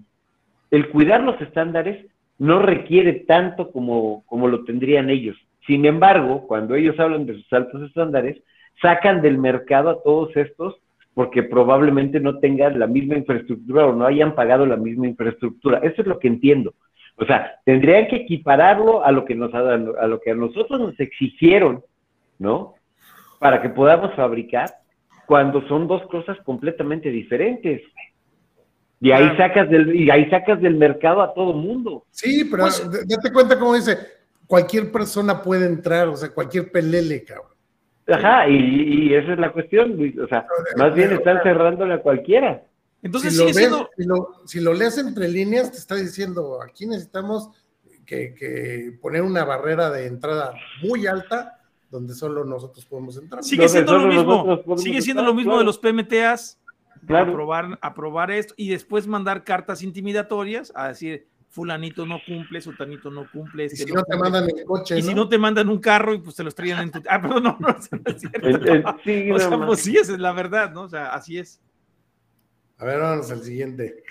F: el cuidar los estándares no requiere tanto como, como lo tendrían ellos. Sin embargo, cuando ellos hablan de sus altos estándares, sacan del mercado a todos estos porque probablemente no tengan la misma infraestructura o no hayan pagado la misma infraestructura. Eso es lo que entiendo. O sea, tendrían que equipararlo a lo que nos a lo que a nosotros nos exigieron, ¿no? Para que podamos fabricar cuando son dos cosas completamente diferentes. Y ahí sacas del y ahí sacas del mercado a todo mundo.
G: Sí, pero
E: Pues-
G: date cuenta cómo dice, cualquier persona puede entrar, o sea, cualquier pelele, cabrón.
F: Ajá, y, y esa es la cuestión, Luis. O sea, más bien están cerrándole a cualquiera.
D: Entonces
G: si lo,
D: sigue
G: ves,
D: siendo.
G: si, lo, si lo lees entre líneas, te está diciendo, aquí necesitamos que, que poner una barrera de entrada muy alta donde solo nosotros podemos entrar.
D: Sigue
F: Donde
D: siendo lo mismo. Sigue siendo lo mismo
F: claro.
D: de los PMTAs.
F: Claro.
D: Aprobar, aprobar esto y después mandar cartas intimidatorias a decir fulanito no cumple, sutanito no cumple,
G: Y
D: este
G: si no te
D: cumple.
G: mandan el coche,
D: Y si no te mandan un carro y pues te los traían en tu. Ah, perdón, no, no, eso no es cierto.
F: El- el- sí,
D: o
F: no
D: sea, pues sí, esa es la verdad, ¿no? O sea, así es.
G: A ver, vamos al siguiente.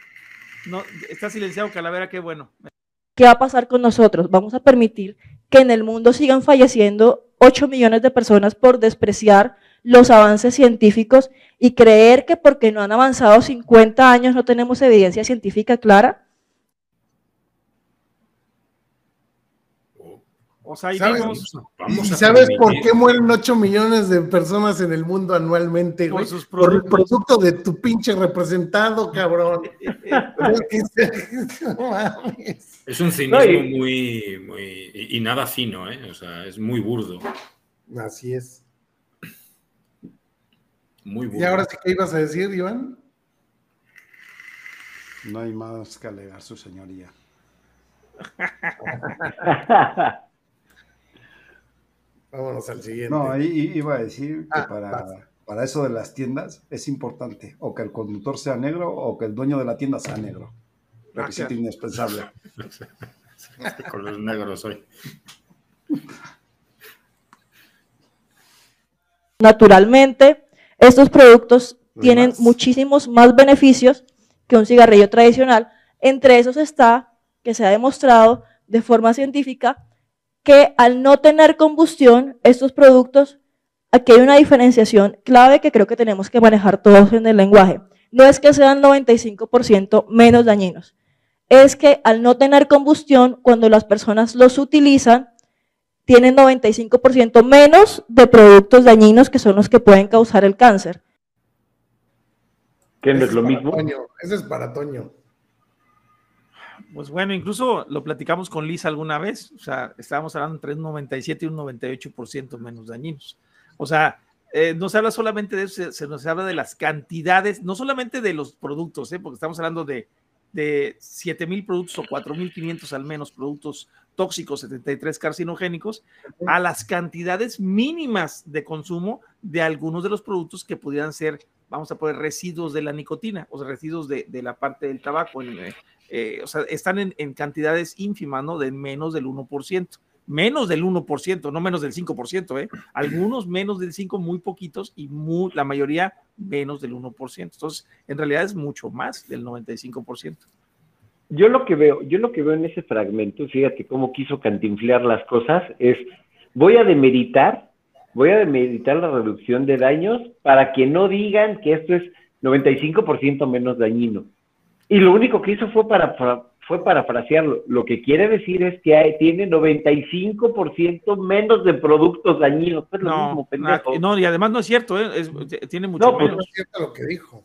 D: No, está silenciado Calavera, qué bueno.
L: ¿Qué va a pasar con nosotros? Vamos a permitir que en el mundo sigan falleciendo 8 millones de personas por despreciar los avances científicos y creer que porque no han avanzado 50 años no tenemos evidencia científica clara.
D: O sea, ahí
G: ¿Sabes?
D: vimos
E: Vamos
G: ¿Y
E: a
G: sabes por qué mueren 8 millones de personas en el mundo anualmente,
D: Por
G: güey?
D: sus
G: Por el producto de tu pinche representado, cabrón.
E: Es un cinismo
F: No, y-
E: muy, muy. Y, y nada fino, ¿eh? O sea, es muy burdo.
G: Así es.
E: Muy burdo.
G: ¿Y ahora sí qué ibas a decir, Iván?
B: No hay más que alegar, su señoría.
G: Vámonos al siguiente.
B: No, ahí iba a decir que
G: Ah,
B: para, para eso de las tiendas es importante o que el conductor sea negro o que el dueño de la tienda sea negro. Requisito
D: claro.
B: indispensable.
E: Con los negros hoy.
L: Naturalmente, estos productos tienen muchísimos más beneficios que un cigarrillo tradicional. Entre esos está que se ha demostrado de forma científica que al no tener combustión, estos productos, aquí hay una diferenciación clave que creo que tenemos que manejar todos en el lenguaje. No es que sean 95% menos dañinos, es que al no tener combustión, cuando las personas los utilizan, tienen 95% menos de productos dañinos que son los que pueden causar el cáncer.
F: Que no es lo mismo.
G: Toño, Ese es para Toño.
D: Pues bueno, incluso lo platicamos con Lisa alguna vez, o sea, estábamos hablando entre un 97 y un 98% menos dañinos. O sea, eh, no se habla solamente de eso, se, nos habla de las cantidades, no solamente de los productos, ¿eh? porque estamos hablando de, de 7 mil productos o 4.500 al menos productos tóxicos, 73 carcinogénicos, a las cantidades mínimas de consumo de algunos de los productos que pudieran ser, vamos a poner, residuos de la nicotina, o sea, residuos de, de la parte del tabaco. en, eh, o sea, están en, en cantidades ínfimas, ¿no? De menos del 1%. Menos del 1%, no menos del 5%, ¿eh? Algunos menos del 5%, muy poquitos, y muy, la mayoría menos del 1%. Entonces, en realidad es mucho más del 95%.
F: Yo lo que veo, yo lo que veo en ese fragmento, fíjate cómo quiso cantinflear las cosas, es voy a demeritar, voy a demeritar la reducción de daños para que no digan que esto es 95% menos dañino. Y lo único que hizo fue para, para- fue parafrasearlo. Lo que quiere decir es que hay- tiene 95% menos de productos dañinos. Pues lo
D: No,
F: mismo,
D: no, y además no es cierto, ¿eh? Es- tiene mucho
F: No, pues,
D: menos.
G: No es cierto lo que dijo.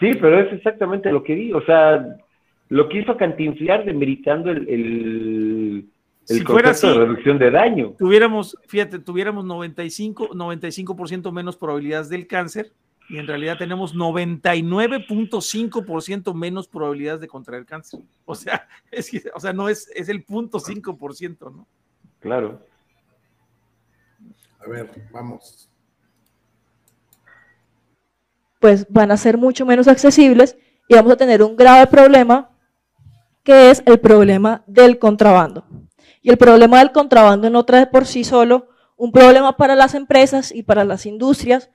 F: Sí, pero es exactamente lo que di. O sea, lo quiso cantinflear demeritando el, el, el
D: Si
F: concepto
D: así,
F: de reducción de daño.
D: tuviéramos, fíjate, tuviéramos 95, 95% menos probabilidades del cáncer y en realidad tenemos 99.5% menos probabilidades de contraer cáncer. O sea, es, que- o sea no es, es el punto 5%, ¿no?
F: Claro.
G: A ver, vamos.
L: pues van a ser mucho menos accesibles y vamos a tener un grave problema que es el problema del contrabando. Y el problema del contrabando no trae por sí solo un problema para las empresas y para las industrias,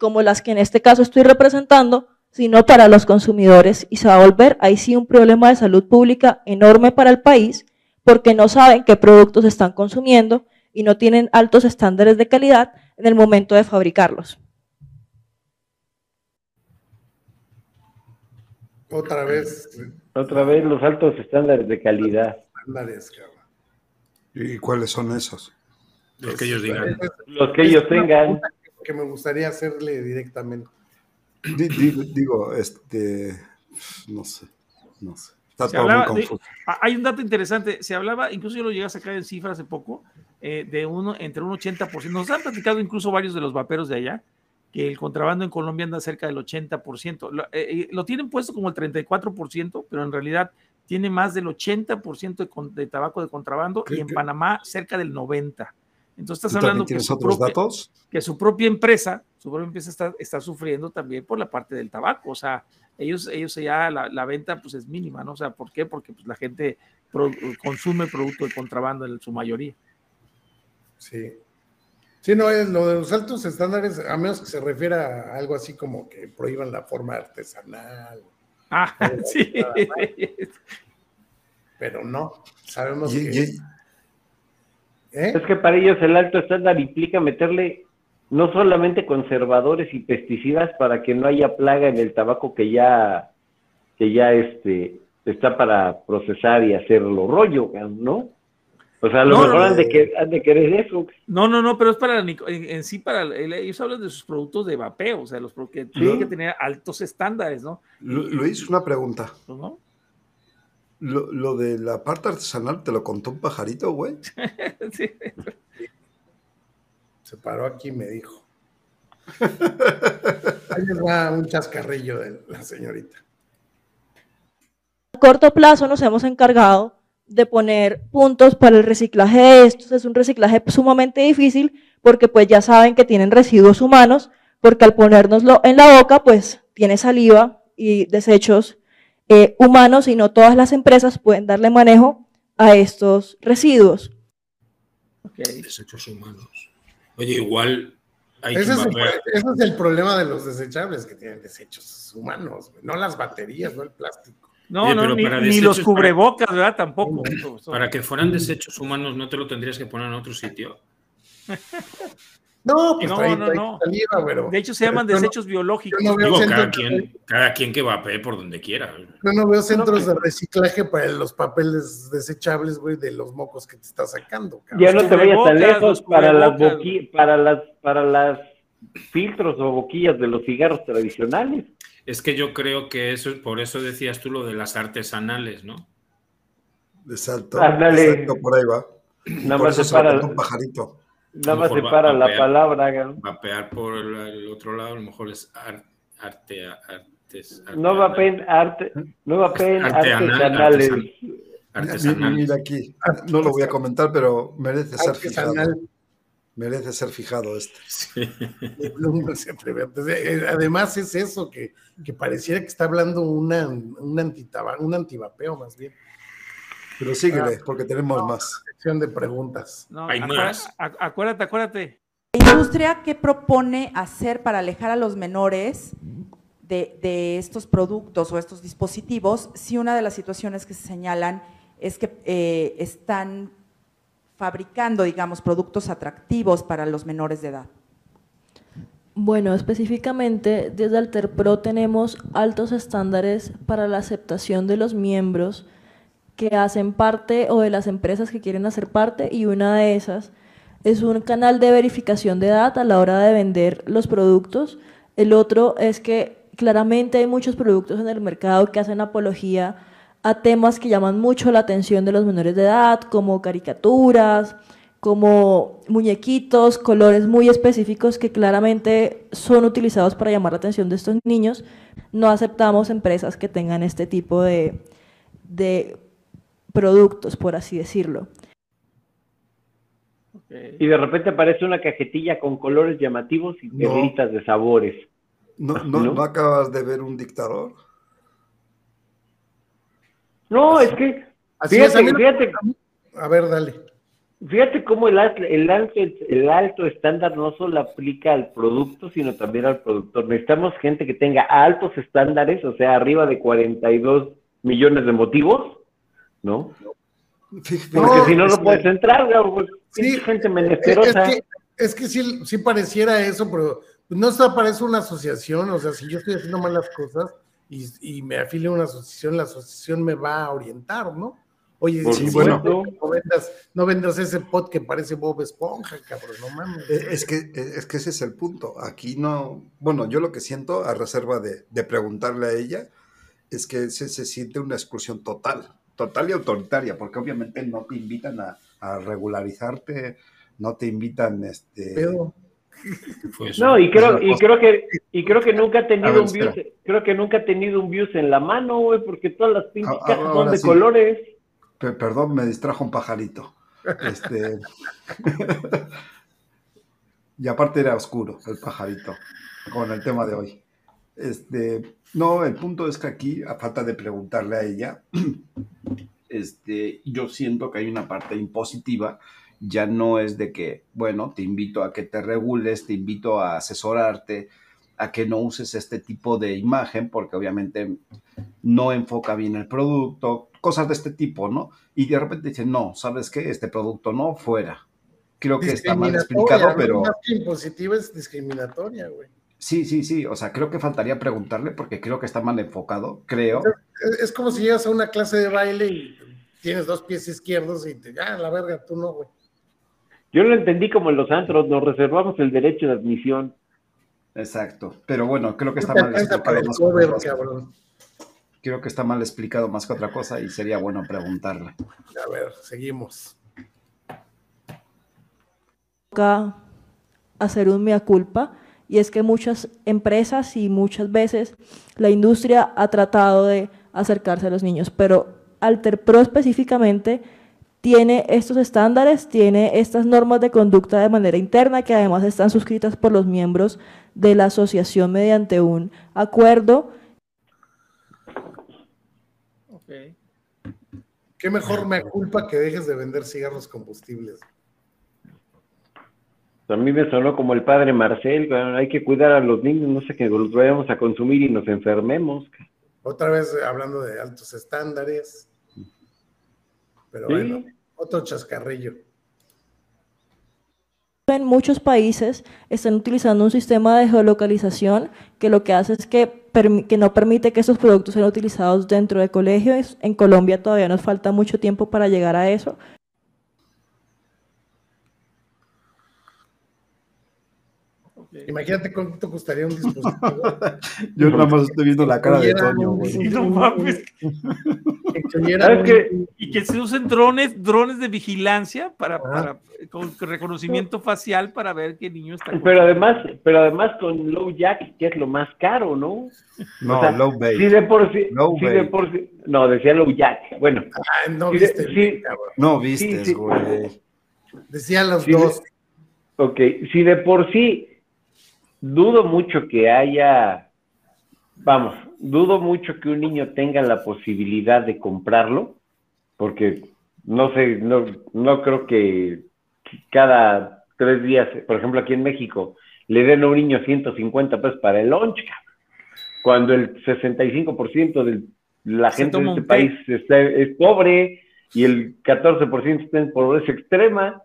L: como las que en este caso estoy representando, sino para los consumidores. Y se va a volver ahí sí un problema de salud pública enorme para el país, porque no saben qué productos están consumiendo y no tienen altos estándares de calidad en el momento de fabricarlos.
G: Otra vez,
F: Otra vez los altos estándares de calidad.
G: estándares.
B: ¿Y cuáles son esos?
E: Que ellos digan.
F: Los que ellos tengan.
G: Que- me gustaría hacerle directamente.
B: Di- Digo, digo, este, no sé, no sé. Está
D: Se
B: todo muy
D: hablaba
B: confuso.
D: Ah, Hay un dato interesante, se hablaba, incluso yo lo llegué a sacar en cifras hace poco, eh, de uno, entre un 80%. Nos han platicado incluso varios de los vaperos de allá, que el contrabando en Colombia anda cerca del 80%. Lo, eh, eh, lo tienen puesto como el 34%, pero en realidad tiene más del 80% de, con- de tabaco de contrabando
B: ¿Qué-
D: y en? Panamá cerca del 90%. Entonces
B: ¿Tú
D: estás hablando que su,
B: otros
D: propia,
B: datos?
D: que su propia empresa, su propia empresa está, está sufriendo también por la parte del tabaco. O sea, ellos, ellos ya la, la venta pues es mínima, ¿no? O sea, ¿por qué? Porque pues, la gente pro- consume producto de contrabando en su mayoría.
G: Sí. Sí, no, es lo de los altos estándares, a menos que se refiera a algo así como que prohíban la forma artesanal,
D: Ah, sí.
G: pero no, sabemos
B: Y-
G: que...
B: y-
G: ¿Eh?
F: Es que para ellos el alto estándar implica meterle no solamente conservadores y pesticidas para que no haya plaga en el tabaco que ya, que ya este, está para procesar y hacerlo rollo, ¿no? O sea, a lo
D: No,
F: mejor
D: no,
F: han, de que, han de querer eso.
D: No, no, no, pero es para en, en sí, para el- ellos hablan de sus productos de vapeo, o sea, los que tienen que tener altos estándares, ¿no?
B: Lu- Luis, una pregunta.
D: Pues, ¿no?
B: Lo, lo de la parte artesanal, ¿te lo contó un pajarito, güey?
D: Sí.
G: Se paró aquí y me dijo. Ahí les va un chascarrillo de la señorita.
L: A corto plazo nos hemos encargado de poner puntos para el reciclaje de estos. Es un reciclaje sumamente difícil porque pues ya saben que tienen residuos humanos, porque al ponérnoslo en la boca pues tiene saliva y desechos eh, humanos y no todas las empresas pueden darle manejo a estos residuos.
D: Ok.
E: Desechos humanos. Oye, igual hay
G: Ese
E: que
G: es, el, ese es el problema de los desechables, que tienen desechos humanos, no las baterías, no el plástico.
D: No,
E: Oye,
D: no,
E: pero
D: ni, ni los
E: para-
D: cubrebocas, ¿verdad? Tampoco.
E: Para que fueran desechos humanos, ¿no te lo tendrías que poner en otro sitio?
G: No, pues
D: No,
G: trae,
D: no,
G: trae
D: no.
G: saliva, pero
D: De hecho, se llaman
G: no-
D: desechos biológicos.
G: yo no veo
E: Digo, cada quien, cada quien que vapee por donde quiera.
G: Yo no veo centros de reciclaje para los papeles desechables, güey, de los mocos que te está sacando. cabrón.
F: Ya no te vayas tan lejos para las, boqui- para las para las filtros o boquillas de los cigarros tradicionales.
E: Es que yo creo que eso, por eso decías tú lo de las artesanales, ¿no?
B: Exacto.
F: Ándale.
B: exacto, por ahí va.
F: Nada
B: por
F: más
B: eso
F: se para,
B: un pajarito.
F: Nada más se
E: mejor va-
F: para la palabra. ¿no?
E: Vapear por el, el otro lado, a lo mejor es ar- arte, artes,
F: No va pen arte, no va pen
E: Arteanal,
F: artesanales.
E: artesan-
B: Mira,
E: artesanal.
B: mira aquí, no lo voy a comentar, pero merece ser fijado. Merece ser fijado este.
E: Sí.
G: No, no eh, Además es eso, que, que pareciera que está hablando una, un, antitaba- un antivapeo más bien.
B: Pero síguele, porque tenemos más.
G: Sección de preguntas.
D: No,
E: Hay
D: acuérdate-
E: más.
D: acu- acuérdate, acuérdate.
A: ¿La industria qué propone hacer para alejar a los menores de, de estos productos o estos dispositivos si una de las situaciones que se señalan es que eh, están fabricando, digamos, productos atractivos para los menores de edad?
L: Bueno, específicamente desde Alterpro tenemos altos estándares para la aceptación de los miembros que hacen parte o de las empresas que quieren hacer parte y una de esas es un canal de verificación de edad a la hora de vender los productos. El otro es que claramente hay muchos productos en el mercado que hacen apología a temas que llaman mucho la atención de los menores de edad, como caricaturas, como muñequitos, colores muy específicos que claramente son utilizados para llamar la atención de estos niños. No aceptamos empresas que tengan este tipo de, de productos, por así decirlo.
F: Y de repente aparece una cajetilla con colores llamativos y
B: No.
F: perlitas de sabores.
B: ¿No, no,
F: ¿No?
B: ¿no acabas de ver un dictador?
F: No, es que
G: Así es, a mí
F: fíjate,
G: no-
F: fíjate,
G: A ver, dale.
F: fíjate cómo el, alto- el, alto, el alto estándar no solo aplica al producto, sino también al productor. Necesitamos gente que tenga altos estándares, o sea, arriba de 42 millones de motivos, ¿no? Porque
B: fíjate,
F: si no, no
B: es
F: puedes
B: que-
F: entrar, güey,
G: Sí,
F: gente
G: Es
F: menesterosa.
G: que, es que sí, sí pareciera eso, pero no está parece una asociación, o sea, si yo estoy haciendo malas cosas y, y me afilio a una asociación, la asociación me va a orientar, ¿no? Oye, sí, bueno, no vendas, no vendas ese pot que parece Bob Esponja, cabrón, no mames.
B: Eh, Es que, es que ese es el punto. Aquí no. Bueno, yo lo que siento, a reserva de, de preguntarle a ella, es que se, se siente una exclusión total, total y autoritaria, porque obviamente no te invitan a, a regularizarte, no te invitan este.
G: Pero,
E: Pues,
F: No, y creo,
B: Es
F: y creo que, y creo que nunca ha tenido
B: ver,
F: un view,
B: espera.
F: creo que nunca ha tenido un views en la mano, güey, porque todas las pinches
B: Ah,
F: cajas
B: ahora
F: son de
B: sí.
F: colores.
B: Pe- Perdón, me distrajo un pajarito. Este. y aparte era oscuro el pajarito con el tema de hoy. Este, no, el punto es que aquí, a falta de preguntarle a ella, este, yo siento que hay una parte impositiva. Ya no es de que, bueno, te invito a que te regules, te invito a asesorarte, a que no uses este tipo de imagen, porque obviamente no enfoca bien el producto, cosas de este tipo, ¿no? Y de repente dicen, no, ¿sabes qué? Este producto no, fuera. Creo que está mal explicado, pero
G: Más que impositiva es discriminatoria, güey.
B: Sí, sí, sí, o sea, creo que faltaría preguntarle porque creo que está mal enfocado, creo.
G: Es, es como si llegas a una clase de baile y tienes dos pies izquierdos y te, ah, la verga, tú no, güey.
F: Yo lo entendí como en los antros, nos reservamos el derecho de admisión.
B: Exacto, pero bueno, creo que está mal explicado más que
G: cover.
B: Creo que está mal explicado más que otra cosa y sería bueno preguntarle.
G: A ver, seguimos.
L: hacer un mea culpa y es que muchas empresas y muchas veces la industria ha tratado de acercarse a los niños, pero Alterpro específicamente tiene estos estándares, tiene estas normas de conducta de manera interna que además están suscritas por los miembros de la asociación mediante un acuerdo
D: Ok.
G: Qué mejor me culpa que dejes de vender cigarros combustibles.
F: A mí me sonó como el padre Marcel, hay que cuidar a los niños, no sé que los vayamos a consumir y nos enfermemos.
G: Otra vez eh, hablando de altos estándares. Pero
F: Sí.
G: bueno, otro chascarrillo.
L: En muchos países están utilizando un sistema de geolocalización que lo que hace es que, que no permite que esos productos sean utilizados dentro de colegios. En Colombia todavía nos falta mucho tiempo para llegar a eso.
G: Imagínate cuánto costaría un dispositivo.
B: Yo nada más estoy viendo la cara de Toño, güey.
D: Y que se usen drones, drones de vigilancia para, para con reconocimiento facial para ver qué niño está.
F: Pero además, pero además con low jack, que es lo más caro, ¿no?
B: No,
F: O sea,
B: low bait.
F: Sí, de por sí.
B: Low
F: sí, de por sí. No, decía low jack. Bueno,
G: Ah, no
F: de-
G: viste, cabrón.
B: No vistes,
F: sí.
B: güey.
G: Decían los dos.
F: ok. Si de por sí dudo mucho que haya, vamos, dudo mucho que un niño tenga la posibilidad de comprarlo, porque no sé, no, no creo que cada tres días, por ejemplo, aquí en México, le den a un niño 150 pesos para el lunch, cuando el 65% de la gente de este país está- es pobre y el 14% está en pobreza extrema.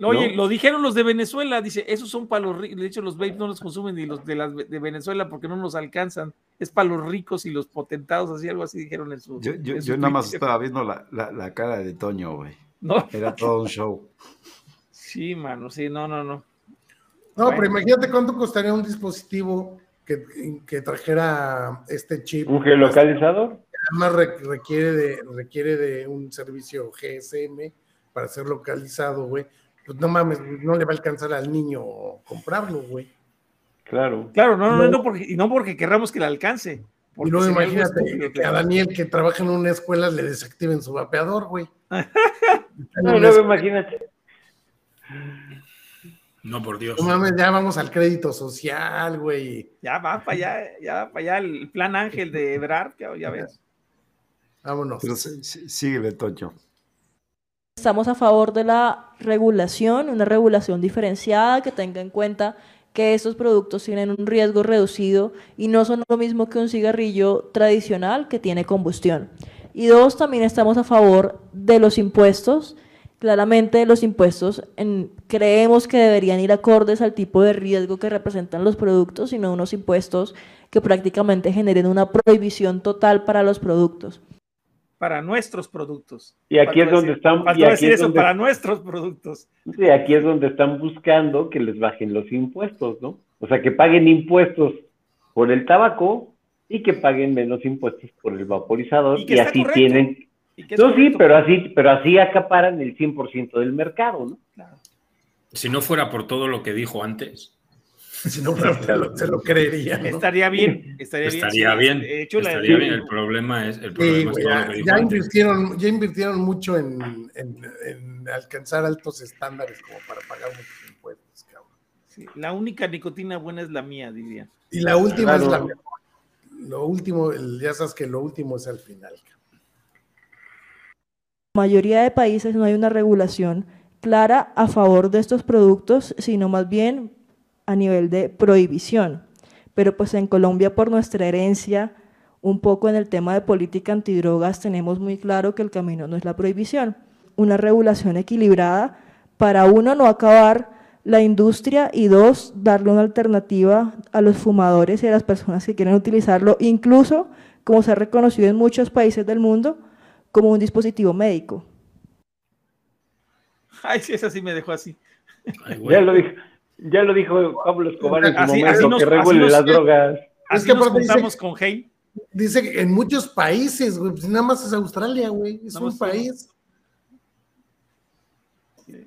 D: Oye,
F: ¿no?
D: lo dijeron los de Venezuela, dice, esos son para los ricos, de hecho los babes no los consumen ni los de, las, de Venezuela porque no nos alcanzan, es para los ricos y los potentados, así algo así dijeron en su...
B: Yo, yo,
D: en su
B: yo nada más estaba viendo la, la, la cara de Toño, güey.
D: No,
B: Era todo un show.
D: sí, mano, sí, no, no, no.
G: No,
D: Bueno.
G: pero imagínate cuánto costaría un dispositivo que, que trajera este chip.
F: ¿Un geolocalizador?
G: Además re- requiere de, requiere de un servicio GSM para ser localizado, güey. Pues no mames, no le va a alcanzar al niño comprarlo, güey.
F: Claro.
D: Claro, no, no, no,
G: No.
D: no porque, y no porque querramos que le alcance.
G: Y luego imagínate
D: estúpido
G: que a Daniel que trabaja en una escuela le desactiven su vapeador, güey.
F: No, luego imagínate.
E: No, por Dios.
G: No mames, ya vamos al crédito social, güey.
D: Ya va para allá, ya va para allá el plan Ángel de Ebrard, que ya ves.
G: Vámonos.
B: Pero sí- sí- síguele, Toño.
L: Estamos a favor de la regulación, una regulación diferenciada que tenga en cuenta que estos productos tienen un riesgo reducido y no son lo mismo que un cigarrillo tradicional que tiene combustión. Y dos, también estamos a favor de los impuestos. Claramente los impuestos en- creemos que deberían ir acordes al tipo de riesgo que representan los productos, sino unos impuestos que prácticamente generen una prohibición total para los productos.
D: Para nuestros productos.
F: Y aquí es donde
D: decir-
F: están- y aquí
D: decir
F: es
D: eso,
F: donde-
D: para nuestros productos.
F: Sí, aquí es donde están buscando que les bajen los impuestos, ¿no? O sea, que paguen impuestos por el tabaco y que paguen menos impuestos por el vaporizador
D: Y que
F: así
D: correcto.
F: tienen...
D: Y
F: No, sí, pero así, pero así acaparan el 100% del mercado, ¿no?
E: Si no fuera por todo lo que dijo antes,
G: Si no, pero se lo, se lo creería. ¿no?
D: Estaría bien, estaría,
E: estaría
D: bien.
E: bien.
D: hecho, la-
E: estaría bien. El problema es, el
G: Sí,
E: problema es
G: güey,
E: todo
G: ya,
E: lo que dijo
G: ya
E: antes.
G: invirtieron, ya invirtieron mucho en, en- en alcanzar altos estándares como para pagar muchos impuestos, cabrón.
D: sí, la única nicotina buena es la mía, diría.
G: Y la última
F: Claro.
G: es la mejor. Lo último, ya sabes que lo último es al final. cabrón.
L: mayoría de países no hay una regulación clara a favor de estos productos, sino más bien a nivel de prohibición. Pero pues en Colombia por nuestra herencia, un poco en el tema de política antidrogas, tenemos muy claro que el camino no es la prohibición. Una regulación equilibrada para uno no acabar la industria y dos, darle una alternativa a los fumadores y a las personas que quieren utilizarlo, incluso, como se ha reconocido en muchos países del mundo, como un dispositivo médico.
D: Ay, sí, esa sí me dejó así.
E: Ay, güey.
F: Ya lo dijo, ya lo dijo Pablo Escobar en su
D: Así-
F: momento,
D: así nos-
F: que regule las drogas.
D: Así
G: que
D: nos
G: dice-
D: juntamos con Hey.
G: Dice que en muchos países, güey, pues nada más es Australia, güey, es
D: Nada
G: un país.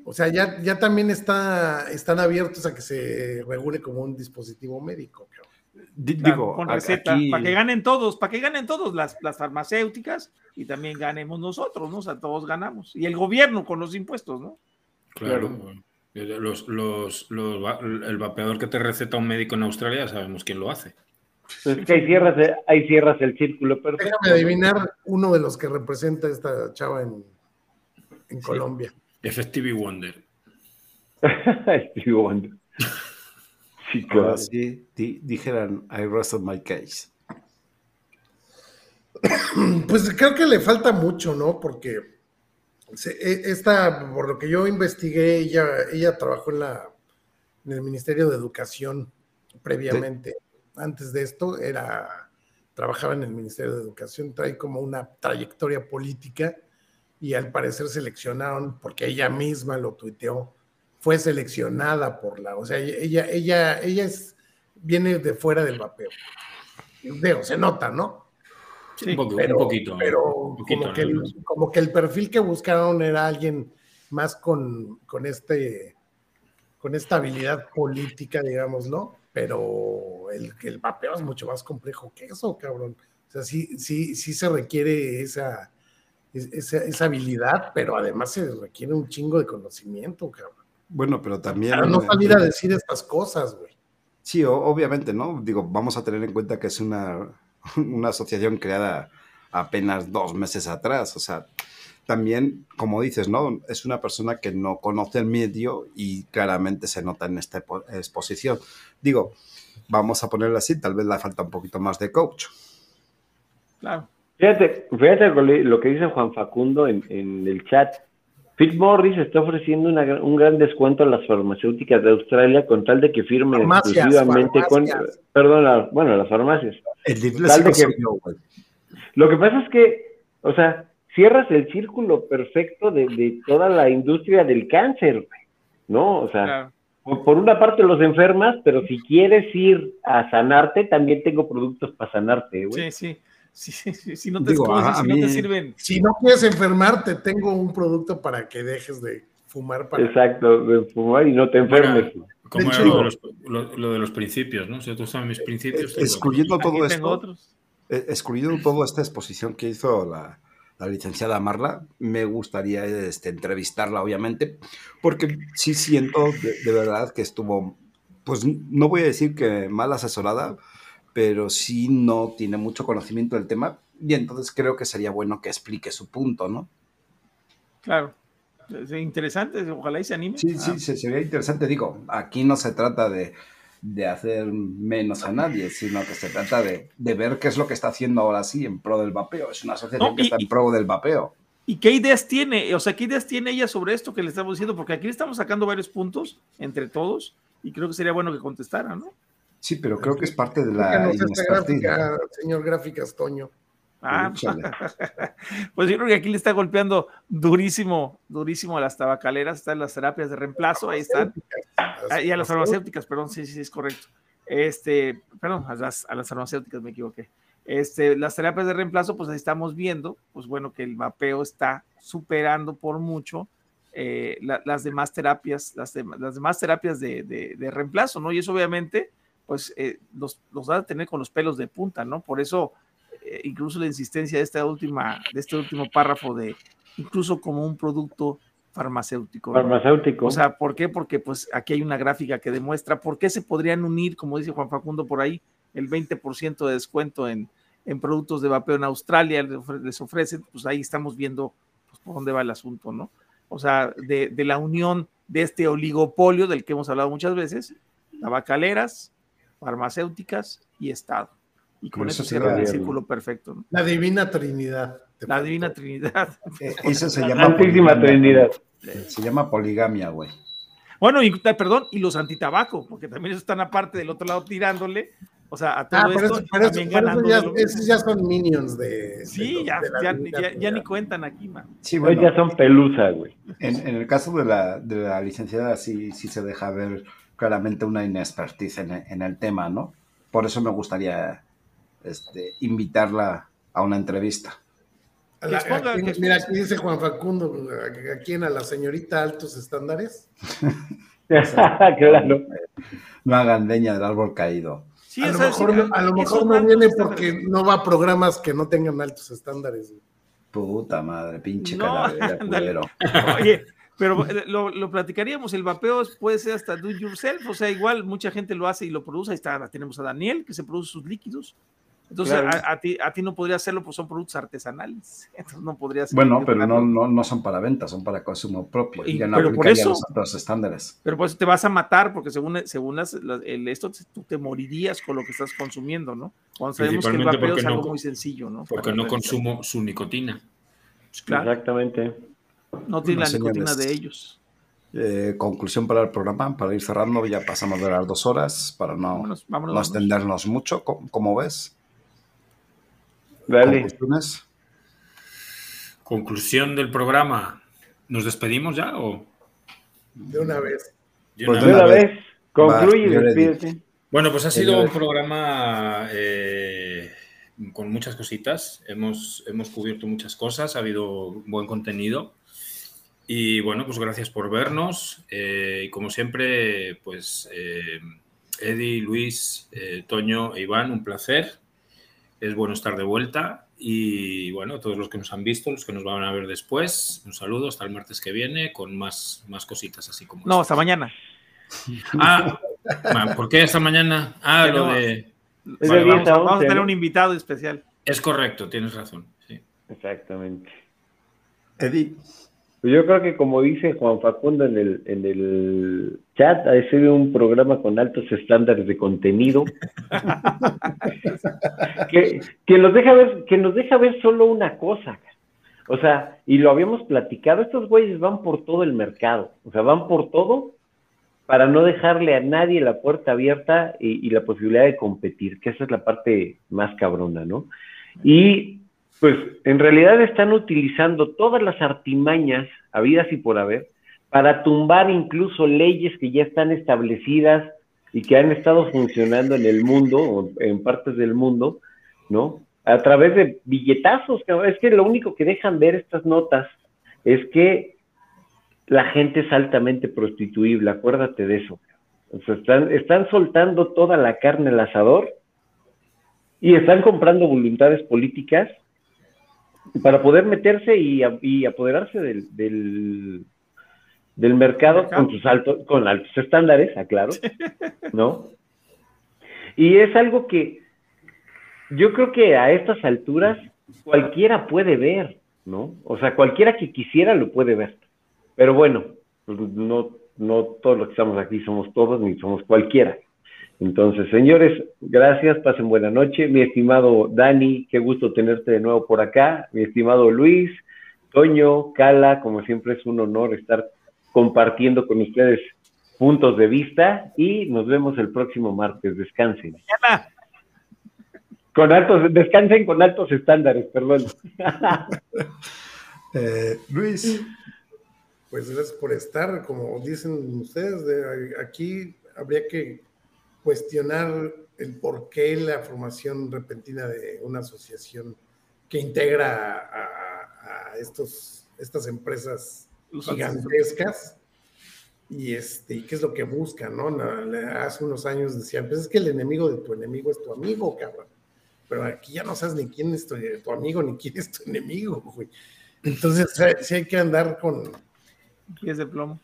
G: O sea, ya, ya también está, están abiertos a que se regule como un dispositivo médico,
D: Claro,
B: Digo,
D: con receta,
B: aquí-
D: para que ganen todos, para que ganen todos las, las farmacéuticas y también ganemos nosotros, ¿no? O sea, todos ganamos. Y el gobierno con los impuestos, ¿no?
E: Claro. Eh, Los, los, los va- el vapeador que te receta un médico en Australia, sabemos quién lo hace.
F: Pues es que ahí cierras, el- ahí cierras el círculo perfecto.
G: Déjame adivinar uno de los que representa a esta chava en, en Colombia.
E: Effective Wonder.
F: Stevie Wonder. Sí,
B: Ahora
F: claro.
B: sí, di- dijeran, I rested my case.
G: Pues creo que le falta mucho, ¿no? Porque esta, por lo que yo investigué, ella, ella trabajó en, la, en el Ministerio de Educación previamente. Antes de esto, era, trabajaba en el Ministerio de Educación, trae como una trayectoria política y al parecer seleccionaron, porque ella misma lo tuiteó, fue seleccionada por la, o sea, ella, ella, ella es, viene de fuera del vapeo. Digo, se nota, ¿no?
E: Un, poco-
G: pero,
E: un poquito.
G: pero
E: un poquito,
G: como, que el,
E: ¿no?
G: como que el perfil que buscaron era alguien más con, con este con esta habilidad política, digámoslo, pero el, el vapeo es mucho más complejo que eso, cabrón. O sea, sí, sí, sí se requiere esa, es- esa, esa habilidad, pero además se requiere un chingo de conocimiento, cabrón.
B: Bueno, pero también...
G: Para no salir a decir estas cosas, güey.
B: Sí, obviamente, ¿no? Digo, vamos a tener en cuenta que es una, una asociación creada apenas dos meses atrás. O sea, también, como dices, ¿no? Es una persona que no conoce el medio y claramente se nota en esta expo- exposición. Digo, vamos a ponerlo así, tal vez le falta un poquito más de coach.
D: Claro.
F: Fíjate, fíjate lo que- lo que dice Juan Facundo en, en el chat. Phil Morris está ofreciendo una gran- un gran descuento a las farmacéuticas de Australia con tal de que firmen
G: Farmacias,
F: exclusivamente con, perdón, bueno, las farmacias.
B: El
F: Tal de que-. Lo que pasa es que, o sea, cierras el círculo perfecto de, de toda la industria del cáncer, güey, ¿no? O sea,
D: Claro.
F: por, por una parte los enfermas, pero si quieres ir a sanarte, también tengo productos para sanarte, güey.
D: Sí, sí. Sí, sí, Si no te,
B: Digo,
D: si no te sirven.
G: Si no quieres enfermarte, tengo un producto para que dejes de fumar para
F: Exacto, de fumar y no te enfermes. güey.
E: Como
G: hecho-
E: lo de, los, lo, lo de los principios, ¿no? Si tú sabes mis principios. tengo
B: Excluyendo todo esto,
D: otros.
B: eh, excluyendo toda esta exposición que hizo la, la licenciada Marla, me gustaría este, entrevistarla, obviamente, porque sí siento de, de verdad que estuvo, pues no voy a decir que mal asesorada, pero sí no tiene mucho conocimiento del tema, y entonces creo que sería bueno que explique su punto, ¿no?
D: Claro. Es interesante, ojalá y se anime.
B: Sí,
D: Ah,
B: sí, se- sería interesante. Digo, aquí no se trata de, de hacer menos a nadie, sino que se trata de, de ver qué es lo que está haciendo ahora sí en pro del vapeo. Es una asociación
D: No,
B: que
D: y-
B: está en pro del vapeo.
D: ¿Y qué ideas tiene? O sea, ¿qué ideas tiene ella sobre esto que le estamos diciendo? Porque aquí le estamos sacando varios puntos entre todos y creo que sería bueno que contestara, ¿no?
B: Sí, pero creo que es parte de la
G: gráfica, señor Gráficas Toño.
D: Ah,
B: Úchale.
D: pues yo creo que aquí le está golpeando durísimo, durísimo a las tabacaleras, están las terapias de reemplazo, ahí están. Ah, y a las farmacéuticas, perdón, sí, sí, es correcto. Este, perdón, a las, a las farmacéuticas me equivoqué. Este, las terapias de reemplazo, pues ahí estamos viendo, pues bueno, que el vapeo está superando por mucho eh, la- las demás terapias, las, dem- las demás terapias de, de- de reemplazo, ¿no? Y eso obviamente, pues eh, los, los va a tener con los pelos de punta, ¿no? Por eso, eh, incluso la insistencia de esta última, de este último párrafo de, incluso como un producto farmacéutico. ¿no?
F: Farmacéutico.
D: O sea, ¿por qué? Porque pues aquí hay una gráfica que demuestra por qué se podrían unir, como dice Juan Facundo por ahí, el 20% de descuento en, en productos de vapeo en Australia les ofrecen, pues ahí estamos viendo pues, por dónde va el asunto, ¿no? O sea, de, de la unión de este oligopolio del que hemos hablado muchas veces, tabacaleras, farmacéuticas y Estado. Y con eso
B: eso
D: cierran el círculo perfecto, ¿no?
G: La Divina Trinidad.
D: La Divina Trinidad.
B: Eh, Eso se llama
F: Santísima
B: poligamia.
F: Trinidad.
B: Se llama poligamia, güey.
D: Bueno, y perdón, y los antitabaco, porque también están aparte del otro lado tirándole, o sea, a todo
G: Ah, pero
D: esto,
G: eso, pero eso-
D: también
G: pero eso
D: ganando
G: ya,
D: de lo mismo.
G: esos ya son minions de.
D: Sí,
G: de-
D: ya,
G: de la
D: ya, ni cuentan aquí, man.
B: Sí, bueno,
F: ya son pelusa, güey.
B: en, en el caso de la, de la licenciada sí, sí se deja ver claramente una inexpertise en, en el tema, ¿no? Por eso me gustaría este, invitarla a una entrevista.
G: A la- aquí- mira, aquí dice Juan Facundo, ¿a a quién? ¿A la señorita altos estándares?
F: claro.
B: No hagan leña del árbol caído.
D: Sí,
G: a, lo mejor,
D: sí,
G: no- a lo
D: ¿qué
G: mejor
D: son
G: no
D: altos
G: viene
D: estándares?
G: porque no va a programas que no tengan altos estándares.
B: Puta madre, pinche
D: No,
B: calavera,
D: ándale.
B: culero.
D: Oye, pero eh, lo, lo platicaríamos, el vapeo puede ser hasta do it yourself, o sea, igual mucha gente lo hace y lo produce, ahí está, tenemos a Daniel que se produce sus líquidos, Entonces,
B: Claro.
D: a, a ti, a ti no podría hacerlo, pues son productos artesanales. Entonces, no podrías.
B: Bueno, pero no, no, no son para venta, son para consumo propio.
D: Y-
B: Y ya no
D: pero por
B: aplicaría
D: eso-
B: los altos estándares.
D: Pero pues te vas a matar porque según, según las- las- el, esto, tú te morirías con lo que estás consumiendo, ¿no? Cuando sabemos que el vapeo es
E: porque no
D: algo
E: co-
D: muy sencillo, ¿no?
E: Porque
D: Para
E: no consumo su nicotina.
D: Claro.
F: Exactamente.
D: No tiene
B: Bueno,
D: la nicotina de ellos.
B: eh, conclusión para el programa, para ir cerrando, ya pasamos de las dos horas, para no,
D: Vámonos, vámonos,
B: no
D: vámonos.
B: extendernos mucho. ¿Cómo, cómo ves?
F: Dale.
B: ¿Conclusiones?
E: Conclusión del programa. ¿Nos despedimos ya o?
G: De una vez.
E: De
B: Pues
E: una
F: De una
E: vez?
F: vez, concluye y despídete.
E: Bueno, pues ha sido un programa eh, con muchas cositas. Hemos, hemos cubierto muchas cosas, ha habido buen contenido. Y bueno, pues gracias por vernos. Eh, y como siempre, pues eh, Eddie, Luis, eh, Toño e Iván, un placer. Es bueno estar de vuelta. Y bueno, todos los que nos han visto, los que nos van a ver después, un saludo hasta el martes que viene con más, más cositas así como
D: No, hasta mañana.
E: Ah, ¿por qué esta mañana? Ah, lo de...
D: Vale, vamos,
F: 10 a
D: a, vamos a
F: 11,
D: tener un invitado especial.
E: Es correcto, tienes razón. sí.
F: Exactamente.
B: Eddie,
F: yo creo que como dice Juan Facundo en el, en el chat, ha sido un programa con altos estándares de contenido. que, que nos deja ver, que nos deja ver solo una cosa. O sea, y lo habíamos platicado, estos güeyes van por todo el mercado, o sea, van por todo para no dejarle a nadie la puerta abierta y, y la posibilidad de competir, que esa es la parte más cabrona, ¿no? Y pues en realidad están utilizando todas las artimañas habidas y por haber para tumbar incluso leyes que ya están establecidas y que han estado funcionando en el mundo, o en partes del mundo, ¿no? A través de billetazos, es que lo único que dejan ver estas notas es que la gente es altamente prostituible, acuérdate de eso. O sea, están, están soltando toda la carne al asador y están comprando voluntades políticas para poder meterse y, apoderarse del, del, del mercado,
D: Mercado.
F: con sus altos, con altos estándares, aclaro, ¿no? Y es algo que yo creo que a estas alturas cualquiera puede ver, ¿no? O sea, cualquiera que quisiera lo puede ver. Pero bueno, pues no, no todos los que estamos aquí somos todos ni somos cualquiera. Entonces, señores, gracias, pasen buena noche. Mi estimado Dani, qué gusto tenerte de nuevo por acá. Mi estimado Luis, Toño, Cala, como siempre es un honor estar compartiendo con ustedes puntos de vista y nos vemos el próximo martes. Descansen.
D: Mañana.
F: Con altos, descansen con altos estándares, perdón.
B: eh, Luis,
G: Pues gracias por estar, como dicen ustedes, de- aquí habría que cuestionar el por qué la formación repentina de una asociación que integra a, a- a estos, estas empresas gigantescas y, este, y qué es lo que buscan, ¿no? Hace unos años decían, pues es que el enemigo de tu enemigo es tu amigo, cabrón. Pero aquí ya no sabes ni quién es tu, tu amigo ni quién es tu enemigo, güey. Entonces, sí- sí hay que andar con,
D: Pies de plomo.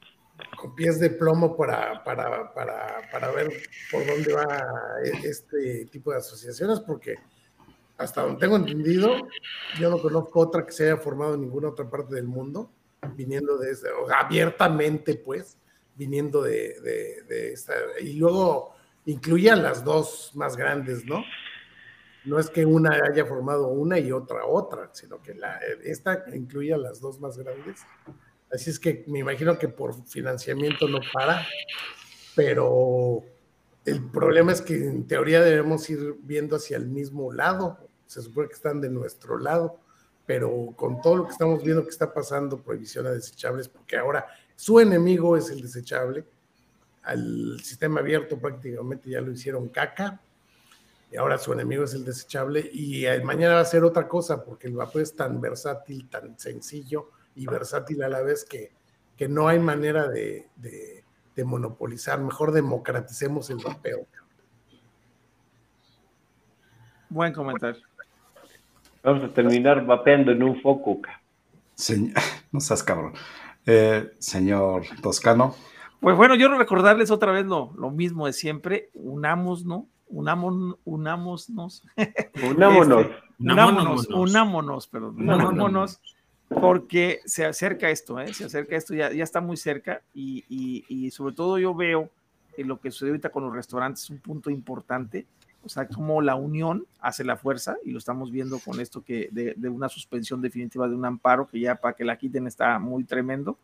G: Con pies de plomo para, para, para, para ver por dónde va e- este tipo de asociaciones, porque hasta donde tengo entendido, yo no conozco otra que se haya formado en ninguna otra parte del mundo, viniendo de abiertamente, pues, viniendo de, de- esta, y luego incluye a las dos más grandes, ¿no? No es que una haya formado una y otra otra, sino que esta incluye a las dos más grandes. Así es que me imagino que por financiamiento no para, pero el problema es que en teoría debemos ir viendo hacia el mismo lado. Se supone que están de nuestro lado, pero con todo lo que estamos viendo que está pasando, prohibición a desechables, porque ahora su enemigo es el desechable. Al sistema abierto prácticamente ya lo hicieron caca, y ahora su enemigo es el desechable, y eh, mañana va a ser otra cosa, porque el vapor es tan versátil, tan sencillo y versátil a la vez que, que no hay manera de, de- de monopolizar. Mejor democraticemos el vapeo.
D: Buen comentario.
F: Vamos a terminar vapeando en un foco.
B: no seas cabrón. Eh, señor Toscano,
D: Pues bueno, yo recordarles otra vez lo, lo mismo de siempre, unamos, ¿no? unamon, unámonos.
F: Unámonos.
D: Este, unámonos,
E: Unámonos.
D: unámonos, perdón,
E: Unámonos.
D: unámonos, porque se acerca esto, ¿eh? se acerca esto, ya, ya está muy cerca y, y- y sobre todo yo veo que lo que sucede ahorita con los restaurantes es un punto importante, o sea, como la unión hace la fuerza y lo estamos viendo con esto que de, de una suspensión definitiva de un amparo que ya para que la quiten está muy tremendo.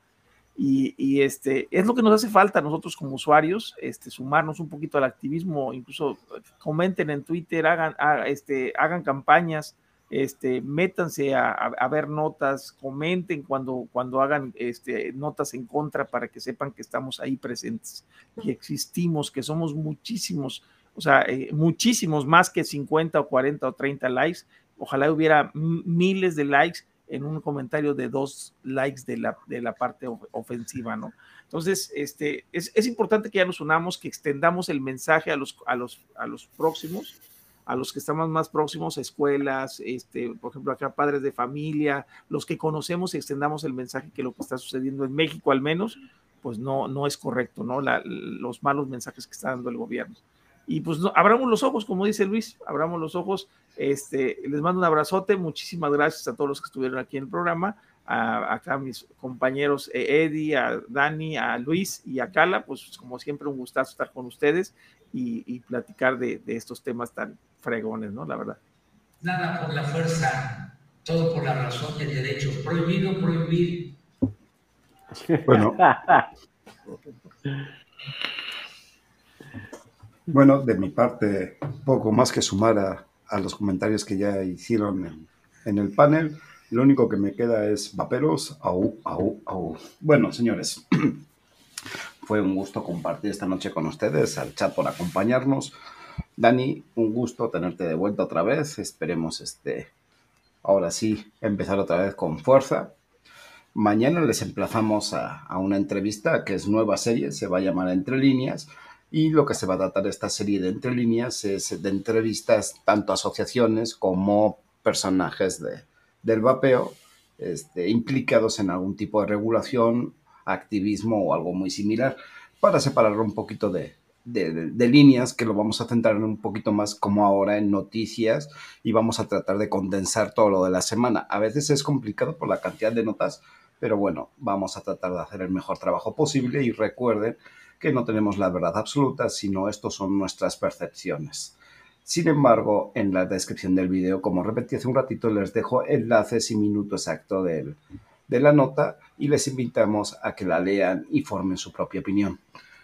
D: Y, y, este, es lo que nos hace falta a nosotros como usuarios, este, sumarnos un poquito al activismo, incluso comenten en Twitter, hagan, haga- este, hagan campañas, este, métanse a, ver notas, comenten cuando, cuando hagan este, notas en contra para que sepan que estamos ahí presentes, que existimos, que somos muchísimos, o sea, eh, muchísimos más que 50 o 40 o 30 likes. Ojalá hubiera miles de likes en un comentario de dos likes de la, de la parte of- ofensiva, ¿no? Entonces, este, es, es importante que ya nos unamos, que extendamos el mensaje a los, a los, a los próximos, a los que estamos más próximos, escuelas, este, por ejemplo, acá padres de familia, los que conocemos y extendamos el mensaje que lo que está sucediendo en México al menos, pues no, no es correcto, ¿no? La- los malos mensajes que está dando el gobierno. Y pues no, abramos los ojos, como dice Luis, abramos los ojos. Este, les mando un abrazote, muchísimas gracias a todos los que estuvieron aquí en el programa, a, acá a mis compañeros eh, Eddie, a Dani, a Luis y a Cala, pues como siempre un gustazo estar con ustedes y, y platicar de, de estos temas tan fregones, ¿no? La verdad.
M: Nada por la fuerza, todo por la razón y el derecho. Prohibido prohibir.
B: Bueno. Bueno, de mi parte, poco más que sumar a, a los comentarios que ya hicieron en, en el panel. Lo único que me queda es vaperos, au, au, au. Bueno, señores, fue un gusto compartir esta noche con ustedes, al chat por acompañarnos. Dani, un gusto tenerte de vuelta otra vez. Esperemos este, ahora sí, empezar otra vez con fuerza. Mañana les emplazamos a, a una entrevista que es nueva serie, se va a llamar Entre Líneas. Y lo que se va a tratar esta serie de Entre Líneas es de entrevistas tanto a asociaciones como personajes de, del vapeo este, implicados en algún tipo de regulación, activismo o algo muy similar, para separarlo un poquito de, de, líneas, que lo vamos a centrar un poquito más como ahora en noticias y vamos a tratar de condensar todo lo de la semana. A veces es complicado por la cantidad de notas, pero bueno, vamos a tratar de hacer el mejor trabajo posible y recuerden que no tenemos la verdad absoluta, sino estos son nuestras percepciones. Sin embargo, en la descripción del video, como repetí hace un ratito, les dejo enlaces y minuto exacto del- de la nota y les invitamos a que la lean y formen su propia opinión.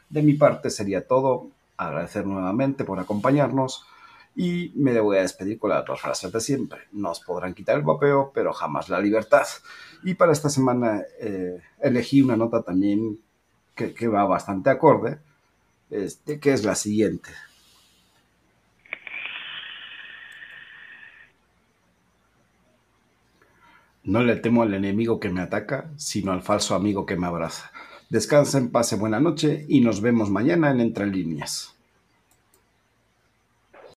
B: De mi parte sería todo. Agradecer nuevamente por acompañarnos y me voy a despedir con las dos frases de siempre. Nos podrán quitar el vapeo, pero jamás la libertad. Y para esta semana eh, elegí una nota también que, va bastante acorde, este, que es la siguiente. No le temo al enemigo que me ataca, sino al falso amigo que me abraza. Descansen, pase buena noche y nos vemos mañana en Entre Líneas.